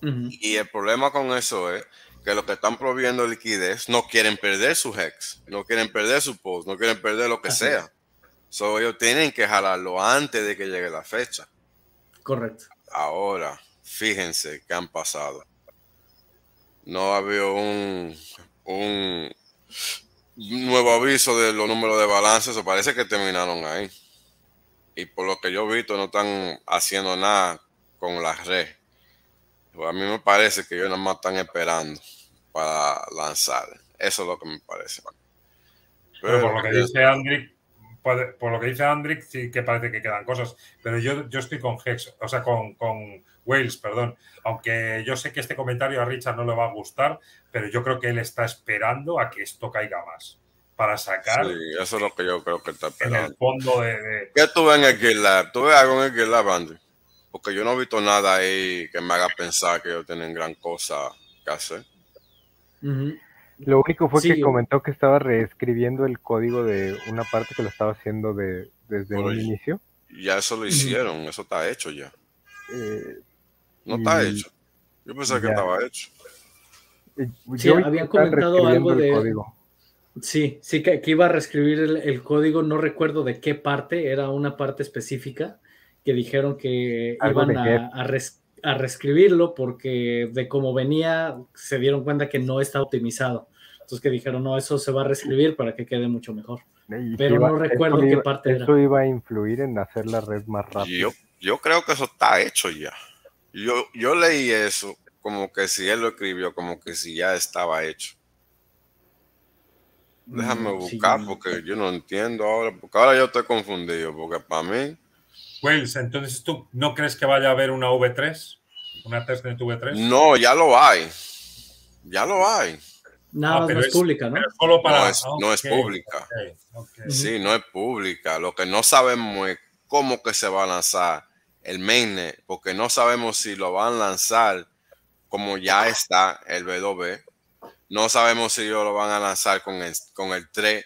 Y el problema con eso es que los que están proviendo liquidez no quieren perder su hex, no quieren perder su post, no quieren perder lo que sea. So, ellos tienen que jalarlo antes de que llegue la fecha. Correcto. Ahora, fíjense qué han pasado. No había un, un nuevo aviso de los números de balance, eso parece que terminaron ahí. Y por lo que yo he visto, no están haciendo nada con la red. Pues a mí me parece que ellos nada más están esperando para lanzar. Eso es lo que me parece. Pero, por lo que dice Andrick, por lo que dice Andrick, sí que parece que quedan cosas, pero yo, yo estoy con Hex, o sea, con, con Wales, perdón. Aunque yo sé que este comentario a Richard no le va a gustar, pero yo creo que él está esperando a que esto caiga más para sacar. Sí, eso es lo que yo creo que está esperando. En el fondo de. ¿Qué tú ves en el GitLab? ¿Tú ves algo en el Andy? Porque yo no he visto nada ahí que me haga pensar que ellos tienen gran cosa que hacer. Lo único fue que comentó que estaba reescribiendo el código de una parte que lo estaba haciendo de, desde el inicio. Ya eso lo hicieron, eso está hecho ya. Eh, no está hecho. Yo pensé que estaba hecho. sí, habían comentado algo de. Sí, sí, que, iba a reescribir el, código, no recuerdo de qué parte, era una parte específica que dijeron que iban a, a, reescribirlo porque de cómo venía se dieron cuenta que no está optimizado. Entonces que dijeron, no, eso se va a reescribir para que quede mucho mejor. Pero no recuerdo qué parte era. Eso iba a influir en hacer la red más rápida. Yo, yo creo que eso está hecho ya. Yo, yo leí eso como que si él lo escribió, como que si ya estaba hecho. Déjame mm, buscar porque yo no entiendo ahora, porque ahora yo estoy confundido, porque para mí... Wells, entonces tú no crees que vaya a haber una V3? ¿Una testnet V3? No, ya lo hay. Ya lo hay. No, ah, no es, pública, ¿no? Solo para... No es, no es pública. Sí, no es pública. Lo que no sabemos es cómo que se va a lanzar el mainnet, porque no sabemos si lo van a lanzar como ya está el B2B. No sabemos si ellos lo van a lanzar con el, con el 3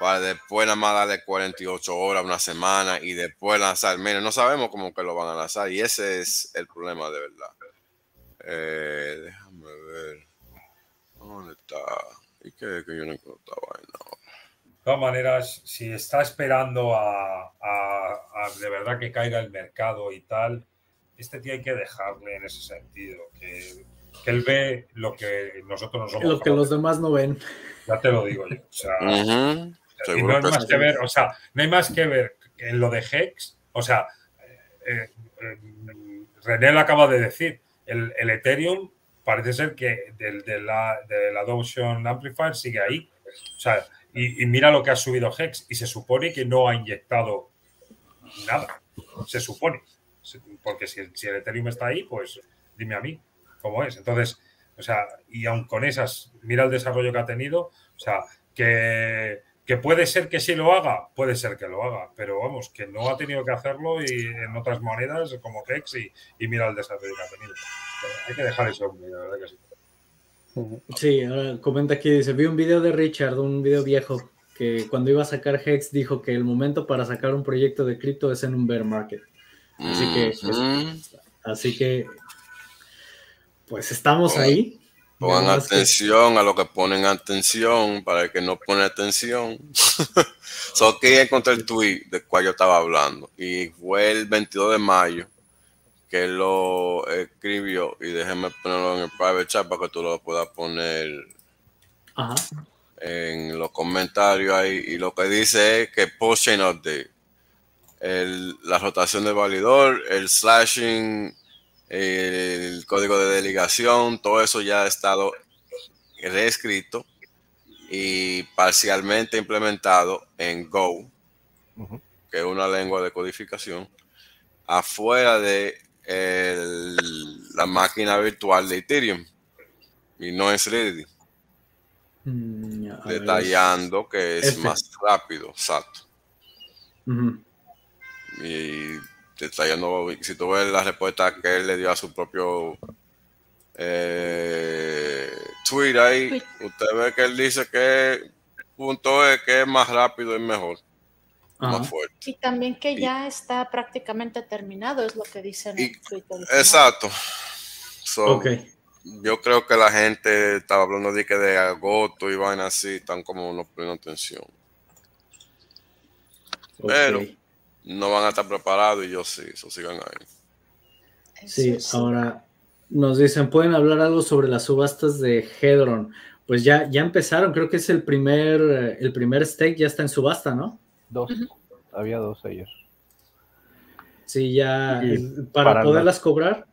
para después nada más darle 48 horas, una semana y después lanzar menos. No sabemos cómo que lo van a lanzar y ese es el problema de verdad. Eh, déjame ver. ¿Dónde está? ¿Y qué que yo no encuentro De todas maneras, si está esperando a, a, de verdad que caiga el mercado y tal, este tío hay que dejarle en ese sentido, que, que él ve lo que nosotros no somos. Lo que los demás no ven. Ya te lo digo yo. O sea, no hay más que ver, o sea, no hay más que ver en lo de Hex, o sea, eh, eh, René lo acaba de decir, el, el Ethereum parece ser que del, de, la, de la Adoption Amplifier sigue ahí. O sea, y, y, mira lo que ha subido Hex y se supone que no ha inyectado nada. Se supone porque si, el Ethereum está ahí, pues dime a mí cómo es. Entonces, o sea, y aun con esas, mira el desarrollo que ha tenido, o sea, que, que puede ser que sí lo haga, puede ser que lo haga, pero vamos, que no ha tenido que hacerlo y en otras monedas como Hex y, y mira el desarrollo que ha tenido. hay que dejar eso, la verdad que sí. Sí, comenta aquí, dice, vi un video de Richard, un video viejo, que cuando iba a sacar Hex dijo que el momento para sacar un proyecto de cripto es en un bear market. Así que, pues, así que, pues estamos ahí. Pongan atención a lo que ponen atención para el que no pone atención. [LAUGHS] so que encontré el tweet del cual yo estaba hablando. Y fue el 22 de mayo que lo escribió. Y déjenme ponerlo en el private chat para que tú lo puedas poner en los comentarios ahí. Y lo que dice es que post chain update la rotación del validor, el slashing, el código de delegación, todo eso ya ha estado reescrito y parcialmente implementado en Go, que es una lengua de codificación, afuera de la máquina virtual de Ethereum y no es ready. Mm, detallando que es más rápido, exacto. Y detallando, si tú ves la respuesta que él le dio a su propio eh, tweet ahí, usted ve que él dice que punto es que es más rápido y mejor. Más fuerte. Y también que ya está prácticamente terminado, es lo que dice en el Twitter. Exacto. Yo creo que la gente estaba hablando de que de agosto y van así, están como no poniendo atención. Pero no van a estar preparados y yo sí, eso sigan ahí. Sí, ahora nos dicen, ¿pueden hablar algo sobre las subastas de Hedron? Pues ya, ya empezaron, creo que es el primer, el primer stake, ya está en subasta, ¿no? Dos, había dos ellos. Sí, ya, para, poderlas cobrar.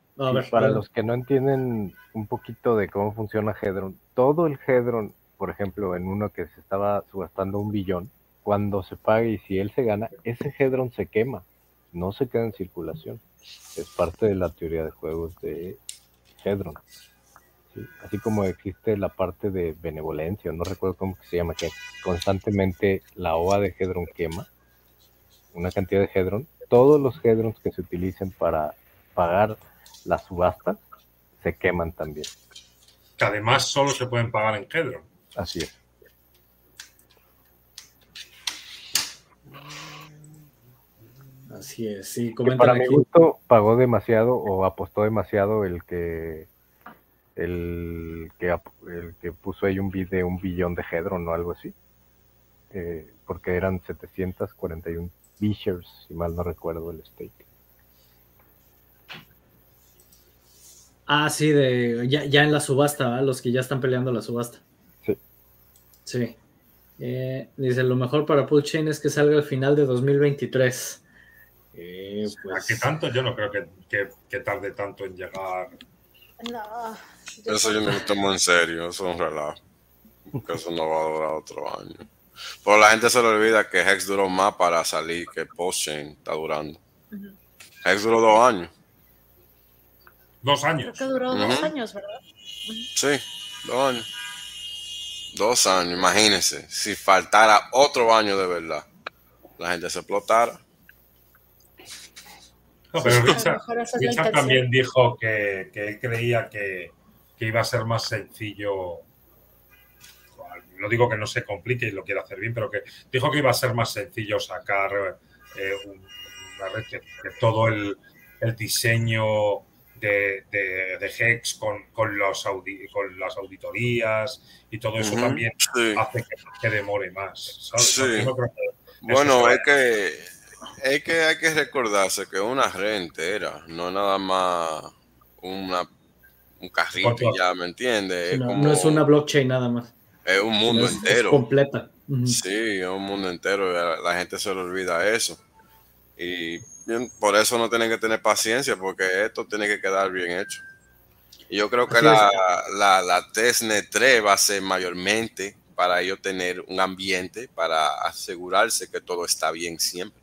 para los que no entienden un poquito de cómo funciona Hedron, todo el Hedron, por ejemplo, en uno que se estaba subastando un billón, cuando se pague y si él se gana, ese Hedron se quema, no se queda en circulación. Es parte de la teoría de juegos de Hedron. Así como existe la parte de benevolencia, no recuerdo cómo se llama, que constantemente la OA de Hedron quema una cantidad de Hedron. Todos los Hedrons que se utilicen para pagar la subasta se queman también. Que además solo se pueden pagar en Hedron. Así es. Así es, sí, para mi gusto pagó demasiado o apostó demasiado el que el que, el que puso ahí un video, un billón de Hedron o algo así, eh, porque eran 741 Bishers, si mal no recuerdo el stake. Ah, sí, de ya, en la subasta, los que ya están peleando la subasta. Sí. Sí. Eh, dice, lo mejor para Chain es que salga al final de 2023. Eh, pues... ¿A qué tanto? Yo no creo que, tarde tanto en llegar. No. Eso yo no lo tomo en serio, eso es un relajo. Que eso no va a durar otro año. Pero la gente se le olvida que Hex duró más para salir que Postchain está durando. Hex duró dos años. Dos años. Creo que duró dos años, ¿verdad? Sí, dos años. Dos años, imagínense. Si faltara otro año de verdad, la gente se explotara. Pero Richard, también dijo que, que él creía que, que, iba a ser más sencillo. No digo que no se complique y lo quiera hacer bien, pero que dijo que iba a ser más sencillo sacar eh, una red que, todo el, el diseño de, de, Hex con, con, los con las auditorías y todo eso también hace que, demore más. bueno, es que, es que hay que recordarse que una red era no nada más una, un carrito ya, ¿me entiendes? no, es una blockchain nada más. Es un mundo entero. completa. Sí, es un mundo entero. La, la gente se le olvida eso. Y por eso no tienen que tener paciencia, porque esto tiene que quedar bien hecho. Y yo creo que la, la, la, 3 va a ser mayormente para ellos tener un ambiente, para asegurarse que todo está bien siempre.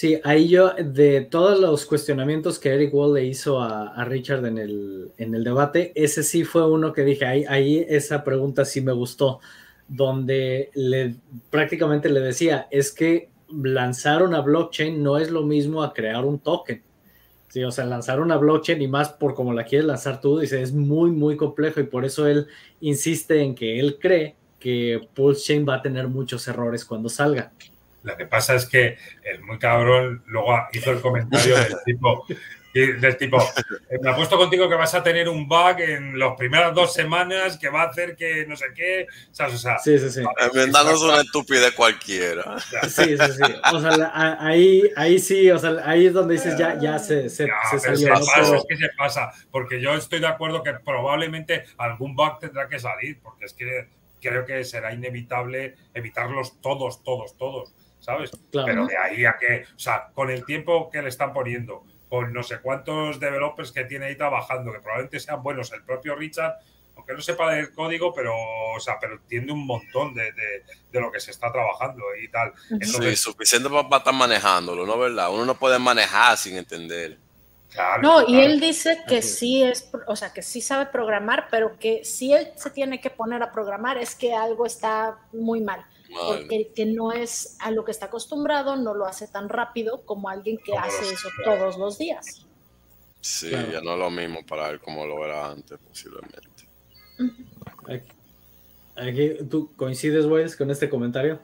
Sí, ahí yo, de todos los cuestionamientos que Eric Wall le hizo a, Richard en el, en el, debate, ese sí fue uno que dije, ahí, ahí esa pregunta sí me gustó, donde le, prácticamente le decía, es que lanzar una blockchain no es lo mismo a crear un token. Sí, o sea, lanzar una blockchain y más por como la quieres lanzar tú, dice, es muy, muy complejo y por eso él insiste en que él cree que Pulse Chain va a tener muchos errores cuando salga. Lo que pasa es que el muy cabrón luego hizo el comentario del [LAUGHS] tipo, del tipo, eh, me apuesto contigo que vas a tener un bug en las primeras dos semanas que va a hacer que no sé qué. O sea, o sea sí, sí, sí. Enmendanos una estupidez cualquiera. Sí, sí, sí. O sea, ahí, ahí sí, o sea, ahí es donde dices ya, ya se, se, se salió. Pasa, es que se pasa, porque yo estoy de acuerdo que probablemente algún bug tendrá que salir, porque es que creo que será inevitable evitarlos todos, todos, todos, ¿sabes? Pero de ahí a que, o sea, con el tiempo que le están poniendo, con no sé cuántos developers que tiene ahí trabajando, que probablemente sean buenos. El propio Richard, aunque no sepa del código, pero, o sea, pero entiende un montón de, lo que se está trabajando y tal. sí, suficiente para, estar manejándolo, ¿no? ¿Verdad? Uno no puede manejar sin entender. Claro, no, y él dice que sí es, o sea, que sí sabe programar, pero que si él se tiene que poner a programar es que algo está muy mal porque que no es a lo que está acostumbrado, no lo hace tan rápido como alguien que hace eso todos los días. Sí, ya no es lo mismo para él como lo era antes, posiblemente. ¿Tú coincides, Wes, con este comentario?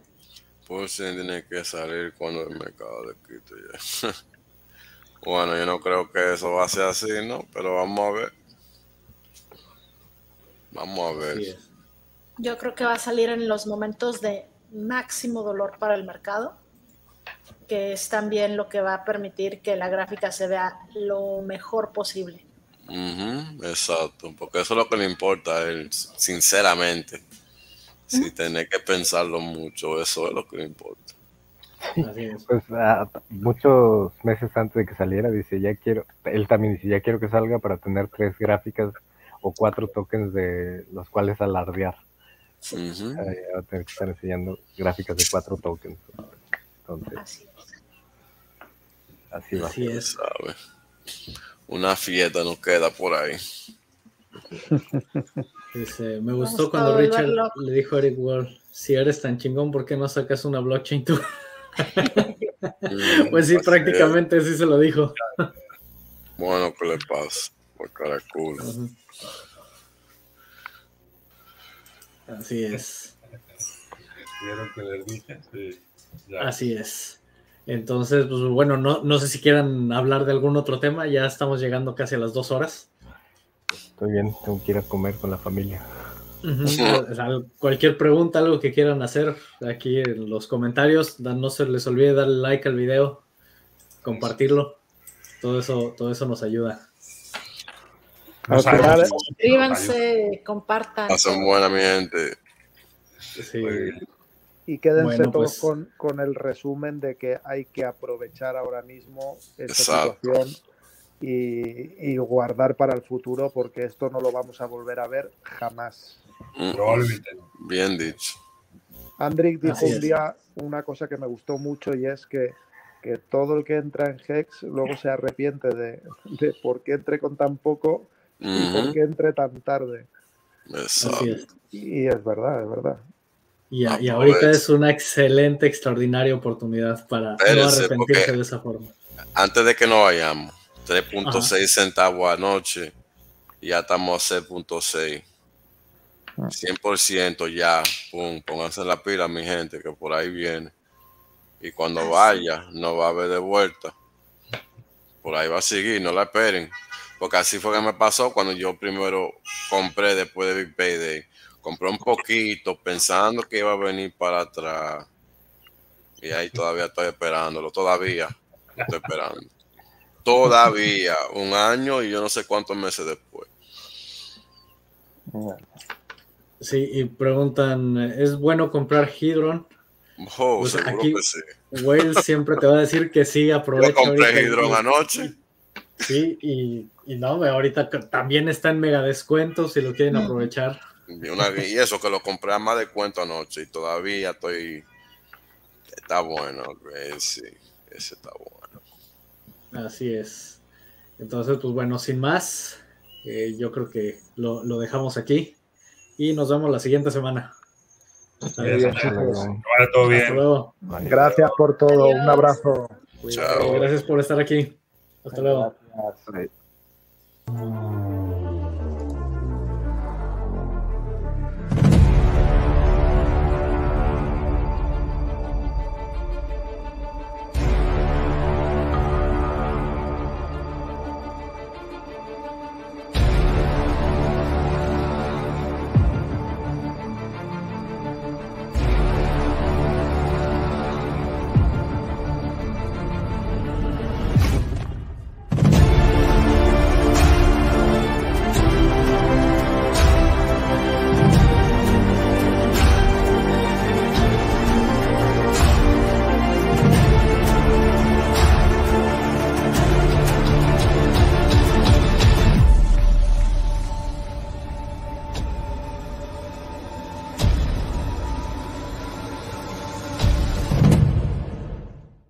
Pues sí, tiene que salir cuando el mercado de Quito ya. [LAUGHS] bueno, yo no creo que eso va a ser así, ¿no? Pero vamos a ver. Vamos a ver. Yo creo que va a salir en los momentos de máximo dolor para el mercado, que es también lo que va a permitir que la gráfica se vea lo mejor posible. exacto, porque eso es lo que le importa a él, sinceramente. Si tiene que pensarlo mucho, eso es lo que le importa. Pues ah, muchos meses antes de que saliera, dice, ya quiero, él también dice, ya quiero que salga para tener tres gráficas o cuatro tokens de los cuales alardear. Uh a tener que estar enseñando gráficas de cuatro tokens. Entonces, así, va. Así es. Una fiesta nos queda por ahí. me gustó cuando Richard le dijo a Eric Wall, si eres tan chingón, ¿por qué no sacas una blockchain tú? [LAUGHS] pues sí, prácticamente así se lo dijo. bueno, ¿qué le pasa? Por cara culo. Así es. Así es. Entonces, pues bueno, no, no sé si quieran hablar de algún otro tema, ya estamos llegando casi a las dos horas. estoy bien, tengo que ir a comer con la familia. [LAUGHS] Cualquier pregunta, algo que quieran hacer aquí en los comentarios, no se les olvide darle like al video, compartirlo. Todo eso, todo eso nos ayuda. Suscríbanse, compartan. Pasen buena, mi gente. Y quédense todos pues con, el resumen de que hay que aprovechar ahora mismo esta situación y, guardar para el futuro porque esto no lo vamos a volver a ver jamás. Mm. Bien dicho. Andrick dijo un día una cosa que me gustó mucho y es que, que todo el que entra en Hex luego se arrepiente de, de por qué entré con tan poco y por qué entré tan tarde. Y es verdad, es verdad. Y, y ahorita es una excelente, extraordinaria oportunidad para no arrepentirse de esa forma. Antes de que nos vayamos, 3.6 centavos anoche, ya estamos a 6.6. 100% ah. ya, pum, pónganse la pila, mi gente, que por ahí viene. Y cuando vaya, no va a haber de vuelta. Por ahí va a seguir, no la esperen. Porque así fue que me pasó cuando yo primero compré después de Big Payday. Compré un poquito pensando que iba a venir para atrás. Y ahí todavía estoy esperándolo, todavía estoy esperando. Todavía, un año y yo no sé cuántos meses después. Sí, y preguntan, ¿es bueno comprar Hydron? Oh, pues aquí, que sí. Wales siempre te va a decir que sí, aprovecha. Yo compré Hydron anoche. Sí, y, no, ahorita también está en mega descuento si lo quieren aprovechar. Y, eso que lo compré a más de cuento anoche y todavía estoy. Está bueno, sí, ese está bueno. Así es. Entonces, pues bueno, sin más, eh, yo creo que lo, dejamos aquí y nos vemos la siguiente semana. todo bien. Gracias por todo. Un abrazo. Gracias por estar aquí. Hasta luego. Gracias. Thank you.